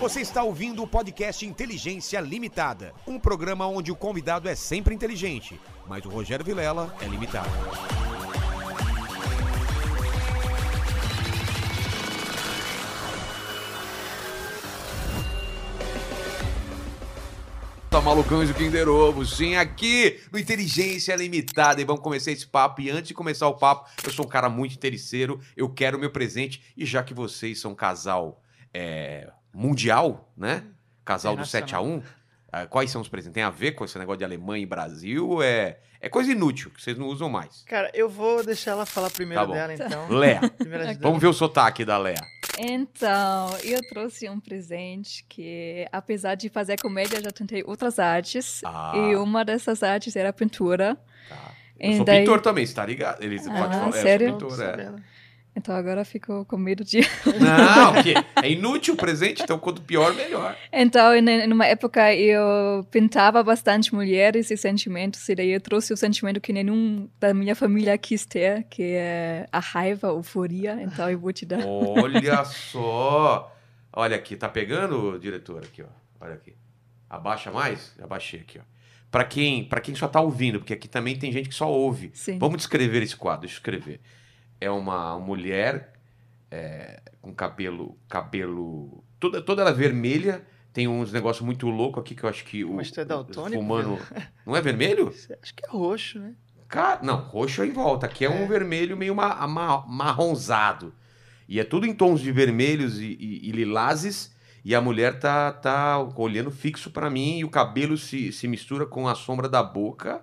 Você está ouvindo o podcast Inteligência Limitada, um programa onde o convidado é sempre inteligente, mas o Rogério Vilela é limitado. Tá malucões do Kinder sim, aqui no Inteligência Limitada. E vamos começar esse papo. E antes de começar o papo, eu sou um cara muito interesseiro, eu quero o meu presente. E já que vocês são um casal é, mundial, né? Casal do 7 a 1 ah, quais são os presentes? Tem a ver com esse negócio de Alemanha e Brasil? É, é coisa inútil, que vocês não usam mais. Cara, eu vou deixar ela falar primeiro Tá bom. dela, então. Léa, vamos ver o sotaque da Léa. Então, eu trouxe um presente que, apesar de fazer comédia, já tentei outras artes. Ah. E uma dessas artes era pintura. Tá. Eu E sou daí- pintor também, você tá ligado? Eles Ah, podem falar, sério? eu sou pintor, é. Então agora fico com medo de. Não, que é inútil o presente, então quanto pior, melhor. Então, em em uma época eu pintava bastante mulheres e sentimentos, e daí eu trouxe o sentimento que nenhum da minha família quis ter, que é a raiva, a euforia. Então eu vou te dar. Olha só. Olha aqui, tá pegando, diretor? Aqui, ó. Olha aqui. Abaixa mais? Abaixei aqui, ó. Pra quem, pra quem só tá ouvindo, porque aqui também tem gente que só ouve. Sim. Vamos descrever esse quadro, deixa eu escrever. É uma mulher é, com cabelo. cabelo toda, toda ela vermelha. Tem uns negócios muito loucos aqui que eu acho que o. Mas tu é daltônico, Fumando. Não é vermelho? Acho que é roxo, né? Ca- Não, roxo é em volta. Aqui é, um É. vermelho meio ma- ma- marronzado. E é tudo em tons de vermelhos e, e- e lilazes. E a mulher tá, tá olhando fixo pra mim e o cabelo se, se mistura com a sombra da boca.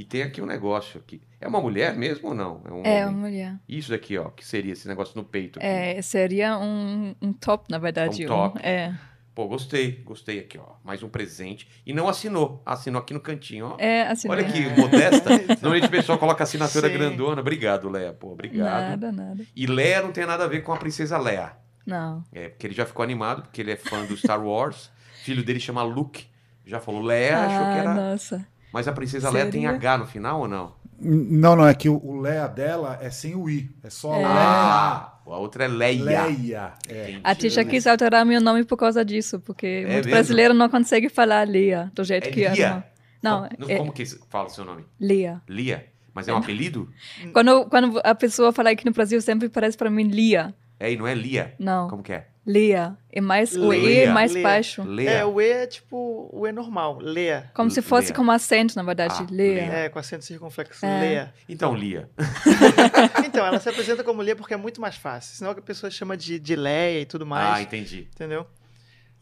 E tem aqui um negócio aqui. É uma mulher mesmo ou não? É um É, uma mulher. Isso daqui, ó, que seria esse negócio no peito. aqui. É, seria um, um top, na verdade. Um top. é. Pô, gostei, gostei aqui, ó. Mais um presente. E não assinou. Assinou aqui no cantinho, ó. É, assim. Olha que modesta. Normalmente o pessoal coloca assinatura Sim. grandona. Obrigado, Léa. Pô, obrigado. Nada, nada. E Leia não tem nada a ver com a princesa Leia. Não. É, porque ele já ficou animado, porque ele é fã do Star Wars. Filho dele chama Luke. Já falou Leia, achou que ah, era. nossa. Mas a princesa Leia tem Seria? H no final ou não? Não, não, é que o, Léa dela é sem o I. É só É. Léa. Ah, a outra é Leia. Leia. É. A Tisha quis alterar meu nome por causa disso, porque muito mesmo? brasileiro não consegue falar Lia do jeito É que Lia? é. Não, Como, é como que fala o seu nome? Lia. Lia. Mas é um apelido? Quando, quando a pessoa fala aqui no Brasil, sempre parece para mim Lia. É, e não é Lia. Não, Como que é? Lia. É mais, o E Lia. é mais Lia. baixo. Leia. É, o E é tipo o E normal, Leia. Como se fosse Lia. com acento, na verdade. Ah, Lia. Lia. É, com acento circunflexo, É. Leia. Então, Lia. Então, ela se apresenta como Leia porque é muito mais fácil. Senão a pessoa chama de, de Leia e tudo Ah, mais. entendi. entendeu?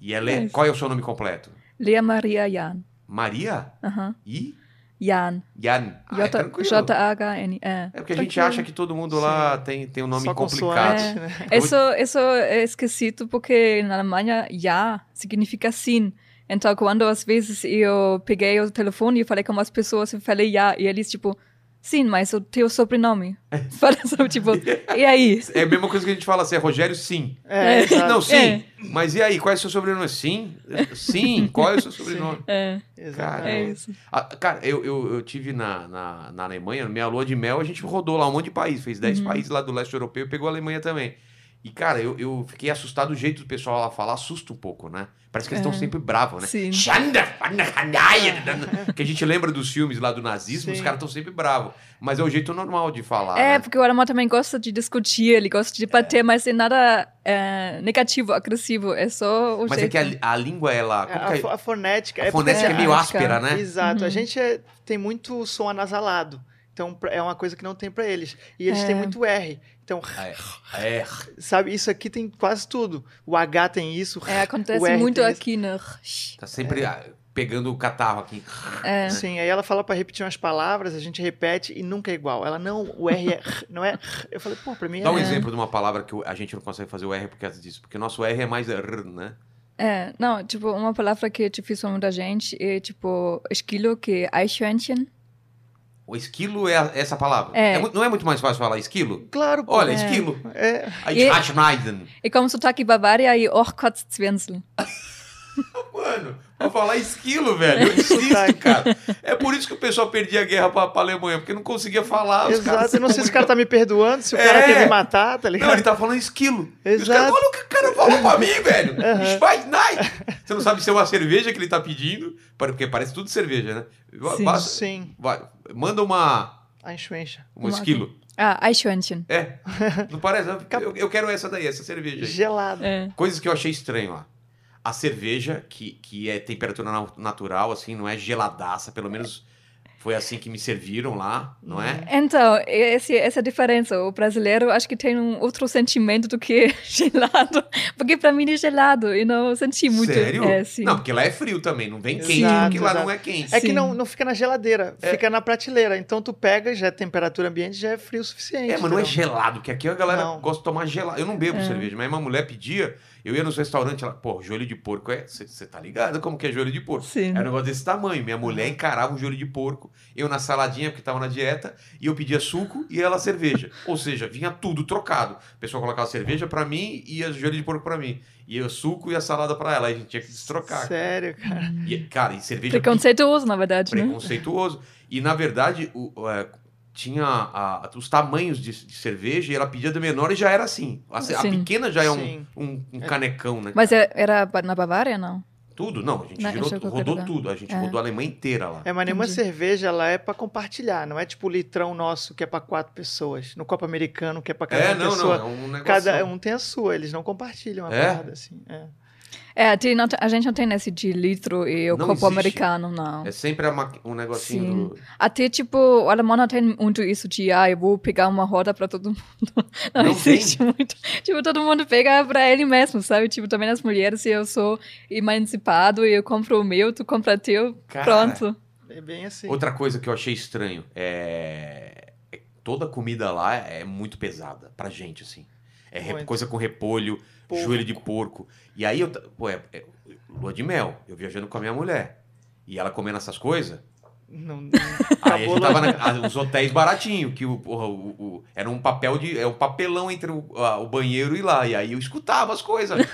E ela é... É. Qual é o seu nome completo? Lia Maria Jan. Maria? Aham. E? Jan. Yan. Ah, é J- tranquilo. J-H-N. É, É porque a gente acha que todo mundo lá tem, tem um nome Só complicado. né? Isso, isso é esquisito porque na Alemanha, ja significa sim. Então, quando às vezes eu peguei o telefone e falei com as pessoas, eu falei ja, e eles, tipo, sim, mas o teu sobrenome. Sabe, tipo, e aí? É a mesma coisa que a gente fala assim, é Rogério Sim. É, exato. Não, sim. É. Mas e aí, qual é o seu sobrenome? Sim? Sim, qual é o seu sobrenome? É, Exatamente. é isso. Ah, cara, eu, eu, eu tive na, na, na Alemanha, na minha lua de mel, a gente rodou lá um monte de país, fez 10 países lá do leste europeu e pegou a Alemanha também. E, cara, eu, eu fiquei assustado do jeito do pessoal lá falar, assusta um pouco, né? Parece que eles estão É. sempre bravos, né? Sim. Que a gente lembra dos filmes lá do nazismo, os Sim. caras estão sempre bravos. Mas é o jeito normal de falar. É, né? porque o alemão também gosta de discutir, ele gosta de bater, mas é nada é, negativo, agressivo, é Mas só o é jeito. que a, a língua, ela. É, como a, é? a fonética. A é fonética é meio fonética. áspera, né? Exato. A Uhum. gente é- tem muito som anasalado. Então é uma coisa que não tem pra eles. E eles É. têm muito R. Então, É, é. sabe, isso aqui tem quase tudo. O H tem isso. É, acontece o R muito aqui, né? Tá sempre ah, pegando o catarro aqui. É. Sim, aí ela fala pra repetir umas palavras, a gente repete e nunca é igual. Ela, não, o R é não é. Eu falei, pô, pra mim é Dá um R. exemplo de uma palavra que a gente não consegue fazer o R por causa disso. Porque o nosso R é mais R, né? É, não, tipo, uma palavra que é difícil pra muita gente é, tipo, esquilo, que é Eichhörnchen. O esquilo é a- essa palavra. É. mu- não é muito mais fácil falar esquilo? Claro, pô. Olha, É. esquilo. É, E- Eichhörnchen. E como sotaque Bavária e Orkotzwensel. Mano, pra falar esquilo, velho. Eu desisto, cara. É por isso que o pessoal perdia a guerra pra, pra Alemanha, porque não conseguia falar. os caras exato. Eu não sei se o cara tá me perdoando, se o É. cara quer me matar, tá ligado? Não, ele tá falando esquilo. Os Exato. caras, olha o que o cara falou. Fala pra mim, velho. Spike Night. Você não sabe se é uma cerveja que ele tá pedindo, porque parece tudo cerveja, né? Sim. basta- Sim, vai, manda uma, enxuencha. um Uma- esquilo. Ah, Eichhörnchen. É, não parece? Eu, eu quero essa daí, essa cerveja aí. Gelado. É. Coisas que eu achei estranho lá. A cerveja, que, que é temperatura na- natural, assim, não é geladaça, pelo menos foi assim que me serviram lá, não é? Então, esse, essa diferença. O brasileiro acho que tem um outro sentimento do que gelado. Porque pra mim é gelado e não senti muito. Sério? É, sim. Não, porque lá é frio também, não vem quente, Exato, porque lá exato. não é quente. É que Sim. não, não fica na geladeira, É. fica na prateleira. Então tu pega, já é temperatura ambiente, já é frio o suficiente. É, mas não é gelado, porque aqui a galera Não. gosta de tomar gelado. Eu não bebo É. cerveja, mas uma mulher pedia, eu ia nos restaurantes, ela, pô, joelho de porco é. Você tá ligado como que é joelho de porco? Sim. Era um negócio desse tamanho. Minha mulher encarava um joelho de porco, eu na saladinha, porque tava na dieta, e eu pedia suco e ela cerveja. Ou seja, vinha tudo trocado. A pessoa colocava cerveja pra mim e o joelho de porco pra mim. E o suco e a salada pra ela. Aí a gente tinha que destrocar. Sério, cara. E, cara, e cerveja Preconceituoso, na verdade, né? preconceituoso. E, na verdade, o- o, é, tinha a- os tamanhos de, de cerveja e ela pedia do menor e já era assim. A, a pequena já é um, um, um canecão, né? Mas é- era na Bavária, não? Tudo, não. A gente Não, girou- é rodou lugar. tudo. A gente É. rodou a Alemanha inteira lá. É, mas nenhuma Entendi. cerveja ela é pra compartilhar, não é tipo o litrão nosso que é pra quatro pessoas. No copo americano que é pra cada É, não, pessoa. não. É um negócio. Cada um tem a sua, eles não compartilham a É? parada assim. É. É, tem- não- a gente não tem esse de litro e o Não copo existe. americano, não. É sempre a ma- um negocinho Sim. do. Até, tipo, o alemão não tem muito isso de, ah, eu vou pegar uma roda pra todo mundo. Não, Não existe muito. Tipo, todo mundo pega pra ele mesmo, sabe? Tipo, também as mulheres, se eu sou emancipado e eu compro o meu, tu compra o teu, Cara. pronto. É bem assim. Outra coisa que eu achei estranho é. é Toda a comida lá é muito pesada pra gente, assim. É coisa com repolho, Porco. joelho de porco. E aí eu. Pô, é, é lua de mel. Eu viajando com a minha mulher. E ela comendo essas coisas. Não, não- Aí a gente tava na, a- os hotéis baratinho, que o, porra, o, o- era um papel de. É um papelão entre o, a- o banheiro e lá. E aí eu escutava as coisas.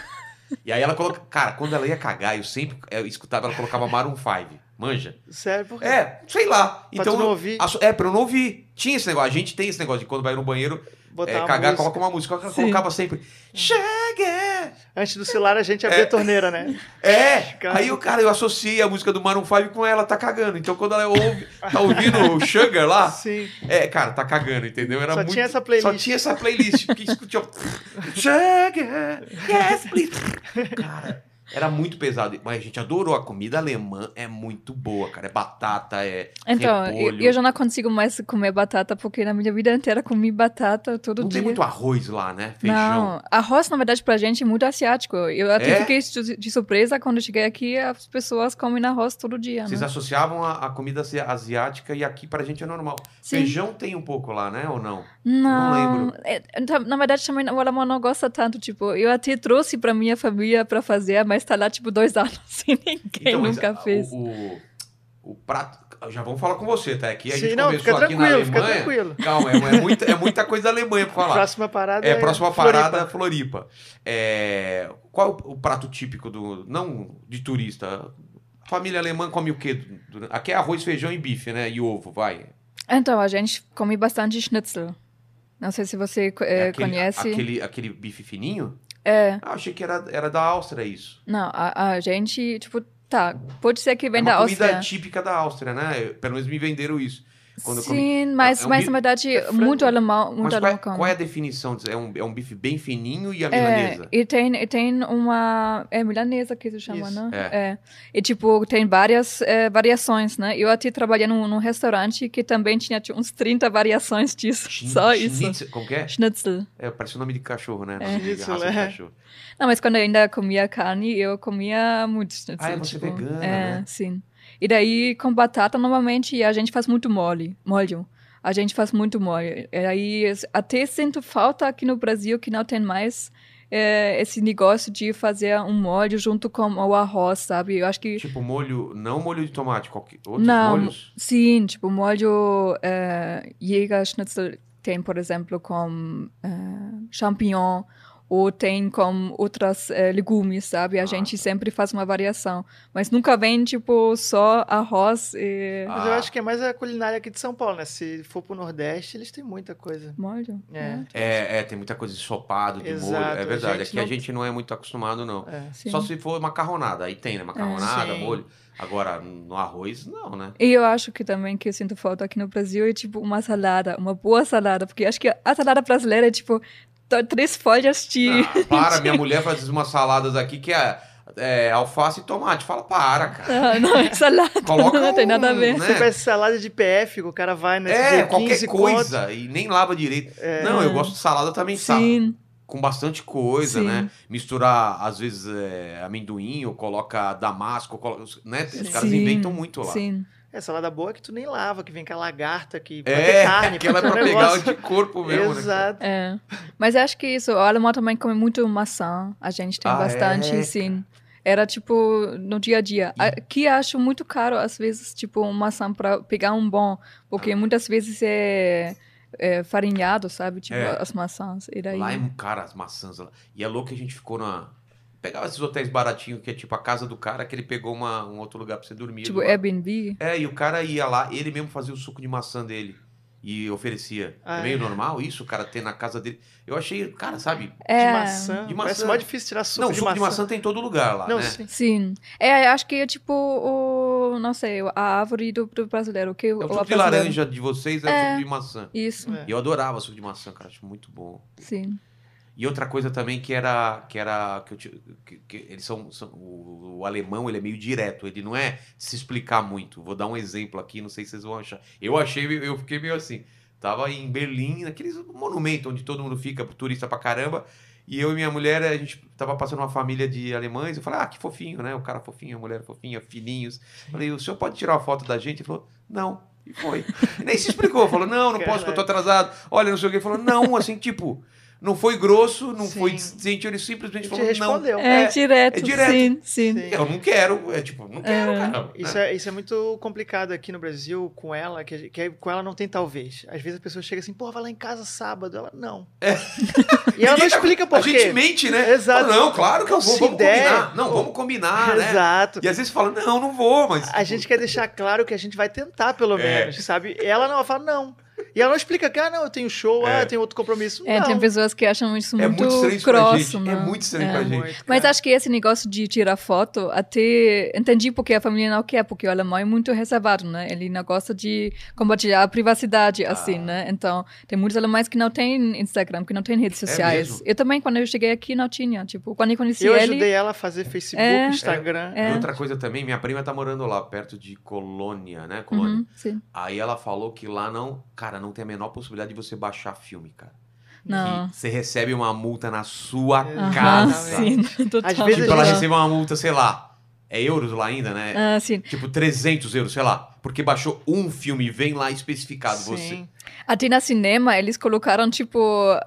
E aí ela coloca. Cara, quando ela ia cagar, eu sempre eu escutava, ela colocava Maroon 5. Manja? Sério, por quê? É, sei lá. Pra Então, tu não ouvir, é, pra eu não ouvir. Tinha esse negócio. A gente tem esse negócio de quando vai no banheiro botar é, uma cagar, música. coloca uma música. Colocava sempre. Chega! Antes do celular a gente abria É. a torneira, né? É! Aí o cara, eu associei a música do Maroon 5 com ela tá cagando. Então quando ela ouve, tá ouvindo o Sugar lá, Sim. é, cara, tá cagando, entendeu? Era Só muito... tinha essa playlist. Só tinha essa playlist. Que escutou. Sugar! Yes, please! Cara, era muito pesado. Mas a gente adorou. A comida alemã é muito boa, cara. É batata, é Então, eu, eu já não consigo mais comer batata, porque na minha vida inteira comi batata todo Não dia. tem muito arroz lá, né? Feijão. Não, arroz, na verdade, pra gente é muito asiático. Eu até É? fiquei de, surpresa quando cheguei aqui, as pessoas comem arroz todo dia, Vocês né? associavam a, a comida asi- asiática e aqui pra gente é normal. Sim. Feijão tem um pouco lá, né? Ou não? Não, lembro. é, então, na verdade, também o alemão não gosta tanto, tipo, eu até trouxe pra minha família pra fazer, mas tá lá, tipo, dois anos e ninguém mas nunca a- fez. O, o, o prato. Já vamos falar com você, tá? Aqui a Sim, gente não, começou aqui na tranquilo, fica Alemanha. tranquilo. Calma, é, é muita, é muita coisa da Alemanha pra falar. Próxima parada É, próxima parada, Floripa. Floripa. É, qual é o, prato típico do. Não de turista. Família alemã come o quê? Aqui é arroz, feijão e bife, né? E ovo, vai. Então, a gente come bastante schnitzel. Não sei se você eh, aquele, conhece. Aquele, aquele bife fininho? É, Ah, achei que era, era da Áustria isso. não, a, a gente, tipo, tá, pode ser que vem é da comida Áustria. típica da Áustria, né? Pelo menos me venderam isso. Quando eu comi. Sim, mas, É um mas bife- na verdade, é muito alemão, muito Mas qual, alemão é, come. qual é a definição? disso? É um, é um bife bem fininho e a É, milanesa? e tem, e tem uma. É milanesa que se chama, Isso, né? é. E tipo, tem várias variações, né? Eu até trabalhei num, num restaurante que também tinha tipo, uns 30 variações disso. Schn- Só isso. Schnitzel, Como que é? Schnitzel. É, parece o nome de cachorro, né? É. Schnitzel, é. cachorro. Não, mas quando eu ainda comia carne, eu comia muito schnitzel. Ah, é você tipo, vegana, É, né? sim. E daí, com batata, normalmente, a gente faz muito mole, molho. A gente faz muito molho. E aí, até sinto falta aqui no Brasil, que não tem mais é, esse negócio de fazer um molho junto com o arroz, sabe? Eu acho que... Tipo molho, não molho de tomate, qualquer, outros Não, molhos? sim, tipo, molho é, Jäger Schnitzel tem, por exemplo, com é, champignon ou tem com outras eh, legumes, sabe? A Ah, gente tá. sempre faz uma variação. Mas nunca vem, tipo, só arroz e Mas eu Ah. acho que é mais a culinária aqui de São Paulo, né? Se for pro Nordeste, eles têm muita coisa. molho. É. É, é, tem muita coisa de ensopado, de molho. Exato, É a verdade. gente Aqui não- a gente não é muito acostumado, não. É. Só se for macarronada. Aí tem, né? Macarronada, Sim. molho. Agora, no arroz, não, né? E eu acho que também que eu sinto falta aqui no Brasil é tipo uma salada, uma boa salada, porque acho que a salada brasileira é tipo três folhas de. Ah, para, minha mulher faz umas saladas aqui que é, é alface e tomate. Fala, para, cara. Ah, não é salada, Coloca não tem nada a um, ver. né? Você faz salada de PF, o cara vai nesse É, dia qualquer 15 coisa. E nem lava direito. Não, eu gosto de salada também, sabe? Sim, Com bastante coisa, Sim. né? Misturar, às vezes, é, amendoim, ou coloca damasco, coloca, né? Os caras sim, inventam muito lá. Sim. É, salada boa que tu nem lava, que vem com a lagarta, que É, ter carne, aquela é pode pra um pegar o negócio. anticorpo mesmo, né? Exato. É. Mas acho que isso, o alemão também come muito maçã. A gente tem Ah, bastante, é, sim. Era tipo no dia a dia. Aqui acho muito caro, às vezes, tipo, uma maçã para pegar um bom, porque muitas vezes é, é farinhado, sabe? Tipo, É. as maçãs. E daí. Lá é, cara, as maçãs lá. E é louco que a gente ficou na. Pegava esses hotéis baratinhos, que é tipo a casa do cara, que ele pegou uma, um outro lugar pra você dormir. Tipo, Airbnb. É, e o cara ia lá, ele mesmo fazia o suco de maçã dele. E oferecia. Ah, é meio é? normal isso, o cara ter na casa dele. Eu achei, cara, sabe? É. De maçã. De Parece maçã. mó difícil tirar suco, não, de, suco maçã. de maçã tem em todo lugar lá, Não, né? sim. Sim. É, acho que é tipo o. Não sei, a árvore do, do brasileiro. Que É o o suco de laranja de vocês é, o É. suco de maçã. Isso, É. E eu adorava suco de maçã, cara, acho muito bom. sim. E outra coisa também que era que era que, eu que- que eles são, são- o, o alemão ele é meio direto, ele não é se explicar muito. Vou dar um exemplo aqui, não sei se vocês vão achar. Eu achei, eu fiquei meio assim. Tava em Berlim, naqueles monumento onde todo mundo fica, turista pra caramba. E eu e minha mulher, a gente tava passando uma família de alemães. Eu falei, ah, que fofinho, né? O cara fofinho, a mulher fofinha, filhinhos. Falei, o senhor pode tirar uma foto da gente? Ele falou, não. E foi. E nem se explicou. Falou, não, não posso, porque eu tô atrasado. Olha, não sei o que. Ele falou, não, assim, tipo, não foi grosso, não Sim. foi decente. Ele simplesmente Te falou, não. respondeu. É, direto, é direto. sim, sim. Sim. Eu não quero. É tipo, não quero, É. cara. Isso é, isso é muito complicado aqui no Brasil com ela, que, a que com ela não tem talvez. Às vezes a pessoa chega assim, pô, vai lá em casa sábado. Ela, não. E ela não tá- explica por A quê. gente mente, né? Exato. Fala, não, claro que eu vou, se vamos der. combinar. Não, vamos combinar, né? Exato. E às vezes fala, não, não vou, mas. A gente quer deixar claro que a gente vai tentar, pelo É. menos, sabe? Ela não, ela fala, não. E ela não explica que, ah, não, eu tenho show, É. ah, eu tenho outro compromisso. É, não. tem pessoas que acham isso É muito, pra grosso, gente. né? É muito estranho pra É gente. muito, Mas cara. acho que esse negócio de tirar foto, até entendi porque a família não quer, porque o alemão é muito reservado, né? Ele não gosta de compartilhar a privacidade, assim, Ah. né? Então, tem muitos alemães que não têm Instagram, que não têm redes É sociais. mesmo? eu também, quando eu cheguei aqui, não tinha. Tipo, quando eu conheci Eu ele... ajudei ela a fazer Facebook, É. Instagram. É. E outra coisa também, minha prima tá morando lá, perto de Colônia, né? Colônia. Uhum, sim. Aí ela falou que lá não, cara, não tem a menor possibilidade de você baixar filme, cara. Não. Que você recebe uma multa na sua casa. sim. Total. Às vezes Tipo, ela Aham. recebe uma multa, sei lá, é euros lá ainda, né? Ah, sim. Tipo, 300 euros, sei lá. Porque baixou um filme e vem lá especificado você. Sim. Até na cinema, eles colocaram, tipo,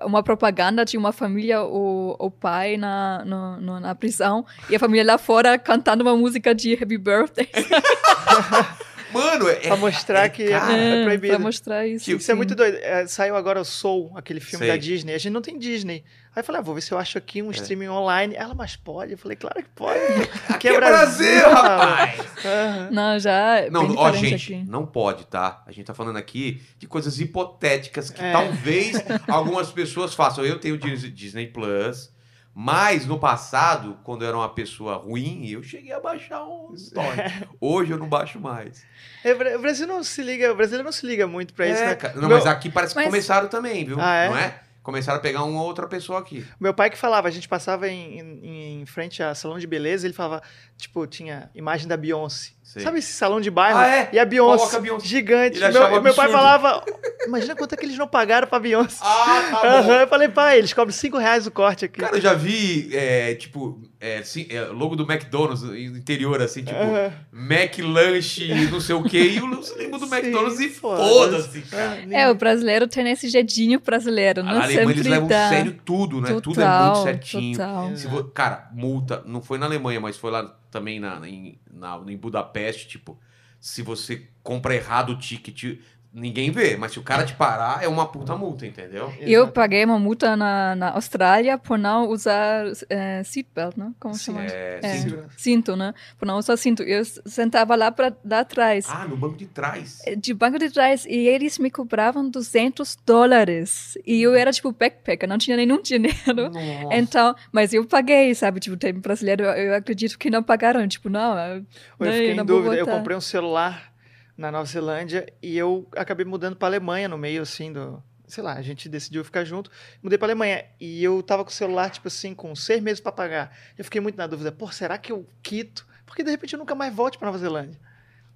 uma propaganda de uma família, o, o pai na, no- no- na prisão, e a família lá fora cantando uma música de Happy Birthday. Mano, é. Pra mostrar que é, cara, é pra proibido. mostrar isso. Isso é muito doido. É, saiu agora o Soul, aquele filme Sei. da Disney. A gente não tem Disney. Aí eu falei, ah, vou ver se eu acho aqui um streaming online. Ela, mas pode? Eu falei, claro que pode. Aqui é Brasil, rapaz! Aham. Não, já é Não, bem ó, gente, aqui. não pode, tá? A gente tá falando aqui de coisas hipotéticas que É. talvez algumas pessoas façam. Eu tenho Dis- Disney Plus, mas no passado, quando eu era uma pessoa ruim, eu cheguei a baixar um torrent. Hoje eu não baixo mais. É, o Bra- o Brasil não se liga, o brasileiro não se liga muito pra isso, É, né? cara. Não, Meu- mas aqui parece que Mas- começaram também, viu? Ah, é? Não é? Começaram a pegar uma outra pessoa aqui. Meu pai que falava, a gente passava em, em, em frente a salão de beleza, ele falava, tipo, tinha imagem da Beyoncé. Sei. Sabe esse salão de bairro? Ah, é? E a Beyoncé, a Beyoncé. gigante. Meu, meu pai falava, imagina quanto é que eles não pagaram pra Beyoncé. Ah, tá Aham, eu falei, pai, eles cobram 5 reais o corte aqui. Cara, eu já vi, é, tipo, é, sim, é, logo do McDonald's no interior, assim, tipo, Aham. Mac Lanche, não sei o quê, e o símbolo do Sim, McDonald's e foda-se. cara. Ah, É, o brasileiro tem esse jeitinho brasileiro, não Alemanha eles sempre levam dá. sério tudo, né? tudo é Total, muito certinho. total. Cara, multa, não foi na Alemanha, mas foi lá também na, em, na- em Budapeste, tipo, se você compra errado o ticket, ninguém vê, mas se o cara te parar, é uma puta multa, entendeu? Eu Exato. paguei uma multa na, na Austrália por não usar eh, seatbelt, né? Como Sim, chama? É, É. sim. Cinto, né? Por não usar cinto. Eu sentava lá, pra, lá atrás, Ah, no banco de trás. de banco de trás, e eles me cobravam 200 dólares. E eu era, tipo, backpacker, não tinha nenhum dinheiro. Nossa. Então, mas eu paguei, sabe? Tipo, tem brasileiro, eu, acredito que não pagaram. Tipo, não, eu, Eu fiquei em dúvida. Eu comprei um celular na Nova Zelândia e eu acabei mudando pra Alemanha no meio, assim, do. Sei lá, a gente decidiu ficar junto. Mudei pra Alemanha. E eu tava com o celular, tipo assim, com seis meses pra pagar. Eu fiquei muito na dúvida. Pô, será que eu quito? Porque de repente eu nunca mais volte pra Nova Zelândia.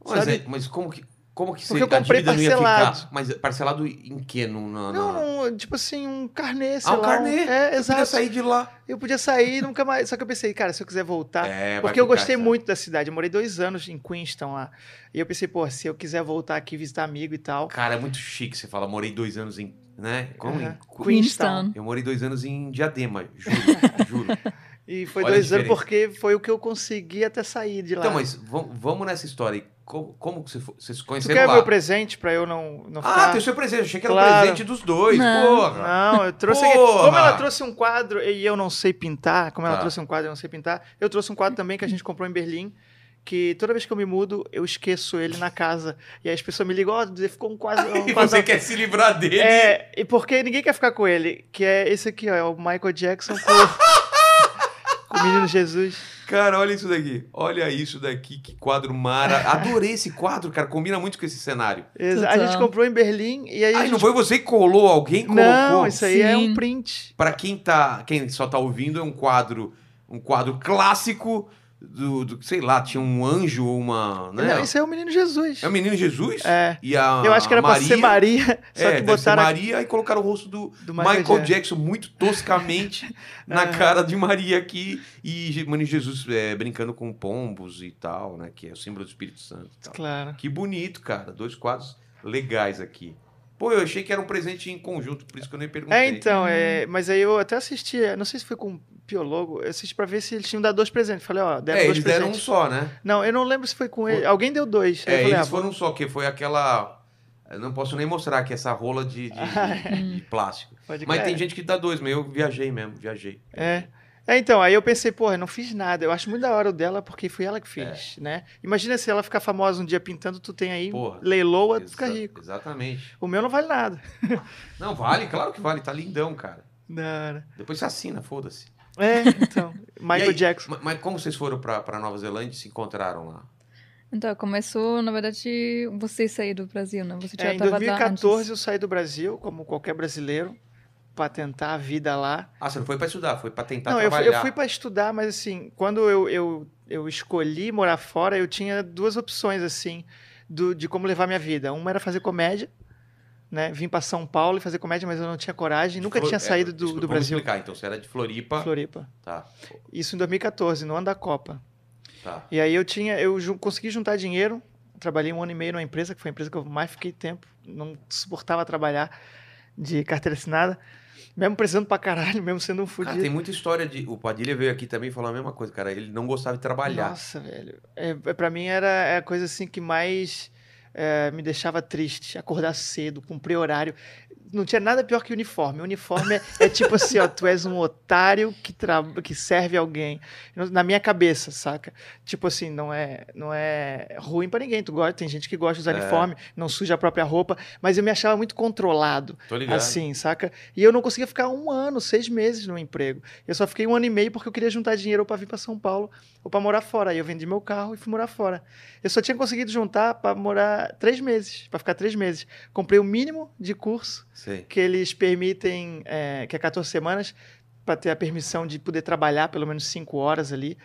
Mas, é- mas como que. Como que Porque você, eu comprei dívida não ia parcelado. ficar? Mas parcelado em quê? No, na, Não, na- não, tipo assim, um carnê, sei Ah, um lá. carnê. É, Você podia exato. sair de lá. Eu podia sair e nunca mais. Só que eu pensei, cara, se eu quiser voltar. É, Porque eu gostei essa- muito da cidade. Eu morei dois anos em Queenstown lá. E eu pensei, pô, se eu quiser voltar aqui visitar amigo e tal. Cara, é muito chique você fala, morei dois anos em. Né? Como? Aham. Em- Queenstown. Eu morei dois anos em Diadema, juro, juro. E foi Olha dois anos porque foi o que eu consegui até sair de lá. Então, mas vam- vamos nessa história aí. Como, como que você, vocês se tu conheceram quer lá? meu presente pra eu não, não Ah, ficar... tem o seu presente. Achei que era o Claro. presente dos dois, Não. porra. Não, eu trouxe aqui. Como ela trouxe um quadro e eu não sei pintar, como ela Tá. trouxe um quadro e eu não sei pintar, eu trouxe um quadro também que a gente comprou em Berlim, que toda vez que eu me mudo, eu esqueço ele na casa. E aí as pessoas me ligam, ó, ficou um quadro. Um E você quer se livrar dele. É, e porque ninguém quer ficar com ele, que é esse aqui, ó, é o Michael Jackson com, com o menino Jesus. Cara, olha isso daqui. Olha isso daqui, que quadro mara. Adorei esse quadro, cara. Combina muito com esse cenário. Exa- A gente comprou em Berlim e aí a Ai, gente... não foi você que colou, alguém colocou. Não, isso aí é um Sim. print. Pra quem tá, quem só tá ouvindo, é um quadro, um quadro clássico do, do- sei lá, tinha um anjo ou uma, né? Não, isso aí é o menino Jesus. É o menino Jesus? É. E a Eu acho que era Maria, pra ser Maria, só é, que botaram Maria e colocaram o rosto do, do Michael, Jackson. Jackson. muito toscamente na cara de Maria aqui e Je- menino Jesus é, brincando com pombos e tal, né? Que é o símbolo do Espírito Santo. Claro. Que bonito, cara. Dois quadros legais aqui. Pô, eu achei que era um presente em conjunto, por isso que eu nem perguntei. É, então, é, mas aí eu até assisti, não sei se foi com o Piologo, eu assisti pra ver se eles tinham dado dois presentes. Falei, ó, deram É, dois eles deram um só, né? Não, eu não lembro se foi com ele. Alguém deu dois. É, falei, eles ah, foram um só, que foi aquela. eu Não posso nem mostrar aqui essa rola de, de- de- de plástico. pode Mas tem gente que dá dois, mas eu viajei mesmo, viajei. É. É, então, aí eu pensei, porra, eu não fiz nada. Eu acho muito da hora o dela, porque foi ela que fez, né? Imagina se ela ficar famosa um dia pintando, tu tem aí, Porra. leiloa, tu fica rico. Exatamente. O meu não vale nada. Não, vale, claro que vale, tá lindão, cara. Não, não. Depois você assina, foda-se. É, então, Michael aí, Jackson. ma- Mas como vocês foram pra, pra Nova Zelândia e se encontraram lá? Então, começou, na verdade, você sair do Brasil, né? Você já É, em estava lá 2014 antes. eu saí do Brasil, como qualquer brasileiro, pra tentar a vida lá. Ah, você não foi pra estudar, foi pra tentar Não, eu fui, trabalhar. eu fui para estudar, mas assim, quando eu, eu, eu escolhi morar fora, eu tinha duas opções, assim, do, de como levar minha vida. Uma era fazer comédia, né? Vim para São Paulo e fazer comédia, mas eu não tinha coragem, nunca Flor- tinha é, saído do, do Brasil. explicar, então você era de Floripa. Floripa. Tá, Isso em 2014, no ano da Copa. tá. E aí eu tinha, eu consegui juntar dinheiro, trabalhei um ano e meio numa empresa, que foi a empresa que eu mais fiquei tempo, não suportava trabalhar de carteira assinada, mesmo precisando pra caralho, mesmo sendo um Cara, fudido. tem muita história de. O Padilha veio aqui também falou a mesma coisa, cara. Ele não gostava de trabalhar. Nossa, velho. É, é, pra mim era é a coisa assim que mais é, me deixava triste. Acordar cedo, cumprir horário. Não tinha nada pior que uniforme. O uniforme é, é tipo assim, ó, tu és um otário que, tra... que serve alguém. Na minha cabeça, saca? Tipo assim, não é, não é ruim pra ninguém. Tu gosta, tem gente que gosta de usar É. uniforme, não suja a própria roupa, mas eu me achava muito controlado. Tô ligado. Assim, saca? E eu não conseguia ficar um ano, seis meses no emprego. Eu só fiquei um ano e meio porque eu queria juntar dinheiro ou pra vir pra São Paulo ou pra morar fora. Aí eu vendi meu carro e fui morar fora. Eu só tinha conseguido juntar pra morar três meses, pra ficar três meses. Comprei o mínimo de curso Sei. que eles permitem, é, que é 14 semanas, pra ter a permissão de poder trabalhar pelo menos cinco horas ali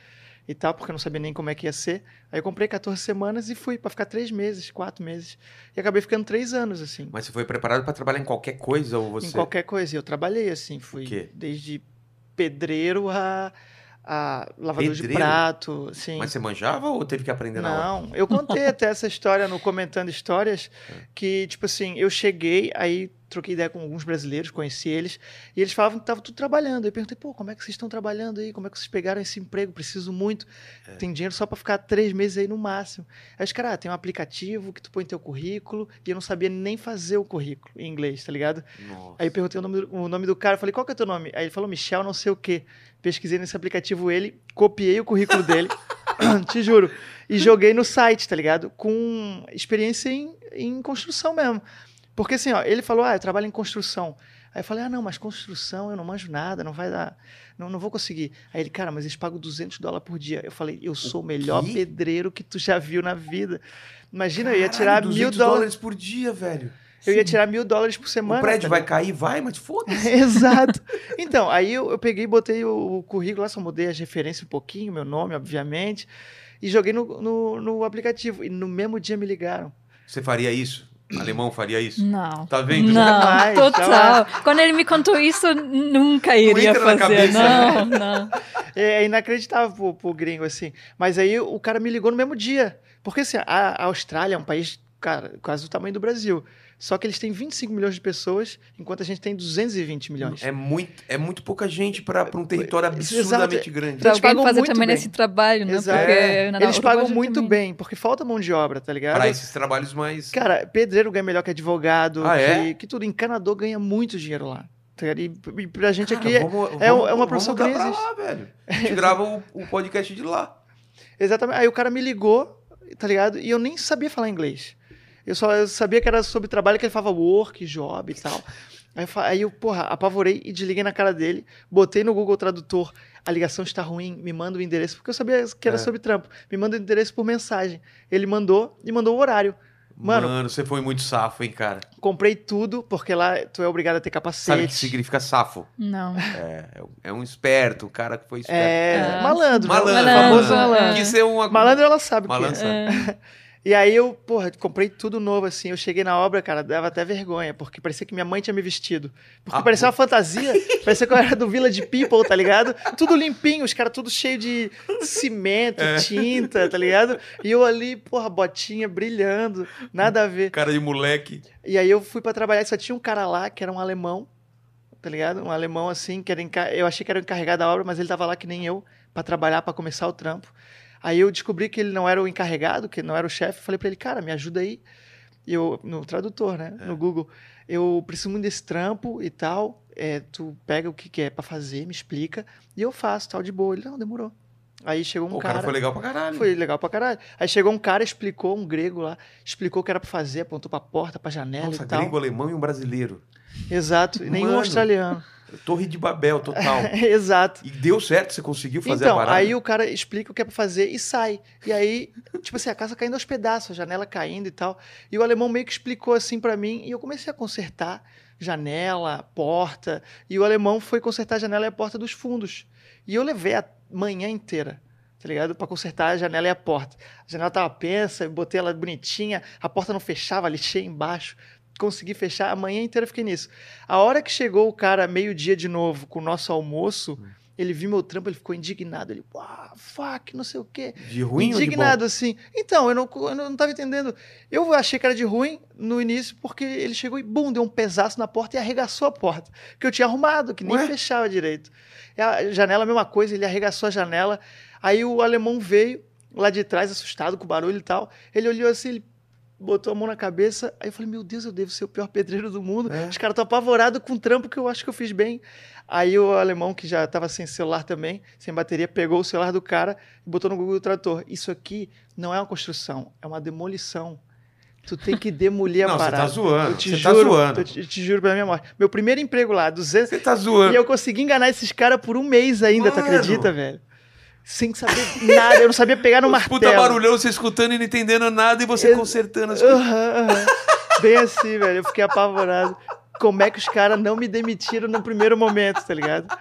e tal, porque eu não sabia nem como é que ia ser. Aí eu comprei 14 semanas e fui pra ficar três meses, quatro meses. E acabei ficando três anos, assim. Mas você foi preparado pra trabalhar em qualquer coisa ou você. Em qualquer coisa. E Eu trabalhei assim, fui desde pedreiro a, a lavador de Pedreiro? prato, sim. Mas você manjava ou teve que aprender na hora? Não, eu contei até essa história no Comentando Histórias, É. que, tipo assim, eu cheguei, aí troquei ideia com alguns brasileiros, conheci eles, e eles falavam que estavam tudo trabalhando. Eu perguntei, pô, como é que vocês estão trabalhando aí? Como é que vocês pegaram esse emprego? Preciso muito. Tem dinheiro só para ficar três meses aí no máximo. Aí os caras, ah, tem um aplicativo que tu põe teu currículo, e eu não sabia nem fazer o currículo em inglês, tá ligado? Nossa. Aí eu perguntei o nome, do, o nome do cara, falei, qual que é o teu nome? Aí ele falou, Michel, não sei o quê. Pesquisei nesse aplicativo ele, copiei o currículo dele, te juro, e joguei no site, tá ligado? Com experiência em, em construção mesmo. Porque assim, ó, ele falou, ah, eu trabalho em construção. Aí eu falei, ah, não, mas construção eu não manjo nada, não vai dar, não, não vou conseguir. Aí ele, cara, mas eles pagam 200 dólares por dia. Eu falei, eu sou o melhor quê? pedreiro que tu já viu na vida. Imagina, eu ia Caralho, tirar mil 200 dólares, por dia, velho. eu ia tirar mil dólares por semana. o prédio tá vai cair? Vai, mas foda-se. Exato. Então, aí eu, eu peguei botei o, o currículo lá, só mudei as referências um pouquinho, meu nome, obviamente, e joguei no, no, no aplicativo. E no mesmo dia me ligaram. Você faria isso? Alemão faria isso? Não. Tá vendo? Não, Jamais, total. Quando ele me contou isso, nunca iria fazer. cabeça, né? não, não. É inacreditável pro, pro gringo, assim. Mas aí o cara me ligou no mesmo dia. Porque assim, a, a Austrália é um país, cara, quase do tamanho do Brasil. Só que eles têm 25 milhões de pessoas, enquanto a gente tem 220 milhões. É muito, é muito pouca gente para um território Exato. absurdamente grande. Pra Eles pagam fazer muito também bem. esse trabalho, né? Exato. Porque É. na Eles pagam muito também. bem, porque falta mão de obra, tá ligado? Para esses trabalhos mais. Cara, pedreiro ganha melhor que advogado, Ah, que, é? que tudo. Encanador ganha muito dinheiro lá. tá? E, e pra gente Cara, aqui é, vamos- é, vamos- é uma profissão que existe. lá, velho. A gente grava o, o podcast de lá. Exatamente. Aí o cara me ligou, tá ligado? E eu nem sabia falar inglês. Eu só eu sabia que era sobre trabalho, que ele falava work, job e tal. Aí eu, aí eu, porra, apavorei e desliguei na cara dele, botei no Google Tradutor, a ligação está ruim, me manda o endereço, porque eu sabia que era É. sobre trampo. Me manda o endereço por mensagem. Ele mandou e mandou o horário. Mano, Mano, você foi muito safo, hein, cara. comprei tudo, porque lá tu é obrigado a ter Sabe o que capacete. significa safo? Não. É, é um esperto, um cara que foi esperto. É, Ah, malandro, né? Malandro. O famoso Malandro, malandro. Quis ser uma... Malandro ela sabe o que é. Malandro sabe. E aí eu, porra, comprei tudo novo, assim. Eu cheguei na obra, cara, dava até vergonha, porque parecia que minha mãe tinha me vestido. Porque Ah, parecia uma fantasia, parecia que eu era do Village People, tá ligado? Tudo limpinho, os caras tudo cheio de cimento, É. tinta, tá ligado? E eu ali, porra, botinha brilhando, nada a ver. Cara de moleque. E aí eu fui pra trabalhar e só tinha um cara lá, que era um alemão, tá ligado? Um alemão assim, que era eu achei que era o encarregado da obra, mas ele tava lá que nem eu, pra trabalhar, pra começar o trampo. Aí eu descobri que ele não era o encarregado, que não era o chefe. Falei pra ele, cara, me ajuda aí. Eu, no tradutor, né? No Google. Eu preciso muito desse trampo e tal. É, tu pega o que, que é pra fazer, me explica. E eu faço, tal, de boa. Ele, não, demorou. Aí chegou um o cara. cara foi legal pra caralho. Foi legal pra caralho. Aí chegou um cara, explicou, um grego lá, explicou o que era pra fazer, apontou pra porta, pra janela Nossa, e tal. grego, alemão e um brasileiro. Exato, e nenhum australiano. Torre de Babel, total. Exato. E deu certo, você conseguiu fazer a Então, parada? aí o cara explica o que é pra fazer e sai. E aí, tipo assim, a casa caindo aos pedaços, a janela caindo e tal. E o alemão meio que explicou assim pra mim, e eu comecei a consertar janela, porta, e o alemão foi consertar a janela e a porta dos fundos. E eu levei a manhã inteira, tá ligado? Pra consertar a janela e a porta. A janela tava pensa, botei ela bonitinha, a porta não fechava, lixei embaixo. Consegui fechar, a manhã inteira eu fiquei nisso. A hora que chegou o cara meio-dia de novo com o nosso almoço, ele viu meu trampo, ele ficou indignado. Ele, uau, fuck, não sei o quê. De ruim indignado, assim. Então, eu não, eu não tava entendendo. Eu achei que era de ruim no início, porque ele chegou e, bum, deu um pesaço na porta e arregaçou a porta. Que eu tinha arrumado, que nem Ué? fechava direito. E a janela, a mesma coisa, ele arregaçou a janela. Aí o alemão veio lá de trás, assustado com o barulho e tal. Ele olhou assim, ele botou a mão na cabeça. Aí eu falei, meu Deus, eu devo ser o pior pedreiro do mundo. É. Os caras estão apavorados com o trampo que eu acho que eu fiz bem. Aí o alemão, que já estava sem celular também, sem bateria, pegou o celular do cara e botou no Google Tradutor. Isso aqui não é uma construção, é uma demolição. Tu tem que demolir a Não, você parada. tá zoando. Eu te Você juro, tá zoando. Eu te, eu te juro pela minha morte. Meu primeiro emprego lá, 200... Você tá zoando. E eu consegui enganar esses caras por um mês ainda, tu Mano. acredita, velho? Sem saber nada, eu não sabia pegar no Os martelo. Puta barulhão, você escutando e não entendendo nada e você Ex- consertando as coisas. Aham, aham. Bem assim, velho. Eu fiquei apavorado. Como é que os caras não me demitiram no primeiro momento, tá ligado?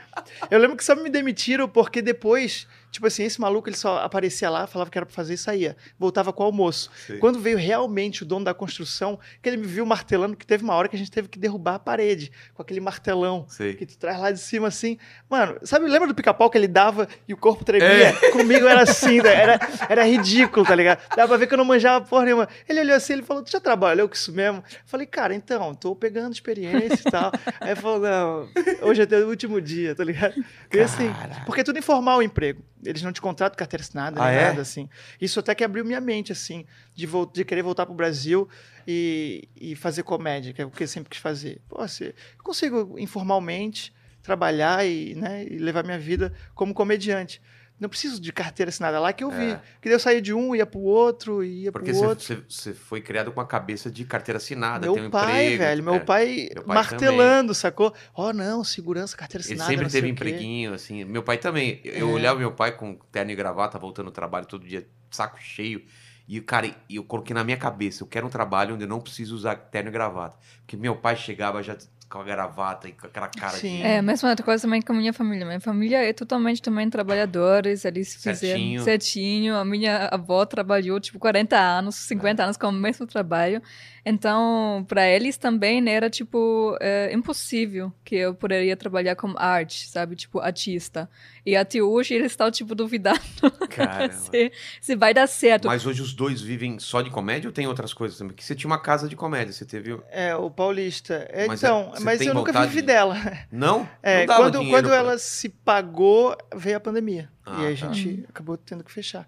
Eu lembro que só me demitiram porque depois, Tipo assim, esse maluco ele só aparecia lá, falava que era pra fazer e saía. Voltava com o almoço. Sei. Quando veio realmente o dono da construção, que ele me viu martelando, que teve uma hora que a gente teve que derrubar a parede com aquele martelão Sei. que tu traz lá de cima assim. Mano, sabe, lembra do pica-pau que ele dava e o corpo tremia? Comigo era assim, né? era, era ridículo, tá ligado? Dava pra ver que eu não manjava porra nenhuma. Ele olhou assim, ele falou: Tu já trabalhou com isso mesmo? Eu falei, cara, então, tô pegando experiência e tal. Aí ele falou: Não, hoje é teu último dia, tá ligado? E assim, porque é tudo informal o emprego. Eles não te contratam carteira assinada, Ah, nem é? nada, assim. Isso até que abriu minha mente, assim, de, vol- de querer voltar pro Brasil e, e fazer comédia, que é o que eu sempre quis fazer. Pô, você, eu consigo informalmente trabalhar e, né, e levar minha vida como comediante. Não preciso de carteira assinada lá que eu vi. É. Que eu saía de um, ia pro outro, ia Porque pro outro. você você foi criado com a cabeça de carteira assinada, Meu tem um pai, emprego. velho, meu é. pai, Meu pai martelando, sacou? Oh, não, segurança, carteira Ele assinada. sempre não sei teve quê. empreguinho, assim. Meu pai também. Eu É. olhava meu pai com terno e gravata, voltando do trabalho todo dia, saco cheio. E, cara, e eu coloquei na minha cabeça, eu quero um trabalho onde eu não preciso usar terno e gravata. Porque meu pai chegava já com a gravata e com aquela cara Sim. de... É, a mesma coisa também com a minha família. Minha família é totalmente também trabalhadores, eles fizeram Certinho. certinho. A minha avó trabalhou, tipo, 40 anos, 50 anos com o mesmo trabalho. Então, para eles também era, tipo, é, impossível que eu poderia trabalhar com arte, sabe? Tipo, artista. E até hoje eles estão, tipo, duvidando se, se vai dar certo. Mas hoje os dois vivem só de comédia ou tem outras coisas também? Porque você tinha uma casa de comédia, você teve... É, o Paulista. É, Mas então, é- você mas eu nunca vivi de- dela. Não? É, não dava quando, quando pra- ela se pagou, veio a pandemia. Ah, e aí a tá. gente acabou tendo que fechar.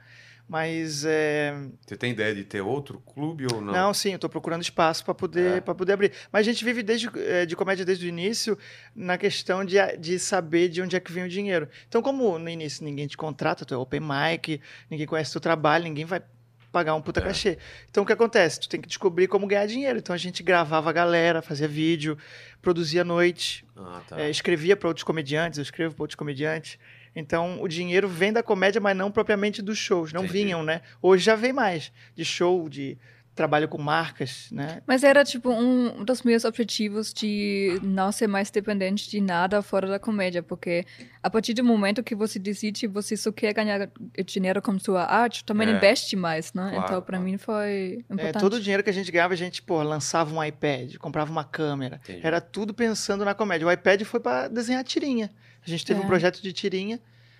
Mas, é, Você tem ideia de ter outro clube ou não? não, sim, eu tô procurando espaço para poder, É. pra poder abrir. Mas a gente vive desde, é, de comédia desde o início na questão de, de saber de onde é que vem o dinheiro. Então, como no início ninguém te contrata, tu é open mic, ninguém conhece teu trabalho, ninguém vai pagar um puta É. cachê. Então, o que acontece? Tu tem que descobrir como ganhar dinheiro. Então, a gente gravava a galera, fazia vídeo, produzia à noite, Ah, tá. É, escrevia para outros comediantes, eu escrevo para outros comediantes. Então, o dinheiro vem da comédia, mas não propriamente dos shows. Não Entendi. vinham, né? Hoje já vem mais de show, de trabalho com marcas, né? Mas era, tipo, um dos meus objetivos de não ser mais dependente de nada fora da comédia, porque a partir do momento que você decide você só quer ganhar dinheiro com sua arte, também É. investe mais, né? Claro, então, para claro. mim, foi É, importante. todo o dinheiro que a gente ganhava, a gente, pô, lançava um iPad, comprava uma câmera. Entendi. Era tudo pensando na comédia. O iPad foi para desenhar tirinha. A gente teve É. um projeto de tirinha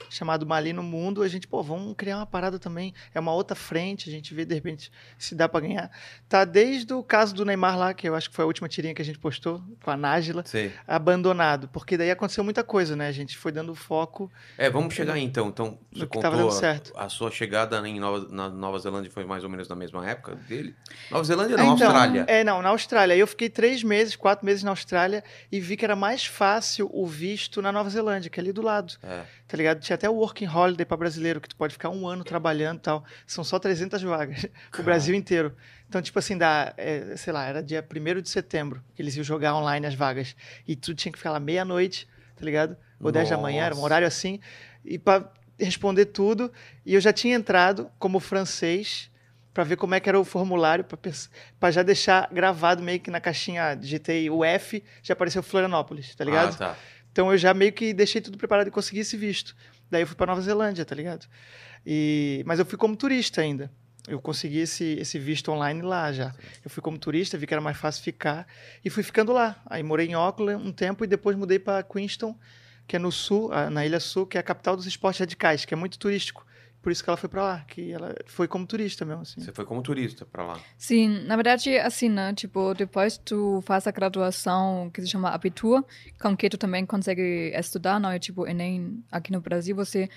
chamado Mali no Mundo. A gente, pô, vamos criar uma parada também. É uma outra frente, a gente vê de repente se dá para ganhar. Tá desde o caso do Neymar lá, que eu acho que foi a última tirinha que a gente postou com a Nájila. Sei. abandonado, porque daí aconteceu muita coisa, né? A gente foi dando foco. É, vamos chegar aí então. Então, você contou dando a, certo. a sua chegada em Nova, na Nova Zelândia foi mais ou menos na mesma época dele? Nova Zelândia não, Então, Austrália. É, não, na Austrália. Aí eu fiquei três meses, quatro meses na Austrália e vi que era mais fácil o visto na Nova Zelândia, que é ali do lado, É. tá ligado? Tinha até o Working Holiday para brasileiro, que tu pode ficar um ano trabalhando e tal. São só 300 vagas, o Brasil inteiro. Então, tipo assim, dá, é, sei lá, era dia 1 de setembro que eles iam jogar online as vagas. E tu tinha que ficar lá meia-noite, tá ligado? Ou 10 da manhã, era um horário assim. E para responder tudo. E eu já tinha entrado como francês para ver como é que era o formulário, para já deixar gravado meio que na caixinha, digitei o F, já apareceu Florianópolis, tá ligado? Ah, tá. Então eu já meio que deixei tudo preparado e consegui esse visto. Daí eu fui para Nova Zelândia, tá ligado? E mas eu fui como turista ainda. Eu consegui esse, esse visto online lá já. Eu fui como turista, vi que era mais fácil ficar e fui ficando lá. Aí morei em Auckland um tempo e depois mudei para Queenstown, que é no sul, ah, na Ilha Sul, que é a capital dos esportes radicais, que é muito turístico. Por isso que ela foi para lá, que ela foi como turista mesmo, assim. Você foi como turista pra lá. Sim, na verdade, assim, né? Tipo, depois tu faz a graduação que se chama Abitur, com que tu também consegue estudar, não é tipo Enem aqui no Brasil, você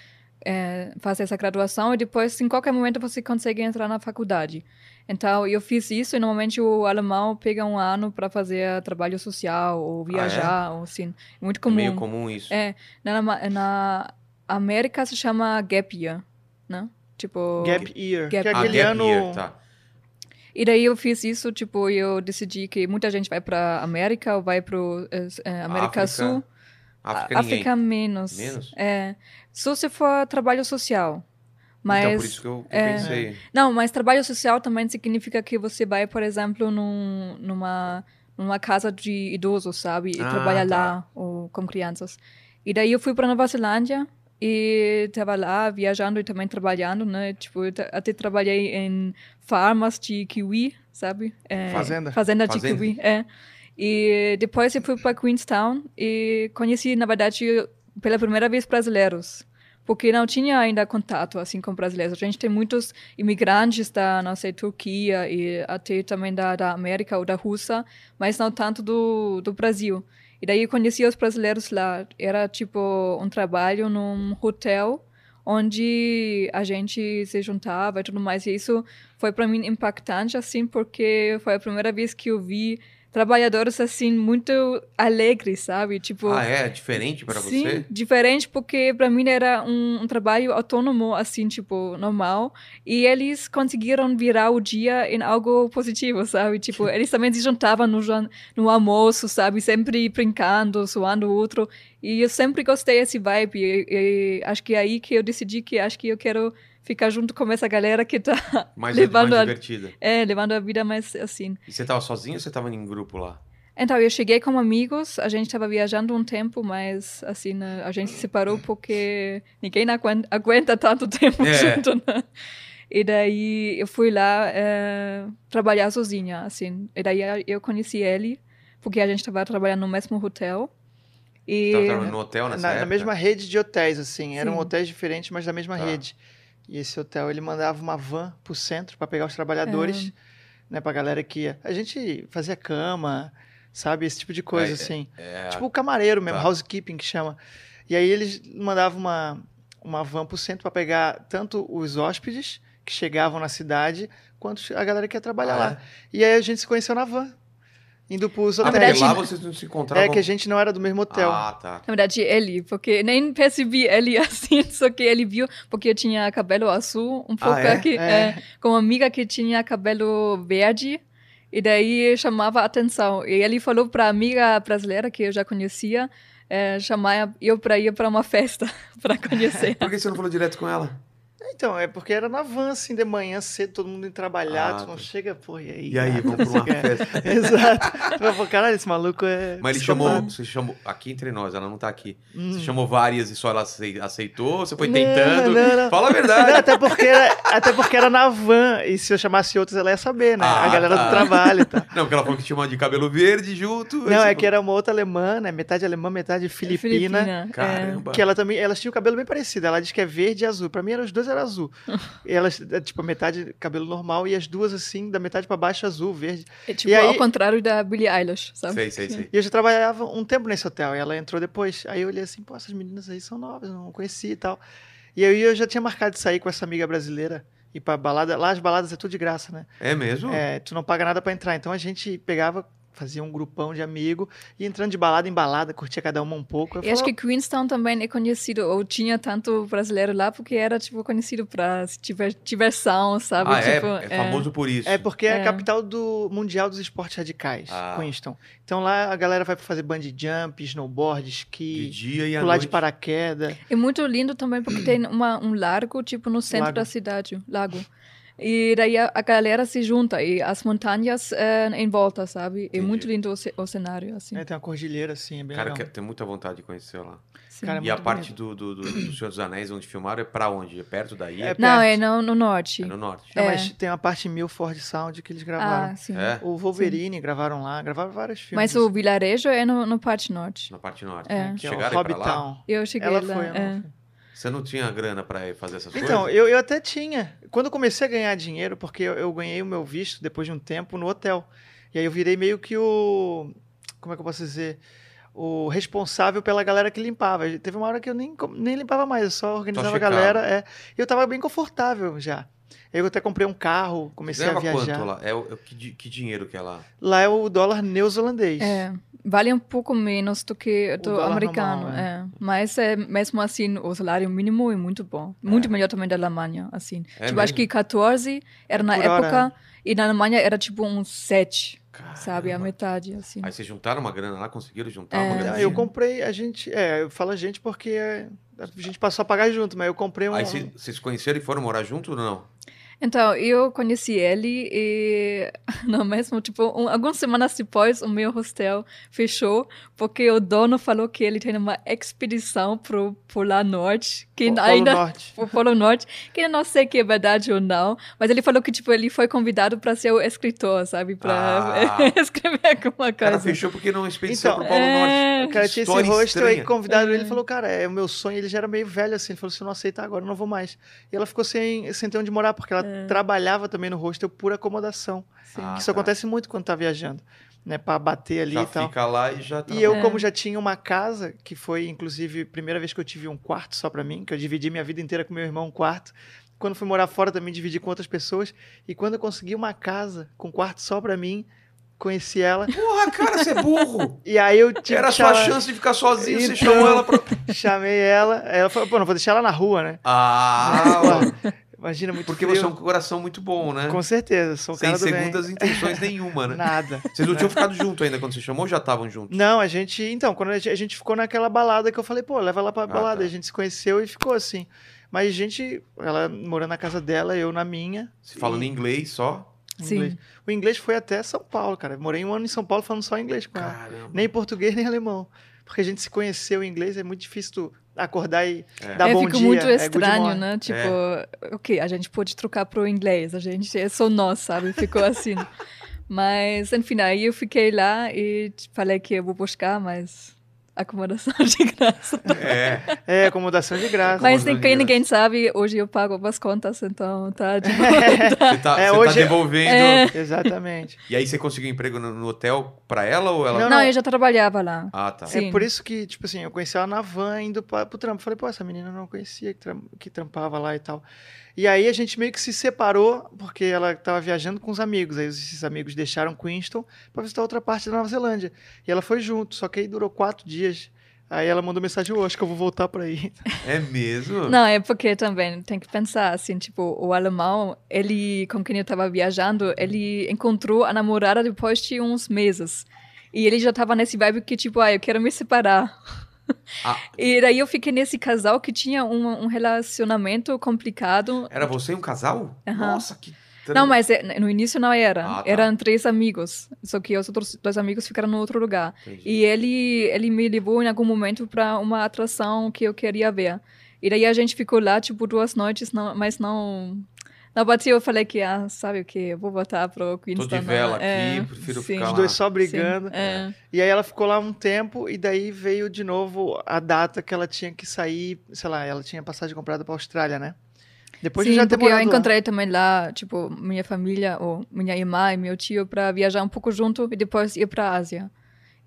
é, faz essa graduação e depois, em qualquer momento, você consegue entrar na faculdade. Então, eu fiz isso e normalmente o alemão pega um ano para fazer trabalho social ou viajar, ou assim. É muito É comum. meio comum isso. É, na, na América se chama gap year, né? Tipo... Gap Year, Gap que é Ah, gap ano... year, tá. E daí eu fiz isso, tipo, eu decidi que muita gente vai pra América ou vai pro eh, eh, América África, Sul. África, A-. África menos. Menos? É. Só se for trabalho social. Mas Então, por isso que eu, que eu é. pensei. não, mas trabalho social também significa que você vai, por exemplo, num, numa numa casa de idosos, sabe? E Ah, trabalha tá. lá ou com crianças. E daí eu fui para Nova Zelândia e estava lá viajando e também trabalhando, né? Tipo, até trabalhei em farmas de kiwi, sabe? É, Fazenda. Fazenda de Fazenda. kiwi, é. E depois eu fui para Queenstown e conheci, na verdade, pela primeira vez brasileiros. Porque não tinha ainda contato assim com brasileiros. A gente tem muitos imigrantes da, não sei, Turquia e até também da, da América ou da Rússia, mas não tanto do, do Brasil. E daí eu conheci os brasileiros lá. Era tipo um trabalho num hotel onde a gente se juntava e tudo mais. E isso foi para mim impactante, assim, porque foi a primeira vez que eu vi trabalhadores assim muito alegres, sabe? Tipo, Ah, é? Diferente Sim, você? diferente porque para mim era um, um trabalho autônomo, assim, tipo, normal. E eles conseguiram virar o dia em algo positivo, sabe? Tipo, eles também se juntavam no, no almoço, sabe? Sempre brincando, zoando o outro. E eu sempre gostei desse vibe. E, e acho que é aí que eu decidi que acho que eu quero ficar junto com essa galera que tá Mais, levando, mais a, divertida. é, levando a vida mais assim. E você tava sozinho ou você tava em grupo lá? Então, eu cheguei com amigos, a gente estava viajando um tempo, mas assim, né, a gente se separou porque ninguém aguenta, aguenta tanto tempo É. junto, né? E daí eu fui lá eh, trabalhar sozinha, assim. E daí eu conheci ele, porque a gente estava trabalhando no mesmo hotel. E Tava trabalhando no hotel nessa Na, na época? mesma rede de hotéis, assim. Eram Sim. hotéis diferentes, mas da mesma Tá. rede. E esse hotel, ele mandava uma van pro centro para pegar os trabalhadores, né? Pra galera que ia. A gente fazia cama, sabe? Esse tipo de coisa, É, assim. É, Tipo o camareiro mesmo, Tá. housekeeping que chama. E aí eles mandavam uma, uma van pro centro para pegar tanto os hóspedes que chegavam na cidade, quanto a galera que ia trabalhar Ah, lá. E aí a gente se conheceu na van, indo pros Ah, hotéis. lá vocês não se encontravam... É que a gente não era do mesmo hotel. Ah, tá. Na verdade, ele, porque nem percebi ele assim, só que ele viu, porque eu tinha cabelo azul, um pouco é? aqui, É. é, com uma amiga que tinha cabelo verde, e daí chamava a atenção. E ele falou para amiga brasileira que eu já conhecia, é, chamar eu para ir para uma festa para conhecer. Por que você não falou direto com ela? Então, é porque era na van, assim, de manhã cedo, todo mundo indo trabalhar, Ah, tu não tá. chega, pô, e aí? E aí, cara? vamos pra uma festa. Exato. Tu vai caralho, esse maluco é. Mas ele chamou, você chamou, aqui entre nós, ela não tá aqui. Hum. Você chamou várias e só ela acei- aceitou? Você foi Não, tentando? não, não. Fala a Não, verdade. até, porque era, até porque era na van, e se eu chamasse outras, ela ia saber, né? Ah, a galera tá. do trabalho e tal. Não, porque ela falou que tinha uma de cabelo verde junto. Não, é que era uma outra alemã, né? Metade alemã, metade filipina. é. Caramba. Que ela também, elas tinham o cabelo bem parecido. Ela diz que é verde e azul. Pra mim, eram, os dois eram azul. e elas, é, tipo, a metade cabelo normal e as duas, assim, da metade pra baixo, azul, verde. É tipo E aí- ao contrário da Billie Eilish, sabe? Sei, sei, sei. E eu já trabalhava um tempo nesse hotel. E ela entrou depois. Aí eu olhei assim, pô, essas meninas aí são novas, não conheci e tal. E aí eu já tinha marcado de sair com essa amiga brasileira. Ir pra balada. Lá as baladas é tudo de graça, né? É mesmo? É, tu não paga nada pra entrar. Então a gente pegava, fazia um grupão de amigo e entrando de balada em balada, curtia cada uma um pouco. Eu E acho que Queenstown também é conhecido, ou tinha tanto brasileiro lá, porque era, tipo, conhecido pra diver- diversão, sabe? Ah, é? tipo, É famoso por isso. É porque é, a É. capital do Mundial dos Esportes Radicais, Ah. Queenstown. Então lá a galera vai fazer bungee jump, snowboard, De esqui, dia e pular de paraquedas. É muito lindo também porque tem uma, um largo, tipo, no centro Lago. da cidade, lago. E daí a, a galera se junta e as montanhas eh, em volta, sabe? É Entendi. muito lindo o, ce- o cenário, assim. É, tem uma cordilheira assim, é bem Cara, legal. quero- tenho muita vontade de conhecer lá. Sim. Cara, é e a parte do, do, do, do Senhor dos Anéis, onde filmaram, é pra onde? É perto daí? É É, Não, é no, no norte. no norte. Não, é. mas tem uma parte Milford Sound que eles gravaram. Ah, sim. É? O Wolverine gravaram lá, gravaram vários filmes. Mas o vilarejo é no, no parte norte. Na parte norte. É. que é o Chegaram lá? Hobbitown. Eu cheguei Ela lá. foi, eu é. Você não tinha grana pra ir fazer essas Então, coisas? eu, eu até tinha. Quando eu comecei a ganhar dinheiro, porque eu, eu ganhei o meu visto depois de um tempo no hotel. E aí eu virei meio que o. Como é que eu posso dizer? O responsável pela galera que limpava. Teve uma hora que eu nem, nem limpava mais, eu só organizava a checava. galera. É, e eu tava bem confortável já. Eu até comprei um carro, comecei a viajar. quanto lá? É, o- é o que, que dinheiro que é lá? Lá é o dólar neozelandês. É, vale um pouco menos do que do americano, normal, é. Mas é, mesmo assim, o salário mínimo é muito bom. Muito melhor também da Alemanha, assim. É tipo, acho que 14 era na Por hora. época, e na Alemanha era tipo um 7, sabe? A Caramba. metade, assim. Aí vocês juntaram uma grana lá, conseguiram juntar É. uma Ah, grana? eu comprei, a gente. É, eu falo a gente porque é, a gente passou a pagar junto, mas eu comprei um. Aí cê- vocês conheceram e foram morar junto ou não? Então, eu conheci ele e, no mesmo, tipo, um, algumas semanas depois, o meu hostel fechou porque o dono falou que ele tem uma expedição pro Polar Norte, que Polo ainda... Norte. Pro Polo Norte, que eu não sei que é verdade ou não, mas ele falou que, tipo, ele foi convidado para ser o escritor, sabe? Pra Ah. escrever alguma O cara coisa. fechou porque não expedição Então, pro Polo é, Norte. O cara tinha esse rosto aí convidaram É. ele falou, cara, é o meu sonho. Ele já era meio velho assim. Ele falou: se eu não aceitar agora, eu não vou mais. E ela ficou sem, sem ter onde morar, porque ela trabalhava também no hostel por acomodação. Sim. Ah, isso tá. acontece muito quando tá viajando, né? Pra bater ali Já e tal. fica lá e já tá. E eu, É. como já tinha uma casa, que foi inclusive a primeira vez que eu tive um quarto só pra mim, que eu dividi minha vida inteira com meu irmão um quarto. Quando fui morar fora também dividi com outras pessoas. E quando eu consegui uma casa com um quarto só pra mim, conheci ela. Porra, cara, você é burro. E aí eu tive Era a sua chamar- chance de ficar sozinho, você Então- chamou ela pra. Chamei ela. Ela falou, pô, não vou deixar ela na rua, né? Ah, Imagina, muito porque frio. você é um coração muito bom, né? Com certeza, sou o Sem cara do bem. segundas intenções nenhuma, né? Nada. Vocês não tinham ficado junto ainda quando você chamou ou já estavam juntos? Não, a gente. Então, quando a gente, a gente ficou naquela balada que eu falei, pô, leva ela pra balada. tá. A gente se conheceu e ficou assim. Mas a gente, ela morando na casa dela, eu na minha. Você falando E- inglês só? Sim. inglês. O inglês foi até São Paulo, cara. Morei um ano em São Paulo falando só inglês com ela. Caramba. Nem português, nem alemão. Porque a gente se conheceu em inglês, é muito difícil tu acordar e É. dar é, bom fica dia. muito é estranho, morning. né? Tipo, ok, a gente pode trocar pro inglês, a gente é só nós, sabe? Ficou assim. mas, enfim, aí eu fiquei lá e falei que eu vou buscar, mas acomodação de graça. É. É, acomodação de graça. Mas de ninguém, graça. ninguém sabe, hoje eu pago as contas, então tá de Você tá, É, você hoje- tá devolvendo. É. Exatamente. E aí você conseguiu emprego no, no hotel pra ela ou ela. Não, Não, eu já trabalhava lá. Ah, tá. Sim. É por isso que, tipo assim, eu conheci ela na van indo pra, pro trampo. Falei, pô, essa menina eu não conhecia que, tram- que trampava lá e tal. E aí a gente meio que se separou, porque ela tava viajando com os amigos. Aí esses amigos deixaram Queenstown pra visitar outra parte da Nova Zelândia. E ela foi junto, só que aí durou quatro dias. Aí ela mandou mensagem, eu acho que eu vou voltar pra aí. É mesmo? Não, é porque também tem que pensar assim, tipo, o alemão, ele, com quem eu tava viajando, ele encontrou a namorada depois de uns meses. E ele já tava nesse vibe que, tipo, ah, eu quero me separar. Ah. E daí eu fiquei nesse casal que tinha um, um relacionamento complicado. Era você e um casal? Aham. Nossa, que. Não, mas é- no início não era. Ah, tá. Eram três amigos. Só que os outros dois amigos ficaram no outro lugar. Entendi. E ele, ele me levou em algum momento para uma atração que eu queria ver. E daí a gente ficou lá, tipo, duas noites, não, mas não. Não bateu, eu falei que, ah, sabe o que, eu vou voltar pro Tô Queenstown. de vela aqui, É, prefiro sim. ficar Os lá. dois só Sim, brigando. é. E aí ela ficou lá um tempo e daí veio de novo a data que ela tinha que sair, sei lá, ela tinha passagem comprada pra Austrália, né? Depois de Sim, já ter porque eu morado lá. encontrei também lá, tipo, minha família, ou minha irmã e meu tio, para viajar um pouco junto e depois ir para Ásia.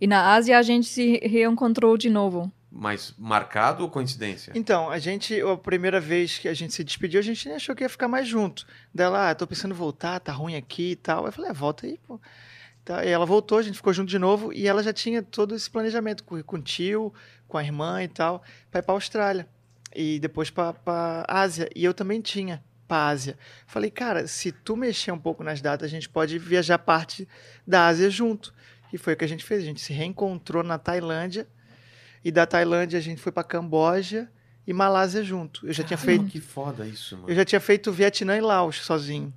E na Ásia a gente se reencontrou de novo. Mas marcado ou coincidência? Então, a gente, a primeira vez que a gente se despediu, a gente nem achou que ia ficar mais junto. Dela, ah, tô pensando em voltar, tá ruim aqui e tal. Eu falei, ah, volta aí, pô. Tá, e ela voltou, a gente ficou junto de novo e ela já tinha todo esse planejamento com, com o tio, com a irmã e tal, pra ir pra Austrália. E depois pra Ásia. E eu também tinha pra Ásia. Falei, cara, se tu mexer um pouco nas datas, a gente pode viajar parte da Ásia junto. E foi o que a gente fez. A gente se reencontrou na Tailândia. E da Tailândia a gente foi pra Camboja e Malásia junto. Eu já tinha feito, Que foda isso, mano. eu já tinha feito Vietnã e Laos sozinho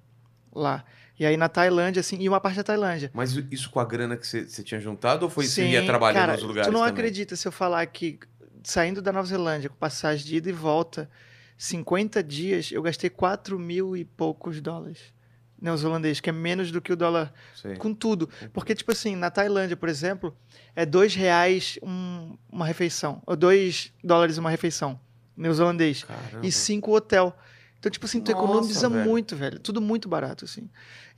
lá. E aí na Tailândia assim, e uma parte da Tailândia. Mas isso com a grana que você você tinha juntado ou foi você Sim, ia trabalhando cara, nos lugares Tu não também? acredita se eu falar que saindo da Nova Zelândia com passagem de ida e volta, 50 dias, eu gastei 4 mil e poucos dólares neozelandês, que é menos do que o dólar Sei. com tudo. Porque, tipo assim, na Tailândia, por exemplo, é dois reais um- uma refeição. Ou dois dólares uma refeição neozelandês. Caramba. E cinco hotel. Então, tipo assim, tu Nossa, economiza velho. muito, velho. Tudo muito barato, assim.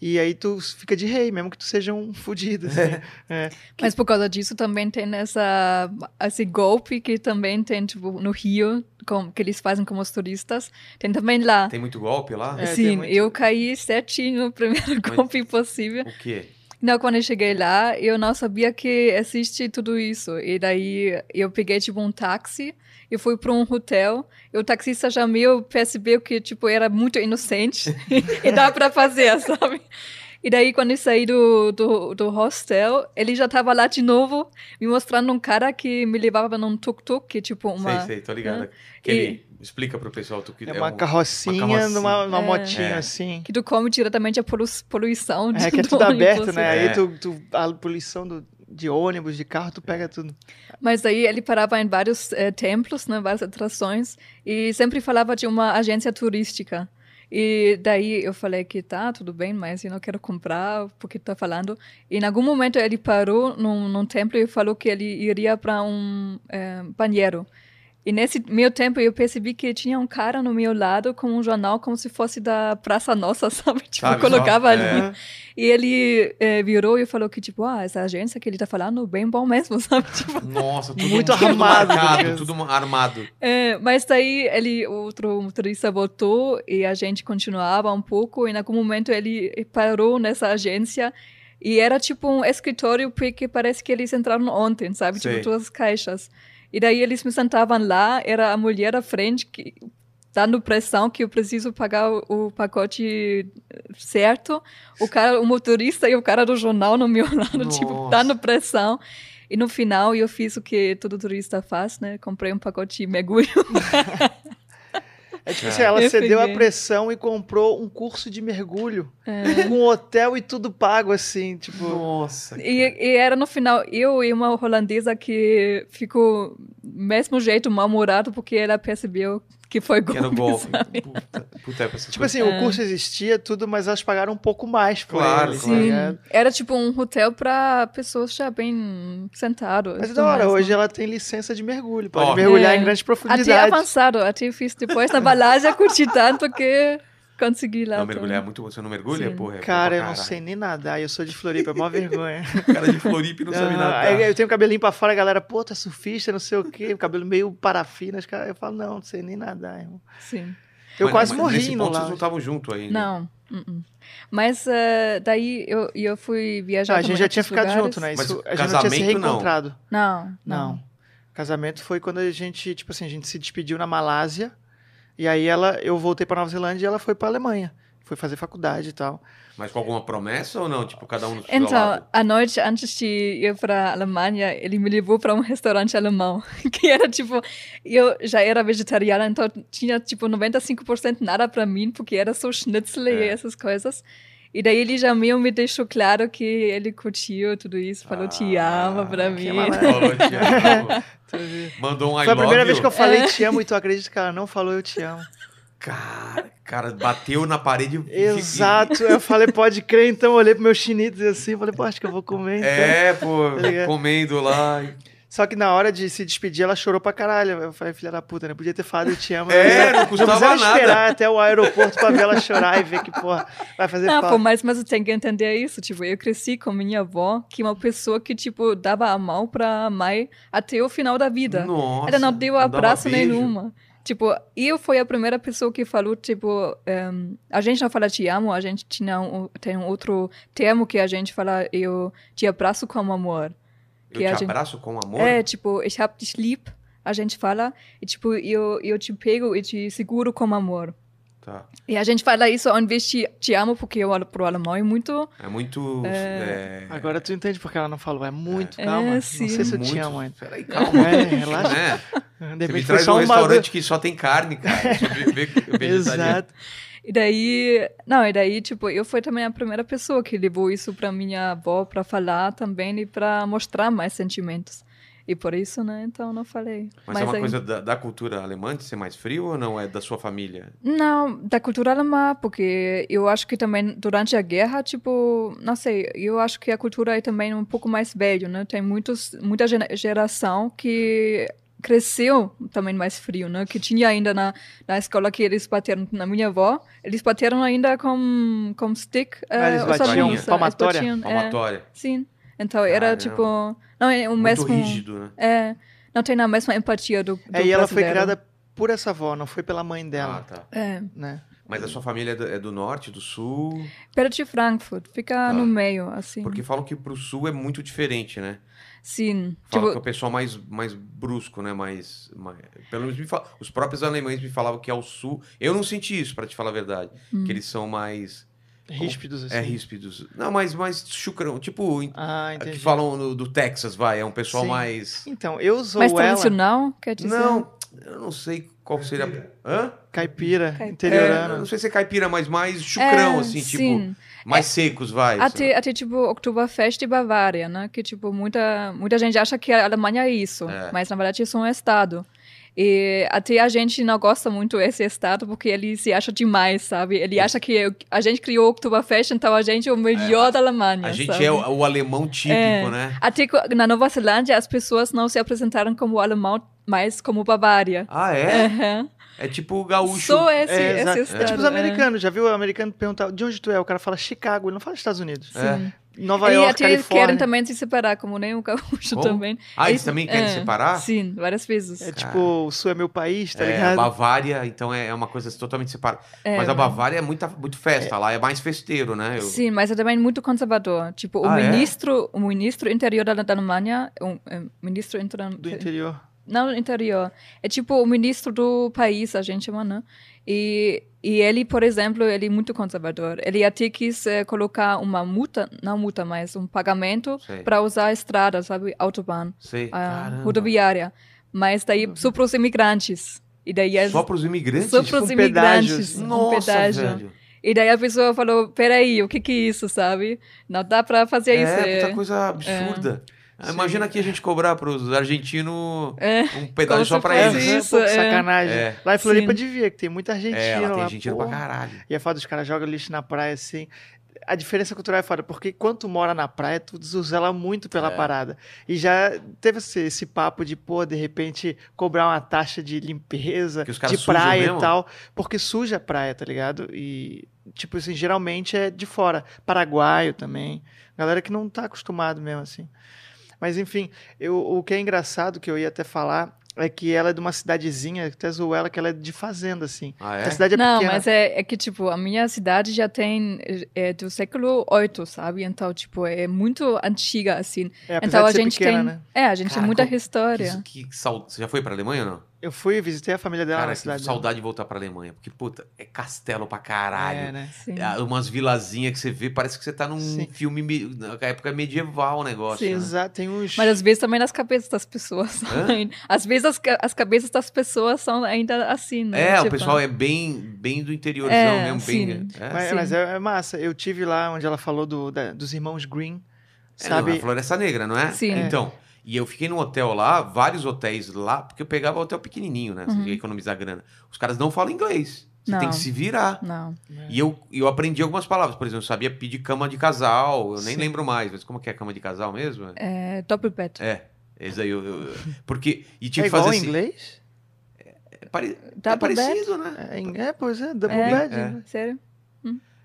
E aí tu fica de rei, mesmo que tu seja um fudido, assim. É. Mas por causa disso também tem essa, esse golpe que também tem, tipo, no Rio, com, que eles fazem como os turistas. Tem também lá. Tem muito golpe lá? É, Sim, muito- eu caí certinho no primeiro golpe possível. O quê? Não, quando eu cheguei lá, eu não sabia que existe tudo isso. E daí eu peguei, tipo, um táxi, eu fui para um hotel, e o taxista já meio percebeu que, tipo, era muito inocente e dá para fazer, sabe? E daí, quando eu saí do, do, do hostel, ele já tava lá de novo, me mostrando um cara que me levava num tuk-tuk, que tipo uma... Sei, sei, tô ligado. né? Que explica pro pessoal tu que É uma um- carrocinha, uma carrocinha. numa, numa É. motinha É. assim. Que tu come diretamente a polu poluição. É de- que é do tudo aberto, ônibus, né? É. Aí tu, tu- a poluição do, de ônibus, de carro, tu pega tudo. Mas daí ele parava em vários eh, templos, né, várias atrações, e sempre falava de uma agência turística. E daí eu falei que tá, tudo bem, mas eu não quero comprar porque tá falando. E em algum momento ele parou num, num templo e falou que ele iria para um eh, banheiro. E nesse meio tempo eu percebi que tinha um cara no meu lado com um jornal como se fosse da Praça Nossa, sabe? Tipo, Sabe, colocava só- ali. é. E ele eh, virou e falou que, tipo, ah, essa agência que ele tá falando, bem bom mesmo, sabe? Tipo, Nossa, tudo Muito tudo armado, marcado, Deus. tudo armado. É, mas daí ele, outro motorista voltou e a gente continuava um pouco e em algum momento ele parou nessa agência e era tipo um escritório porque parece que eles entraram ontem, sabe? Sei. Tipo duas caixas. E daí eles me sentavam lá, era a mulher à frente que dando pressão que eu preciso pagar o, o pacote certo, o cara, o motorista e o cara do jornal no meu lado, tipo, Nossa. dando pressão. E no final eu fiz o que todo turista faz, né? Comprei um pacote de mergulho. É tipo assim, ela Eu cedeu a peguei. pressão e comprou um curso de mergulho. É. Com hotel e tudo pago, assim, tipo. Nossa. E, e era no final eu e uma holandesa que ficou mesmo jeito mal-humorado porque ela percebeu que foi Que golpe, era o golpe. Puta, puta, é Tipo coisas- assim, É. o curso existia, tudo, mas elas pagaram um pouco mais por Claro, ele. tá claro. ligado? Era tipo um hotel para pessoas já bem sentadas. Mas da hora, mais, hoje né? ela tem licença de mergulho, pode Ó. mergulhar É. em grandes Até profundidades. avançado, até eu fiz depois na balagem, curti tanto que consegui lá. Não, também. mergulhar é muito bom. Você não mergulha? Sim. Porra, é Cara, eu não sei nem nadar, eu sou de Floripa, é mó vergonha. Cara de Floripa e não sabe Ah, nadar. eu tenho o cabelinho pra fora, a galera, pô, tu é surfista, não sei o quê, o cabelo meio parafina, os caras, eu falo, não, não sei nem nadar, irmão. Sim. Eu Mas- quase mas morri Nesse no ponto vocês não lá. estavam juntos ainda. Não. uh-uh. Mas eh, daí eu, eu fui viajar a gente já tinha ficado lugares. junto, né? Mas Isso, a gente não tinha se casamento, não. reencontrado. Não, não. Não. Casamento foi quando a gente, tipo assim, a gente se despediu na Malásia. E aí ela, eu voltei pra Nova Zelândia e ela foi pra Alemanha. Foi fazer faculdade e tal. Mas com alguma promessa ou não? Tipo, cada um no seu Então, lado? à noite, antes de ir para a Alemanha, ele me levou para um restaurante alemão, que era tipo, eu já era vegetariana, então tinha tipo 95% nada para mim, porque era só schnitzel e É. essas coisas. E daí ele já meio me deixou claro que ele curtiu tudo isso, falou te Ah, ama pra que mim. Falou, te amo. Mandou um I Foi a love primeira you. vez que eu falei É. te amo e tu acredita que ela não falou eu te amo. Cara, cara, bateu na parede. e- Exato. Eu falei, pode crer, então eu olhei pro meu chinito assim, falei, pô, acho que eu vou comer então. É, pô, Tá comendo lá. Só que na hora de se despedir, ela chorou pra caralho. Eu falei, filha da puta, né? Podia ter falado eu te amo. É, não custava nada. esperar até o aeroporto pra ver ela chorar e ver que, porra, vai fazer Não, falta. pô, mas, mas eu tenho que entender isso. Tipo, eu cresci com minha avó, que é uma pessoa que, tipo, dava a mão pra mãe até o final da vida. Nossa. Ela não deu dava abraço nenhuma. Tipo, eu fui a primeira pessoa que falou, tipo, em, a gente não fala te amo, a gente tinha um, tem um outro termo que a gente fala, eu te abraço com amor. Eu que te a gente- abraço com amor. É, tipo, ich hab dich lieb, a gente fala, e tipo, eu, eu te pego e te seguro com amor. Tá. E a gente fala isso ao invés de te amo, porque o, pro alemão é muito... É muito. É, Agora tu entende porque ela não falou. É muito, É, calma. não sim. sei se eu te muito- amo ainda. Peraí, calma. É, relaxa. Né? De Você me traz um uma... restaurante que só tem carne, cara. Exato. E daí, não, e daí, tipo, eu fui também a primeira pessoa que levou isso pra minha avó pra falar também e pra mostrar mais sentimentos. E por isso, né, então não falei. Mas, é uma aí- coisa da, da cultura alemã de ser mais frio ou não? É da sua família? Não, da cultura alemã, porque eu acho que também durante a guerra, tipo, não sei, eu acho que a cultura é também um pouco mais velho, né? Tem muitos, muita gera- geração que cresceu também mais frio, né? Que tinha ainda na, na escola que eles bateram na minha avó, eles bateram ainda com, com stick. Ah, eles eh, os batiam eles palmatória? batiam, é, Palmatória. sim. Então era Caramba. tipo, não é o Muito mesmo, rígido, né? é, não tem a mesma empatia do, do É, e ela foi criada por essa avó, não foi pela mãe Ah, dela, tá. É, né? Mas a sua família é do, é do norte, do sul? perto de Frankfurt, fica Tá. no meio, assim. Porque falam que pro sul é muito diferente, né? Sim. Falam que é Tipo, o pessoal mais, mais brusco, né? Mais, mais- pelo menos me fal- os próprios alemães me falavam que ao sul. Eu não senti isso, pra te falar a verdade. Hum. Que eles são mais. Ríspidos, assim. É ríspidos. Não, mas mais chucrão. Tipo, Ah, que falam no- do Texas, vai. É um pessoal Sim. mais. Então, eu sou Mais ela tradicional, quer dizer? Não, eu não sei qual seria. Hã? caipira, Caipira. É, interiorana. não sei se é caipira, mas mais chucrão, É, assim, tipo. Mais secos, vai. Até, até tipo Oktoberfest e Bavária, né? Que tipo muita muita gente acha que a Alemanha é isso, É. mas na verdade isso é um estado. E até a gente não gosta muito desse estado porque ele se acha demais, sabe? Ele acha que a gente criou o Oktoberfest, então a gente é o melhor da Alemanha. A gente sabe? é o, o alemão típico, É. né? Até na Nova Zelândia as pessoas não se apresentaram como alemão, mas como Bavária. Ah, é? Aham. É tipo o gaúcho. Só esse, É, esse estado. É tipo os americanos, já viu o americano perguntar de onde tu é? O cara fala Chicago, ele não fala Estados Unidos. É. Nova E York, até eles Califórnia. querem também se separar, como nem o gaúcho Como? também. Ah, eles também querem separar? Sim, várias vezes. É tipo, o sul é meu país, tá É, a ligado? Bavária, então é é uma coisa totalmente separada. É, mas a Bavária é muita, muito festa lá, é mais festeiro, né? Eu- Sim, mas é também muito conservador. Tipo, o Ah, é? ministro, o ministro interior da, da Alemanha, o é, ministro inter... Do interior. Não interior, é tipo o ministro do país, a gente chama, né? E, e ele, por exemplo, ele é muito conservador. Ele até quis eh, colocar uma multa, não multa, mas um pagamento para usar a estrada, sabe, autobahn, Sei. a Caramba. rodoviária. Mas daí só para os imigrantes. E daí é Só pros imigrantes? só para os imigrantes, um Nossa, velho. E daí a pessoa falou, peraí, o que que é isso, sabe? Não dá pra fazer isso. É, É, puta coisa absurda. Ah, Imagina aqui a gente cobrar pros argentinos É, um pedaço só É, fosse eles. isso, é. sacanagem. É. Lá em Floripa Sim. devia, que tem muita argentina É, ela tem lá, argentino pra caralho. E é foda, os caras jogam lixo na praia assim. A diferença cultural é foda, porque quando tu mora na praia, tu desuzela muito pela É. parada. E já teve esse, esse papo de, pô, de repente, cobrar uma taxa de limpeza, os de praia mesmo? e tal, porque suja a praia, tá ligado? E, tipo assim, geralmente é de fora. Paraguaio também. Galera que não tá acostumado mesmo, assim. Mas, enfim, eu, o que é engraçado, que eu ia até falar, é que ela é de uma cidadezinha, até zoou ela, que ela é de fazenda, assim. Ah, A é? cidade é Não, pequena. mas é, é que, tipo, a minha cidade já tem, é do século VIII, sabe? Então, tipo, é muito antiga, assim. É, então de a gente pequena, tem... né? É, a gente Cara, tem muita qual- história. Que, que sal- Você já foi pra Alemanha ou não? Eu fui, visitei a família dela Cara, na cidade. dela. saudade de voltar pra Alemanha. Porque, puta, é castelo pra caralho. É, né? Sim. É, umas vilazinhas que você vê, parece que você tá num Sim. filme me- na época medieval o negócio. Sim, né? exato. Tem uns. Mas às vezes também nas cabeças das pessoas. Hã? Às vezes as, as cabeças das pessoas são ainda assim, né? É, o Tipo, pessoal é bem, bem do interiorzão É, mesmo, sim. bem. É. Mas, Sim. mas é, é massa. Eu tive lá onde ela falou do, da- dos irmãos Green. É, não, Sabe? a Floresta Negra, não é? Sim. Então, e eu fiquei num hotel lá, vários hotéis lá, porque eu pegava hotel pequenininho, né? Você Uhum. ia economizar grana. Os caras não falam inglês. Você tem Não. que se virar. Não. E eu, eu aprendi algumas palavras. Por exemplo, eu sabia pedir cama de casal. Eu nem Sim. lembro mais. Mas como que é cama de casal mesmo? É doppelbett. É. Esse aí eu, eu- eu- Porque. E tinha é que fazer assim. inglês? É, pare- é Double bed? parecido, né? É, é, pois é, double É. bed. É. né? Sério?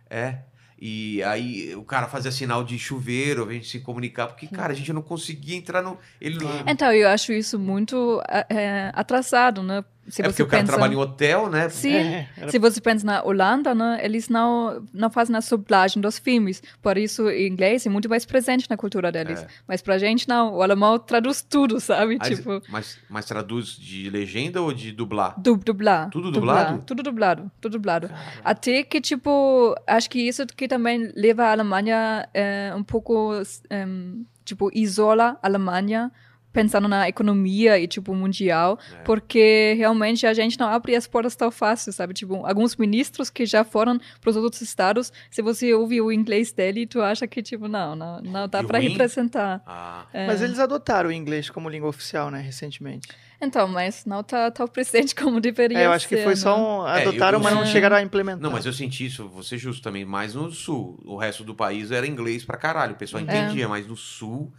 É. E aí o cara fazia sinal de chuveiro, a gente se comunicar, porque, cara, a gente não conseguia entrar no. Ele não. Então, eu acho isso muito é, atrasado, né? Se é porque você o cara pensa... trabalha em hotel, né? Sim, É, era- se você pensa na Holanda, né, eles não, não fazem a dublagem dos filmes. Por isso, o inglês é muito mais presente na cultura deles. É. Mas pra gente, não. O alemão traduz tudo, sabe? Aí, tipo, mas, mas traduz de legenda ou de dublar? du dublar. Tudo dublar, dublado? Tudo dublado, tudo dublado. Até que, tipo, acho que isso que também leva a Alemanha é, um pouco, em, tipo, isola a Alemanha pensando na economia e, tipo, mundial, É. porque realmente a gente não abre as portas tão fácil, sabe? Tipo, alguns ministros que já foram para os outros estados, se você ouve o inglês dele, tu acha que, tipo, não, não, não dá para representar. Ah, É. Mas eles adotaram o inglês como língua oficial, né, recentemente. Então, mas não tá tão presente como deveria É, eu acho que ser, foi né? só um. É, Adotaram, eu- mas não É. chegaram a implementar. Não, mas eu senti isso, vou ser justo também, mais no sul. O resto do país era inglês pra caralho. O pessoal É. entendia, mas no sul,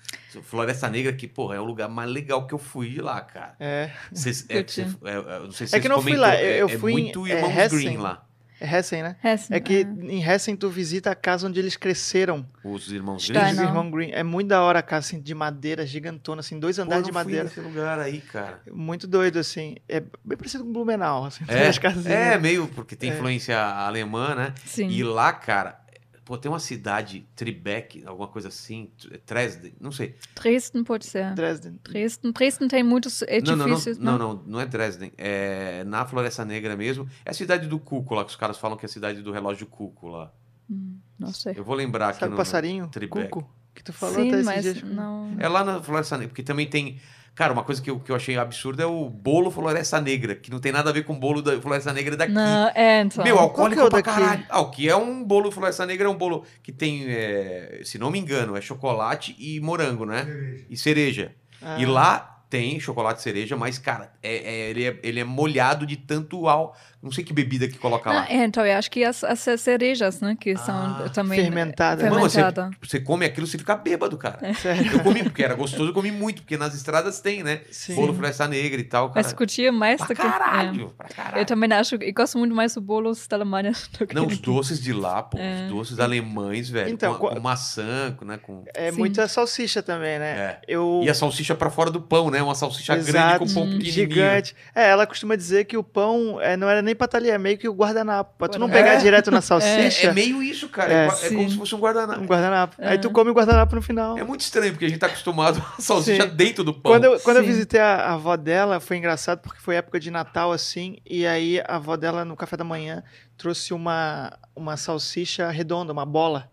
Floresta Negra, que, porra, é o lugar mais legal que eu fui de lá, cara. É. Cês- é, cê- é, é, não sei se É que não fui comentou, lá, eu- é- eu é fui em- muito é, Irmãos. Green lá. É Hessen, né? Hessen, É que ah. em Hessen tu visita a casa onde eles cresceram. Os Irmãos Green. Os irmãos Green. É muito da hora a casa assim, de madeira gigantona, assim, dois Pô, eu andares não de fui madeira. nesse lugar aí, cara. Muito doido, assim. É bem parecido com Blumenau, assim. É, as casinhas. é meio, porque tem É. influência alemã, né? Sim. E lá, cara, pô, tem uma cidade, Tribeck, alguma coisa assim, Dresden, não sei. Dresden pode ser. Dresden. Dresden, Dresden tem muitos Não, não, não, edifícios. não, não, não é Dresden. É na Floresta Negra mesmo. É a cidade do Cuco lá, que os caras falam que é a cidade do relógio Cuco lá. Hum, não sei. Eu vou lembrar aqui Sabe no o passarinho? Tribeca. Cuco? Que tu falou Sim, até mas dias. não. É lá na Floresta Negra, porque também tem. Cara, uma coisa que eu, que eu achei absurda é o bolo Floresta Negra, que não tem nada a ver com o bolo da Floresta Negra daqui. Não, é, então. Meu, alcoólico que é pra daqui? caralho. Ah, o que é um bolo Floresta Negra é um bolo que tem, é, se não me engano, é chocolate e morango, né? E cereja. Ah, E lá tem chocolate e cereja, mas, cara, é, é- ele, é, ele é molhado de tanto al... Não sei que bebida que coloca Não, lá. é, então, eu acho que as, as cerejas, né, que Ah, são também... fermentada. Não, mas você, Fermentada. você come aquilo, você fica bêbado, cara. Sério? Eu comi, porque era gostoso, eu comi muito, porque nas estradas tem, né? Sim. Bolo Floresta Negra e tal, cara. Mas curtia mais Pra do que... caralho, pra é. caralho. Eu também acho, eu gosto muito mais dos bolos da Alemanha do que Não, os doces de lá, pô, É. os doces alemães, velho. Então, com, com maçã, com, né? Com... É Sim. muita salsicha também, né? É. Eu... E a salsicha pra fora do pão, né? Uma salsicha grande Exato, com pão pequenininho. gigante. É, ela costuma dizer que o pão é, não era nem pra talher, é meio que o guardanapo. Pra tu não É. pegar direto na É, salsicha, é meio isso, cara. É, É, é como se fosse um guardanapo. um guardanapo. É. Aí tu come o guardanapo no final. É muito estranho, porque a gente tá acostumado a salsicha Sim. dentro do pão. Quando, eu, quando eu visitei a, a avó dela, foi engraçado porque foi época de Natal, assim, e aí a avó dela, no café da manhã, trouxe uma, uma salsicha redonda, uma bola.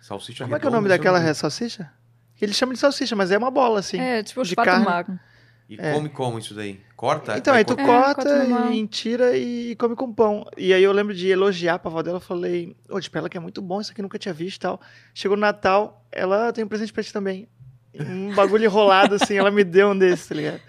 Salsicha Como é que é o redonda, nome daquela salsicha? Eles chamam de salsicha, mas é uma bola, assim. É, tipo de Schwarzenmagen. E É. come como isso daí? Corta? Então, aí tu É, corta, e tira e come com pão. E aí eu lembro de elogiar pra avó dela, eu falei, ô, tipo, ela que é muito bom, isso aqui eu nunca tinha visto e tal. Chegou no Natal, ela tem um presente pra ti também. Um bagulho enrolado, assim, ela me deu um desses, tá ligado?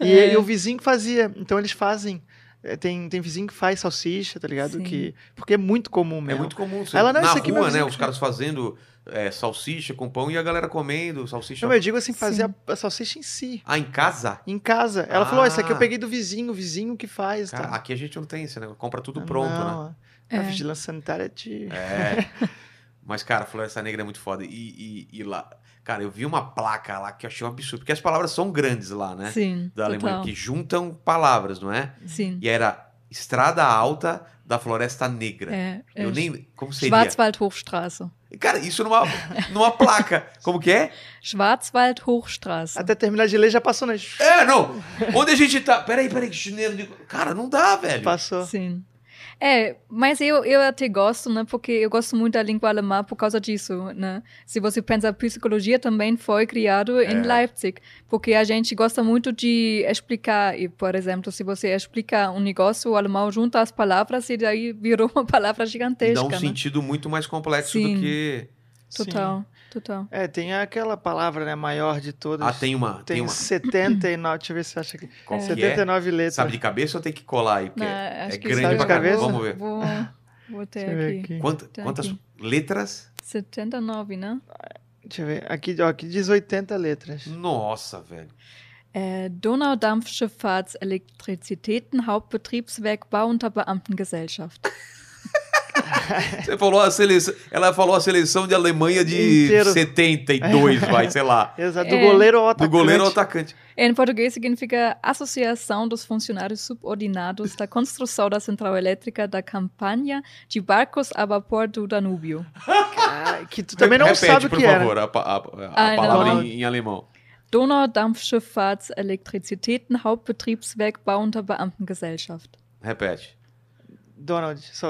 E, É. e o vizinho que fazia, então eles fazem. É, Tem, tem vizinho que faz salsicha, tá ligado? Sim. Que, porque é muito comum É mesmo. muito comum. Você, Ela, não, na isso aqui é rua, né? Os caras fazendo é, salsicha com pão e a galera comendo salsicha. Não, eu digo assim, fazer a, a salsicha em si, Ah, em casa? em casa. Ela falou, ó, isso aqui eu Ah. peguei do vizinho, o vizinho que faz. Cara, tá? aqui a gente não tem isso, né? Compra tudo pronto, né? Não, É. A vigilância sanitária é de... É. Mas, cara, Floresta Negra é muito foda. E, e- e lá. Cara, eu vi uma placa lá que eu achei um absurdo. Porque as palavras são grandes lá, né? Sim, Da Alemanha, total. que juntam palavras, não é? Sim. E era Estrada Alta da Floresta Negra. É, é Eu nem. Como seria? Schwarzwald Hochstraße. Cara, isso numa, numa placa. Como que é? Schwarzwald Hochstraße. Até terminar de ler já passou, né? É, não. Onde a gente tá. Peraí, peraí. Cara, não dá, velho. Passou. Sim. É, mas eu, eu até gosto, né? Porque eu gosto muito da língua alemã por causa disso, né? Se você pensa, psicologia também foi criado em É. Leipzig, porque a gente gosta muito de explicar. E, por exemplo, se você explica um negócio, o alemão junta as palavras e daí virou uma palavra E gigantesca, dá um né? sentido muito mais complexo Sim. do que. Total, total. É, tem aquela palavra, né, maior de todas. Ah, tem uma. Tem, Tem uma. 79, deixa eu ver se você acha aqui. Qual que é? 79 letras. Sabe de cabeça ou tem que colar aí? Porque Não, é que grande sabe pra de caramba. cabeça? Vamos ver. Vou, vou ter aqui. aqui. Quanta- Tá quantas aqui. letras? 79, né? Deixa eu ver. Aqui, ó, aqui diz 80 letras. Nossa, velho. Äh, Donaudampfschifffahrtselektrizitäten Hauptbetriebswerk Bau unter Beamtengesellschaft. Você falou a seleção. Ela falou a seleção de Alemanha de Inteiro. 72, vai, sei lá. Exato. Do É. goleiro ao Do atacante. goleiro ao atacante. Em português significa Associação dos Funcionários Subordinados da Construção da Central Elétrica da Campanha de Barcos a Vapor do Danúbio. Ah, que tu também não Repete, sabe o por que era. favor, a, a- a Ah, palavra não. em, em alemão. Donaudampfschifffahrtselektrizitäten Hauptbetriebswerk Bau unter Beamtengesellschaft. Repete. Donald. Só,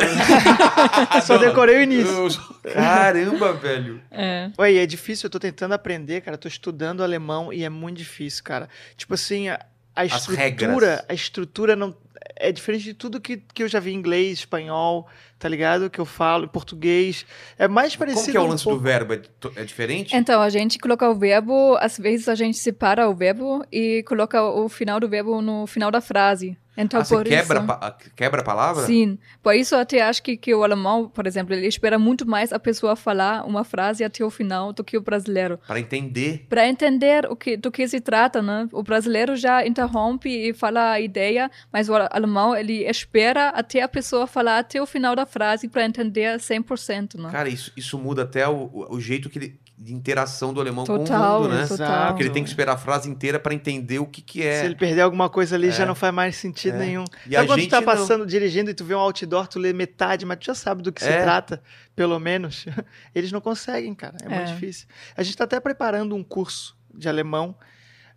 só decorei o início. Caramba, velho. É, Oi, é difícil, eu tô tentando aprender, cara. Tô estudando alemão e é muito difícil, cara. Tipo assim, a, a estrutura, a estrutura não é diferente de tudo que, que eu já vi em inglês, espanhol, tá ligado? Que eu falo, português. É mais parecido Como que é o um lance pouco- do verbo? É, é diferente? Então, a gente coloca o verbo, às vezes a gente separa o verbo e coloca o final do verbo no final da frase. Então, ah, por quebra, isso... a- quebra a palavra? Sim, por isso eu até acho que, que o alemão, por exemplo, ele espera muito mais a pessoa falar uma frase até o final do que o brasileiro. Para entender. Para entender o que, do que se trata, né? O brasileiro já interrompe e fala a ideia, mas o alemão, ele espera até a pessoa falar até o final da frase para entender 100%, né? Cara, isso, isso muda até o- o jeito que ele- de interação do alemão Total, com o mundo, né? total. Porque ele tem que esperar a frase inteira para entender o que, que Se é. ele perder alguma coisa ali, É. já não faz mais sentido É. nenhum. E Sabe a quando gente tu tá não. passando, dirigindo e tu vê um outdoor, tu lê metade, mas tu já sabe do que se É. trata, pelo menos. Eles não conseguem, cara. É, muito É. difícil. A gente tá até preparando um curso de alemão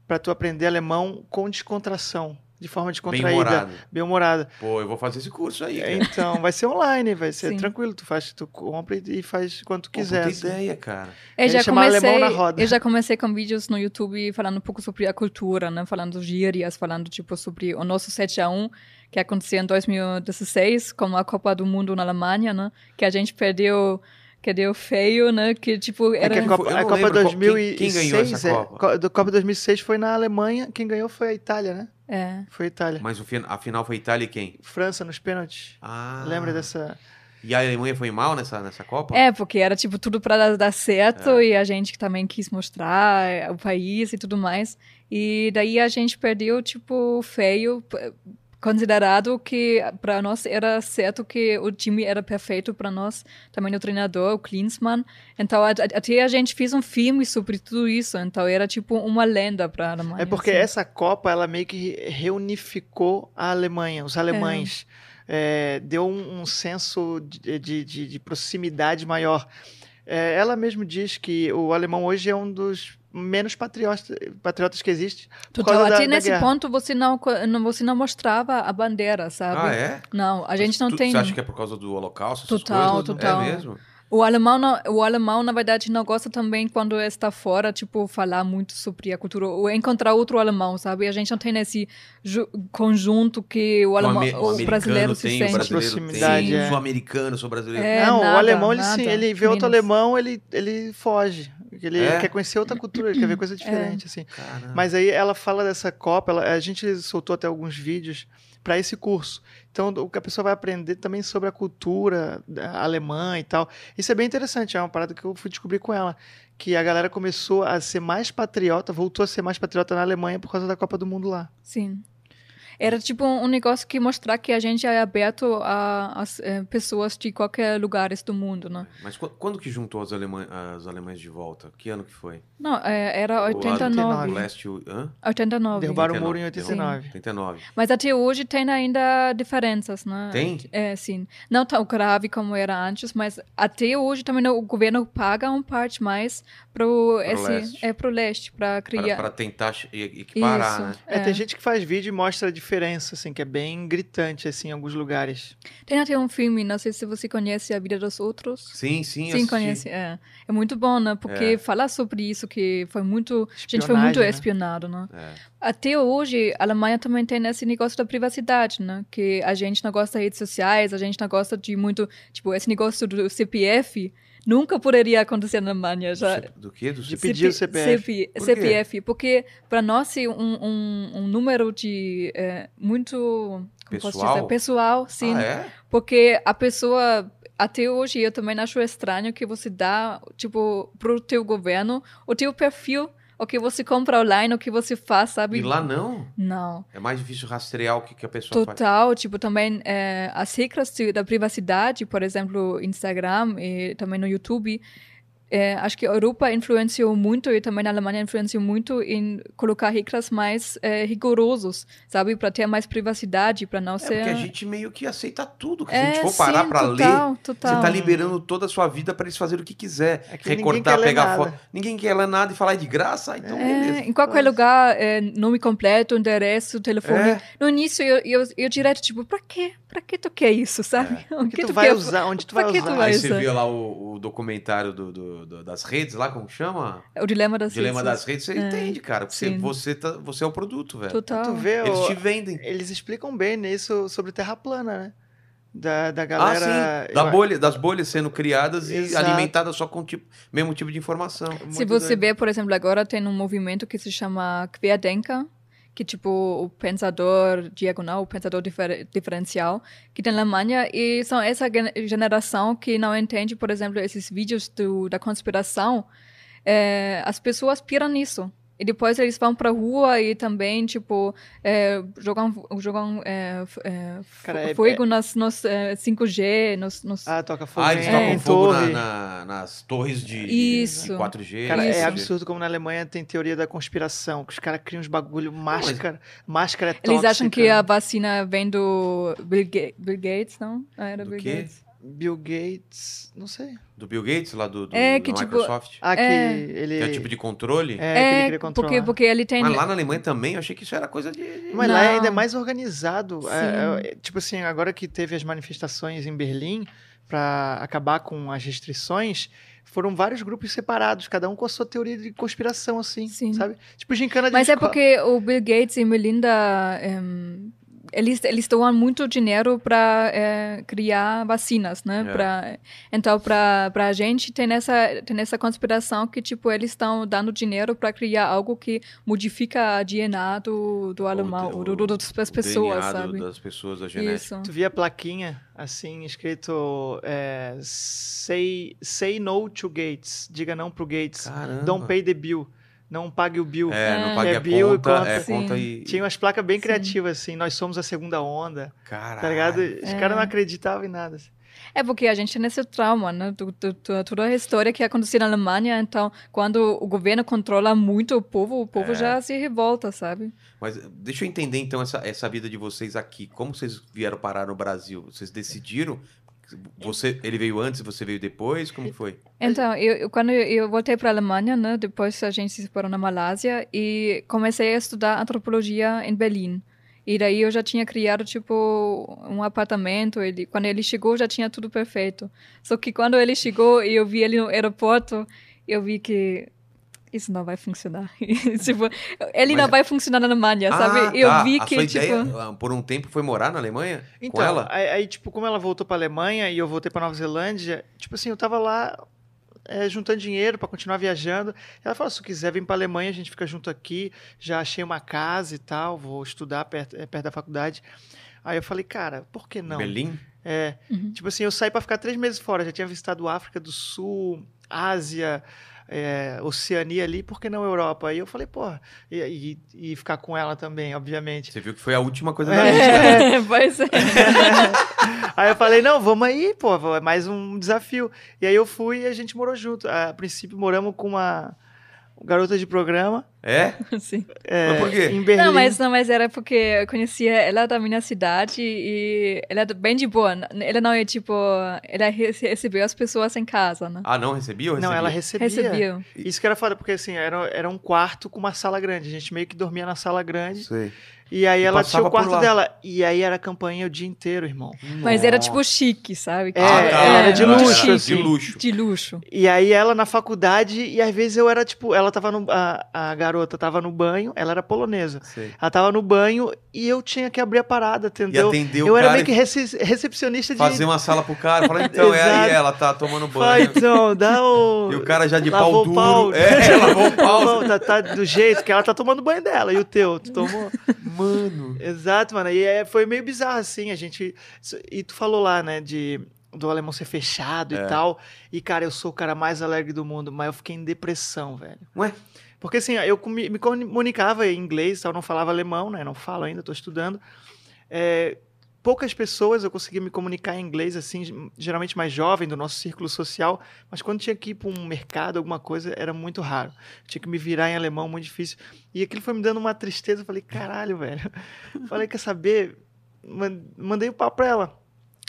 para tu aprender alemão com descontração. De forma Bem descontraída, humorado. bem humorada. Pô, eu vou fazer esse curso aí. cara. Então, vai ser online, vai ser Sim. tranquilo. Tu faz, tu compra e faz quando tu Pô, quiser. puta assim. ideia, cara. Eu já, comecei, Alemão na Roda. eu já comecei com vídeos no YouTube falando um pouco sobre a cultura, né? Falando gírias, falando tipo sobre o nosso 7 a 1 que aconteceu em 2016 com a Copa do Mundo na Alemanha, né? Que a gente perdeu, que deu feio, né? Que tipo É era que a Copa, Eu a Copa lembro qual- 2006, quem- quem ganhou essa é, Copa? Co- do Copa 2006 foi na Alemanha, quem ganhou foi a Itália, né? é. Foi a Itália. Mas o fin- a final foi Itália e quem? França nos pênaltis. Ah. Lembra dessa? E a Alemanha foi mal nessa, nessa Copa? É, porque era tipo tudo para dar, certo É. e a gente também quis mostrar eh, o país e tudo mais. E daí a gente perdeu tipo feio, considerado que para nós era certo que o time era perfeito para nós, também o treinador, o Klinsmann. Então a- a- até a gente fez um filme sobre tudo isso, então era tipo uma lenda para a Alemanha. É porque assim. essa Copa, ela meio que reunificou a Alemanha, os alemães. É, deu um, um senso de, de, de- de proximidade maior. É, ela mesmo diz que o alemão hoje é um dos menos patriotas, patriotas que existe. por Total, causa da- até da nesse guerra. ponto você não, você não mostrava a bandeira, sabe? Ah, é? Não, a gente não Tu- tem. Você acha que é por causa do holocausto? Total, coisas? total. É mesmo? O alemão, não- o alemão, na verdade, não gosta também quando está fora, tipo, falar muito sobre a cultura, ou encontrar outro alemão, sabe? A gente não tem esse ju- conjunto que o, alemão, o, americano brasileiro se tem, sente. o brasileiro Proximidade, tem, é. o sul-americano, sou brasileiro. É, não, o nada, alemão, ele sim, nada, ele vê outro menos. alemão, ele, ele foge. Ele É? quer conhecer outra cultura, ele quer ver coisa diferente, assim. Caramba. Mas aí ela fala dessa Copa, ela- a gente soltou até alguns vídeos para esse curso. Então, o que a pessoa vai aprender também sobre a cultura da- alemã e tal. Isso é bem interessante, é uma parada que eu fui descobrir com ela. Que a galera começou a ser mais patriota, voltou a ser mais patriota na Alemanha por causa da Copa do Mundo lá. Sim. Era tipo um negócio que mostrar que a gente é aberto a, as eh, pessoas de qualquer lugar do mundo, né? Mas qu- quando que juntou as, alemã as alemães de volta? Que ano que foi? Não, eh, era O lado- 89. O leste... o- Hã? 89. Derrubaram o muro em 89. 89. 89. Mas até hoje tem ainda diferenças, né? Tem? É, sim. Não tão grave como era antes, mas até hoje também o governo paga um parte mais pro, esse, leste. é pro leste, para criar. Para tentar e- equiparar, Isso. né? É, É. tem gente que faz vídeo e mostra a diferença, assim, que é bem gritante, assim, em alguns lugares. Tem até um filme, não sei se você conhece A Vida dos Outros. Sim, sim, Sim, conhece. É. é muito bom, né? Porque É. falar sobre isso que foi muito. a gente foi muito né? espionado, né? É. Até hoje, a Alemanha também tem esse negócio da privacidade, né? Que a gente não gosta de redes sociais, a gente não gosta de muito. Tipo, esse negócio do CPF nunca poderia acontecer na Alemanha. Já, Do, quê? Do De pedir o CPF. CP Por? CPF, porque para nós é um, um, um número de é, muito Pessoal? pessoal, sim, Ah, é? porque a pessoa até hoje eu também acho estranho que você dá tipo pro teu governo o teu perfil, o que você compra online, o que você faz, sabe? E lá não? Não. É mais difícil rastrear o que, que a pessoa faz. Total, tipo, também é, as regras da privacidade, por exemplo, Instagram e também no YouTube, é, acho que a Europa influenciou muito e também a Alemanha influenciou muito em colocar regras mais é, rigorosos, sabe, para ter mais privacidade, para não É ser. porque a gente meio que aceita tudo. Que se a gente É, for parar pra ler, total, você tá liberando toda a sua vida pra eles fazerem o que quiser. É que Recortar, pegar foto. Ninguém quer ler nada e falar "É de graça, então É, beleza. em qualquer Mas- lugar, é, nome completo, endereço, telefone. É. No início, eu, eu, eu direto, tipo, pra quê? Pra que tu quer isso, sabe? O O que, tu tu vai quer- usar? Onde tu pra vai que tu usar? vai- Aí você é. viu lá o, o documentário do, do- do- das redes lá, como que chama? O dilema das Dilema redes. das redes, você entende, cara. Porque sim. você, tá, você é o produto, velho. Total. Tu vê, Eles o- te vendem. eles explicam bem nisso sobre terra plana, né? Da, da Ah, galera. sim. Da bolha, das bolhas sendo criadas e Exato. alimentadas só com o tipo, mesmo tipo de informação. muito Se você doido. vê, por exemplo, agora tem um movimento que se chama Querdenker, que tipo o pensador diagonal, o pensador difer diferencial, que tem na Alemanha e são essa geração que não entende, por exemplo, esses vídeos do, da conspiração. É, as pessoas piram nisso. E depois eles vão pra rua e também, tipo, é, jogam, jogam é, é, Cara, é- fogo nas, nos é, 5G, nos, nos Ah, toca fogo Ah, eles em, tocam fogo na- torre. na- nas torres de, Isso. de 4G. Cara, Isso. é absurdo como na Alemanha tem teoria da conspiração, que os caras criam uns bagulho, máscara, máscara é tóxica. Eles acham que a vacina vem do Bill, Ga- Bill Gates, não? Ah, era Do Bill quê? Gates. Bill Gates, não sei. Do Bill Gates, lá do, do É, que, tipo, Microsoft? Ah, que É. ele. Que é o tipo de controle? É, que ele É, queria controlar. porque, porque ele tem. Mas lá na Alemanha também, eu achei que isso era coisa de... Mas lá Não. ainda é mais organizado. É, Sim. é, tipo assim, agora que teve as manifestações em Berlim para acabar com as restrições, foram vários grupos separados, cada um com a sua teoria de conspiração, assim, Sim. sabe? Tipo gincana de Mas é escola. porque o Bill Gates e Melinda. em, eles, eles doam muito dinheiro para criar vacinas, né? É. Pra, então, para a gente, tem essa, tem essa conspiração que, tipo, eles estão dando dinheiro para criar algo que modifica a DNA do, do alemão, o- ou do, do, das o pessoas, sabe? das pessoas, a genética. Isso. Tu via a plaquinha, assim, escrito é, say, say no to Gates. Diga não pro Gates. Caramba. Don't pay the bill. Não pague o bill. É, não É. pague É a Bill e conta, conta. é conta e... Tinha umas placas bem Sim. criativas, assim. Nós somos a segunda onda. Caralho. Tá ligado? Os É. caras não acreditavam em nada. assim. É porque a gente tem esse trauma, né? Do, do, do- toda a história que aconteceu na Alemanha. Então, quando o governo controla muito o povo, o povo É. já se revolta, sabe? Mas deixa eu entender então essa, essa vida de vocês aqui. Como vocês vieram parar no Brasil? Vocês decidiram? Você, ele veio antes você veio depois? Como foi? Então, eu, eu- quando eu voltei para a Alemanha, né, depois a gente se separou na Malásia e comecei a estudar antropologia em Berlim. E daí eu já tinha criado, tipo, um apartamento. Ele, quando ele chegou, já tinha tudo perfeito. Só que quando ele chegou e eu vi ele no aeroporto, eu vi que isso não vai funcionar. tipo, ele Mas- não vai funcionar na Alemanha, sabe? Ah, Eu tá. vi a que, sua tipo... ideia, ah, por um tempo, foi morar na Alemanha? com Então, ela? aí, aí, tipo, como ela voltou pra Alemanha e eu voltei pra Nova Zelândia, tipo assim, eu tava lá é, juntando dinheiro pra continuar viajando. Ela falou: se tu quiser vir pra Alemanha, a gente fica junto aqui. Já achei uma casa e tal, vou estudar perto, é, perto da faculdade. Aí eu falei, cara, por que não? Berlim? É, Uhum. tipo assim, eu saí pra ficar três meses fora. Já tinha visitado África do Sul, Ásia, é, Oceania ali, por que não Europa? Aí eu falei, porra, e, e, e ficar com ela também, obviamente. Você viu que foi a última coisa É. da lista. É, pois é. aí eu falei, não, vamos aí, pô, é mais um desafio. E aí eu fui e a gente morou junto. A princípio moramos com uma garota de programa É? Sim. é, Mas por quê? em Berlim. Não, mas, não, mas era porque eu conhecia ela da minha cidade e ela é bem de boa. Ela não é tipo. Ela rece- recebeu as pessoas em casa, né? Ah, não recebia ou recebia? Não, ela recebia. Recebeu. Isso que era foda, porque assim, era, era um quarto com uma sala grande. A gente meio que dormia na sala grande. Sei. E aí E ela tinha passava o quarto dela. E aí era campainha o dia inteiro, irmão. Mas era tipo chique, sabe? É, Ah, tá. era de luxo, era De luxo. De luxo. E aí ela na faculdade, e às vezes eu era tipo, ela tava no. A, a garota tava no banho, ela era polonesa. Sei. Ela tava no banho e eu tinha que abrir a parada, entendeu? eu o era cara meio que rece- recepcionista de. fazer uma sala pro cara. Fala, então, é aí, ela tá tomando Vai, banho. então, dá o. E o cara já de Lavou o pau duro. pau. É, lavou o pau. Não, tá, tá do jeito que ela tá tomando banho dela. E o teu? Tu tomou? Mano. Exato, mano. E é, foi meio bizarro, assim, a gente. E tu falou lá, né, de. Do alemão ser fechado É. e tal. E, cara, eu sou o cara mais alegre do mundo, mas eu fiquei em depressão, velho. Ué? Porque, assim, eu me comunicava em inglês, tal, não falava alemão, né? Não falo ainda, tô estudando. É, poucas pessoas eu conseguia me comunicar em inglês, assim, geralmente mais jovem, do nosso círculo social, mas quando tinha que ir para um mercado, alguma coisa, era muito raro. Tinha que me virar em alemão, muito difícil. E aquilo foi me dando uma tristeza, eu falei, caralho, velho. Falei, quer saber? Man- Mandei o papo pra ela.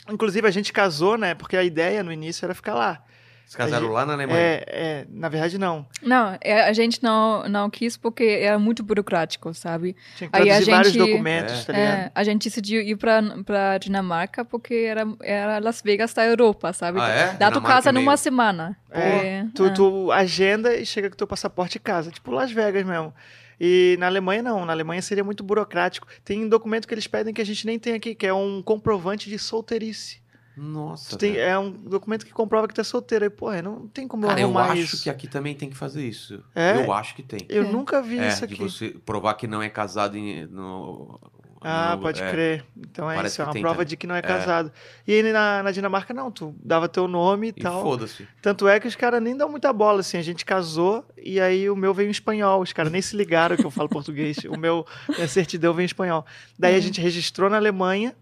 Inclusive, a gente casou, né? Porque a ideia no início era ficar lá. Vocês casaram lá na Alemanha? É, é, na verdade, não. Não, é, a gente não, não quis porque era muito burocrático, sabe? Tinha que Aí a traduzir vários gente- documentos, É. tá ligado? É, a gente decidiu ir pra, pra Dinamarca porque era, era Las Vegas da Europa, sabe? Ah, é? Dá tu casa é meio- numa semana. É, tu, é. tu agenda e chega com teu passaporte em casa, tipo Las Vegas mesmo. E na Alemanha não, na Alemanha seria muito burocrático. Tem um documento que eles pedem que a gente nem tem aqui, que é um comprovante de solteirice. Nossa. Tu tem- é um documento que comprova que tu é solteiro. Aí, porra, não tem como eu Cara, eu arrumar acho isso. que aqui também tem que fazer isso. É? Eu acho que tem. Eu É. nunca vi É, isso de aqui. você provar que não é casado em, no... Ah, no- pode é. crer. Então é Parece isso, é uma tem prova também. de que não é casado. E aí na, na Dinamarca não, tu dava teu nome e, E tal. foda-se. Tanto é que os caras nem dão muita bola, assim. A gente casou e aí o meu veio em espanhol. Os caras nem se ligaram que eu falo português. O meu, minha certidão veio em espanhol. Daí a Uhum. gente registrou na Alemanha.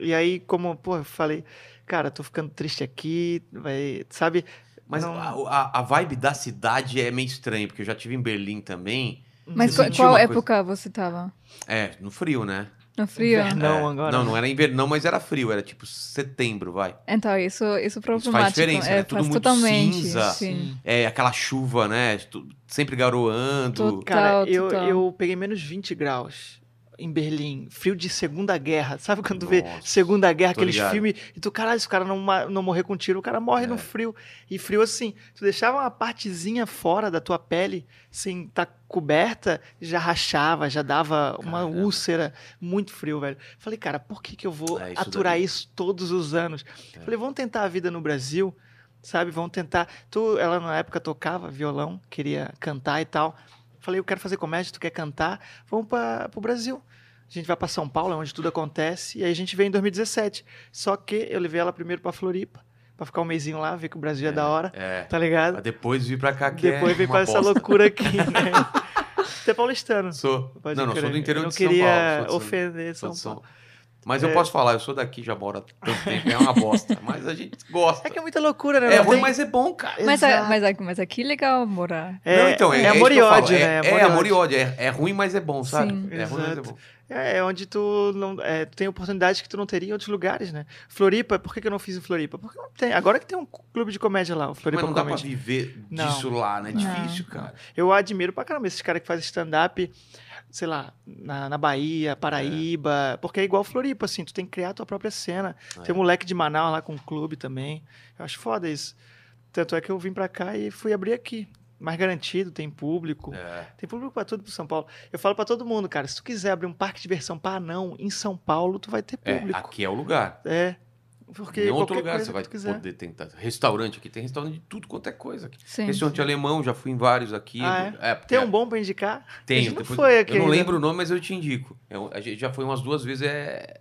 E aí, como, pô, eu falei, cara, tô ficando triste aqui, vai, sabe? Mas Não- a, a- a vibe da cidade é meio estranha, porque eu já tive em Berlim também. Mas Você qual, qual época você tava? É, no frio, né? No frio. Invernão É. agora. Não, né? não era inverno, não, mas era frio, era tipo setembro, vai. Então, isso, isso faz diferença, é, né? Tudo faz muito totalmente. cinza. Sim. É aquela chuva, né? Sempre garoando. Total. Cara, eu, total. eu peguei menos 20 graus em Berlim. Frio de Segunda Guerra. Sabe quando tu vê Nossa, Segunda Guerra, aqueles ligado. filmes, e tu, caralho, se o cara não, não morrer com tiro, o cara morre É. no frio. E frio assim, tu deixava uma partezinha fora da tua pele, sem estar coberta, já rachava, já dava uma Caramba. úlcera. Muito frio, velho. Falei, cara, por que, que eu vou É, isso aturar daí. isso todos os anos? É. Falei, vamos tentar a vida no Brasil, sabe? Vamos tentar. Tu, ela na época tocava violão, queria cantar e tal. Falei, eu quero fazer comédia, tu quer cantar? Vamos para o Brasil. A gente vai para São Paulo, é onde tudo acontece, e aí a gente veio em 2017. Só que eu levei ela primeiro para Floripa, para ficar um mêsinho lá, ver que o Brasil é, da hora, É. tá ligado? Pra depois vir pra cá que Depois é uma para essa loucura aqui, né? Você é paulistano. Sou. Pode não, não, sou do interior eu não de São queria Paulo. de São- ofender São São- Paulo. Mas eu É. posso falar, eu sou daqui, já moro há tanto tempo, é uma bosta. Mas a gente gosta. É que é muita loucura, né? É Não ruim, tem- mas é bom, cara. Mas, a- Exato. mas, a- mas aqui é legal morar. É, não, então, é, é, é amor isso e ódio, é, né? É, amor e ódio. É, é ruim, mas é bom, sabe? Sim. é ruim, mas é bom. É, é onde tu não é, tu tem oportunidades que tu não teria em outros lugares, né? Floripa, por que, que eu não fiz em Floripa? Porque não tem. Agora que tem um clube de comédia lá, o Floripa Mas não dá pra Comedy. viver Não. disso lá, né? É Não. difícil, cara. Eu admiro pra caramba esses caras que fazem stand-up, sei lá, na, na Bahia, Paraíba, porque é igual Floripa, assim, tu tem que criar a tua própria cena. É. Tem um moleque de Manaus lá com um clube também. Eu acho foda isso. Tanto é que eu vim pra cá e fui abrir aqui. Mais garantido, tem público. É. Tem público pra tudo pro São Paulo. Eu falo pra todo mundo, cara, se tu quiser abrir um parque de diversão pra anão em São Paulo, tu vai ter É, público. aqui é o lugar. É. Porque em outro lugar você vai poder tentar. Restaurante aqui, tem restaurante de tudo quanto é coisa aqui. Sim. Restaurante alemão, já fui em vários aqui. Ah, porque Tem um bom pra indicar? Tem, não foi aqui Eu não ainda. lembro o nome, mas eu te indico. Eu- a gente já foi umas duas vezes, é.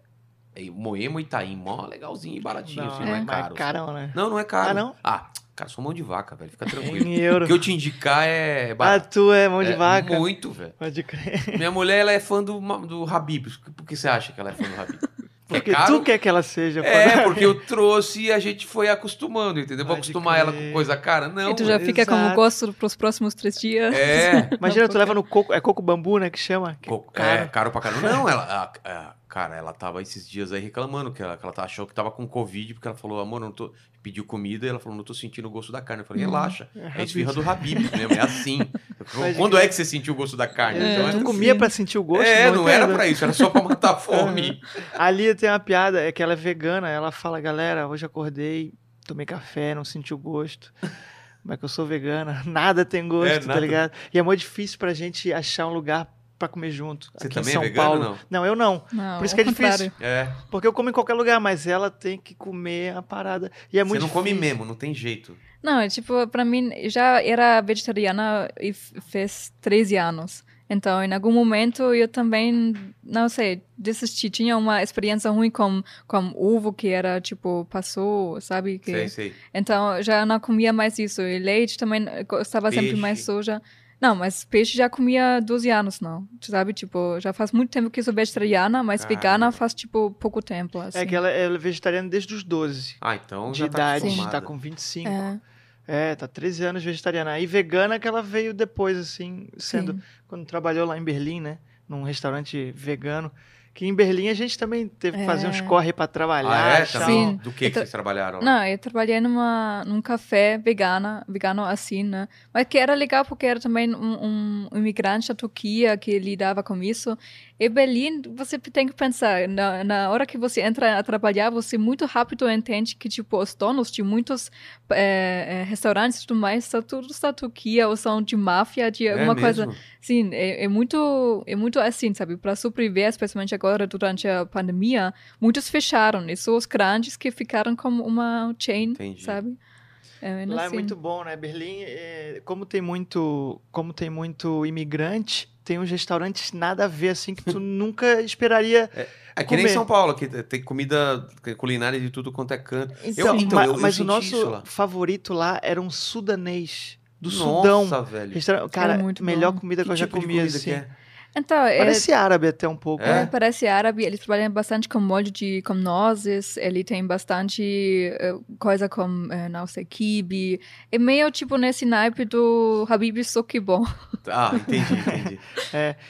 é em Moema e Itaim, mó legalzinho e baratinho, assim, não é, caro. carão, né? Não, não é caro. Ah, não? Ah, cara, sou mão de vaca, velho. Fica tranquilo. Em euro. O que eu te indicar é Ah, barato. tu é mão de É vaca. Muito, velho. Pode crer. Minha mulher, ela é fã do, do Habib. Por que você acha que ela é fã do Habib? Porque é caro? tu quer que ela seja. É, porque eu trouxe e a gente foi acostumando, entendeu? Vou acostumar ela crer. com coisa cara? Não. e tu já fica com exato. gosto pros próximos três dias. É. Imagina, Não, tu leva no coco. É coco bambu, né? Que chama? Que é Co- caro. É, caro pra caramba. Não, ela. a- a- cara, ela tava esses dias aí reclamando que ela, que ela tá- achou que tava com Covid, porque ela falou, amor, não tô. Pediu comida e ela falou, não tô sentindo o gosto da carne. Eu falei, Hum. relaxa. É É esfirra do Habib mesmo, é assim. Quando é que você sentiu o gosto da carne? É, Então é tu assim. comia pra sentir o gosto? É, não era entendo. pra isso, era só pra matar a fome. Ali tem uma piada, é que ela é vegana. Ela fala, galera, hoje acordei, tomei café, não senti o gosto. Mas que eu sou vegana, nada tem gosto, É, tá nada. ligado? E é muito difícil pra gente achar um lugar pra comer junto. Você aqui também em é São vegano Paulo. ou não? Não, eu não. Não, Por isso que é difícil. contrário. É. Porque eu como em qualquer lugar, mas ela tem que comer a parada. E é você muito não come difícil. mesmo, não tem jeito. Não, é tipo, pra mim, já era vegetariana e fez 13 anos. Então, em algum momento, eu também, não sei, desisti. Tinha uma experiência ruim com, com ovo que era, tipo, passou, sabe? Que... Sei, sei. Então, já não comia mais isso. E leite também, gostava sempre mais soja. Não, mas peixe já comia 12 anos, não. Sabe? Tipo, já faz muito tempo que eu sou vegetariana, mas Caramba. vegana faz, tipo, pouco tempo, assim. É que ela é vegetariana desde os 12 Ah, então de já tá idade. acostumada. tá com 25. É, É, tá 13 anos vegetariana. Aí vegana que ela veio depois, assim, sendo. sim. Quando trabalhou lá em Berlim, né? Num restaurante vegano. Que em Berlim a gente também teve que fazer É. uns corre pra trabalhar. Ah, é? um- Sim. Do que, que vocês trabalharam? Não, eu trabalhei numa, num café vegana, vegano assim, né? Mas que era legal porque era também um, um imigrante da Turquia que lidava com isso. E Berlim, você tem que pensar, na, na hora que você entra a trabalhar, você muito rápido entende que, tipo, os donos de muitos eh, restaurantes e tudo mais são todos da Turquia ou são de máfia, de É alguma coisa. mesmo? Sim, é, é muito é muito assim, sabe? Para sobreviver, especialmente agora durante a pandemia, muitos fecharam. E só os grandes que ficaram como uma chain, Entendi. sabe? É, Lá é assim. muito bom, né? Berlim, é, como tem muito, como tem muito imigrante, tem uns restaurantes nada a ver assim que tu nunca esperaria. É que nem Comer. São Paulo, que tem comida culinária de tudo quanto é canto. Então, então, ma- eu- eu mas o nosso isso lá. favorito lá era um sudanês do Nossa, Sudão. velho. Restaurante- Cara, muito melhor bom. comida que, eu já tipo comi assim. que é? Então, é, Parece árabe até um pouco, É? É, né? parece árabe. Eles trabalham bastante com molde de com nozes. Ele tem bastante eh, coisa com, eh, não sei, kibe. É meio tipo nesse naipe do Habib Sokibon. Ah, entendi, entendi.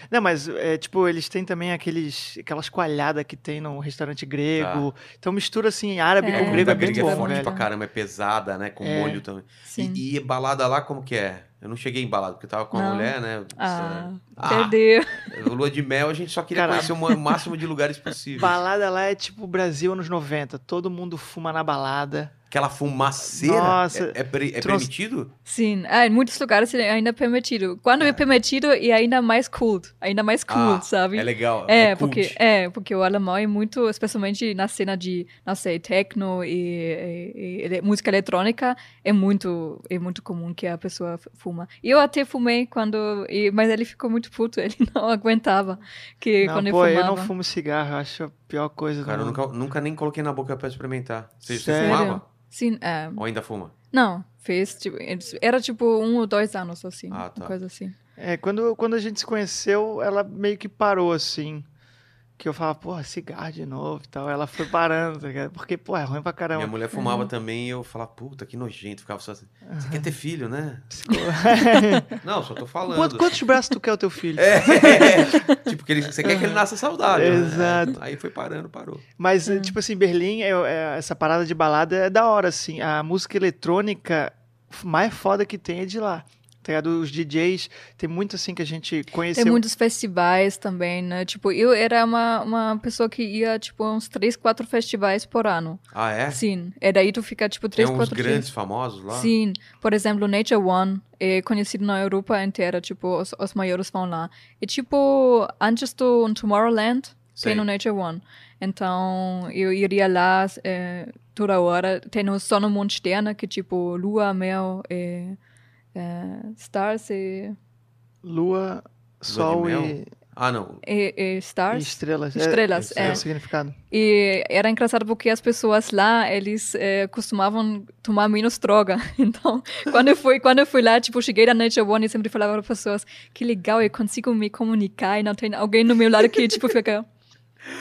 Não, mas é, tipo, eles têm também aqueles, aquelas coalhadas que tem no restaurante grego. Então mistura assim árabe É. com grego a é bem gringa é bom, forte velho. pra caramba, é pesada, né? Com É. molho também. Sim. E, e balada lá, como que é? Eu não cheguei em balada, porque eu tava com a Não. mulher, né? Ah, Ah, perdeu. Lua de mel, a gente só queria Caralho. conhecer o máximo de lugares possíveis. Balada lá é tipo Brasil anos 90. Todo mundo fuma na balada. Aquela fumaceira. Nossa. é, é, pre- é Trouxe- permitido? Sim, ah, em muitos lugares é ainda permitido. Quando é, permitido, é ainda mais cool. Ainda mais cool, Ah, sabe? É legal. É, cult. porque, é, porque o alemão é muito, especialmente na cena de, não sei, techno e, e- e música eletrônica, é muito, é muito comum que a pessoa fuma. Eu até fumei quando, e- mas ele ficou muito puto, ele não aguentava que Não, quando pô, eu eu fumava. não fumo cigarro, eu acho a pior coisa Cara, do eu nunca, nunca nem coloquei na boca pra experimentar. Você, você fumava? Sim, é, Ou ainda fuma? não, fez, tipo, era tipo um ou dois anos, assim, Ah, tá. uma coisa assim. É, quando, quando a gente se conheceu, ela meio que parou assim. Que eu falava, porra, cigarro de novo e tal. Ela foi parando, tá ligado? Porque, pô, é ruim pra caramba. Minha mulher fumava Uhum. também e eu falava, puta, que nojento. Ficava só assim, você quer ter filho, né? Não, só tô falando. Quanto- quantos braços tu quer o teu filho? É, tipo, que ele, você quer que ele nasça saudável. né? Exato. Aí foi parando, parou. Mas, eh, tipo assim, Berlim, é, é- essa parada de balada é da hora, assim. A música eletrônica mais foda que tem é de lá. Tá? Os DJs, tem muito assim que a gente conheceu. Tem muitos festivais também, né? Tipo, eu era uma, uma pessoa que ia, tipo, uns três, quatro festivais por ano. Ah, é? Sim. E daí tu fica, tipo, Tem três, uns quatro grandes dias. famosos lá? Sim. Por exemplo, Nature One é conhecido na Europa inteira, tipo, os, os maiores vão lá. E, tipo, antes do Tomorrowland, Sei. tem no Nature One. Então, eu iria lá eh, toda hora. Tem o Sonne, Mond, Sterne, que, tipo, Lua, Mel, eh, eh, Stars e, Lua, Sol e, Ah, não. e, e e Stars. estrelas. É- Estrelas, esse é. é. o significado. E era engraçado porque as pessoas lá, eles eh, costumavam tomar menos droga. Então, quando eu fui, quando eu fui lá, tipo, cheguei da Nature One e sempre falava para as pessoas, que legal, eu consigo me comunicar e não tem alguém no meu lado que, tipo, fica...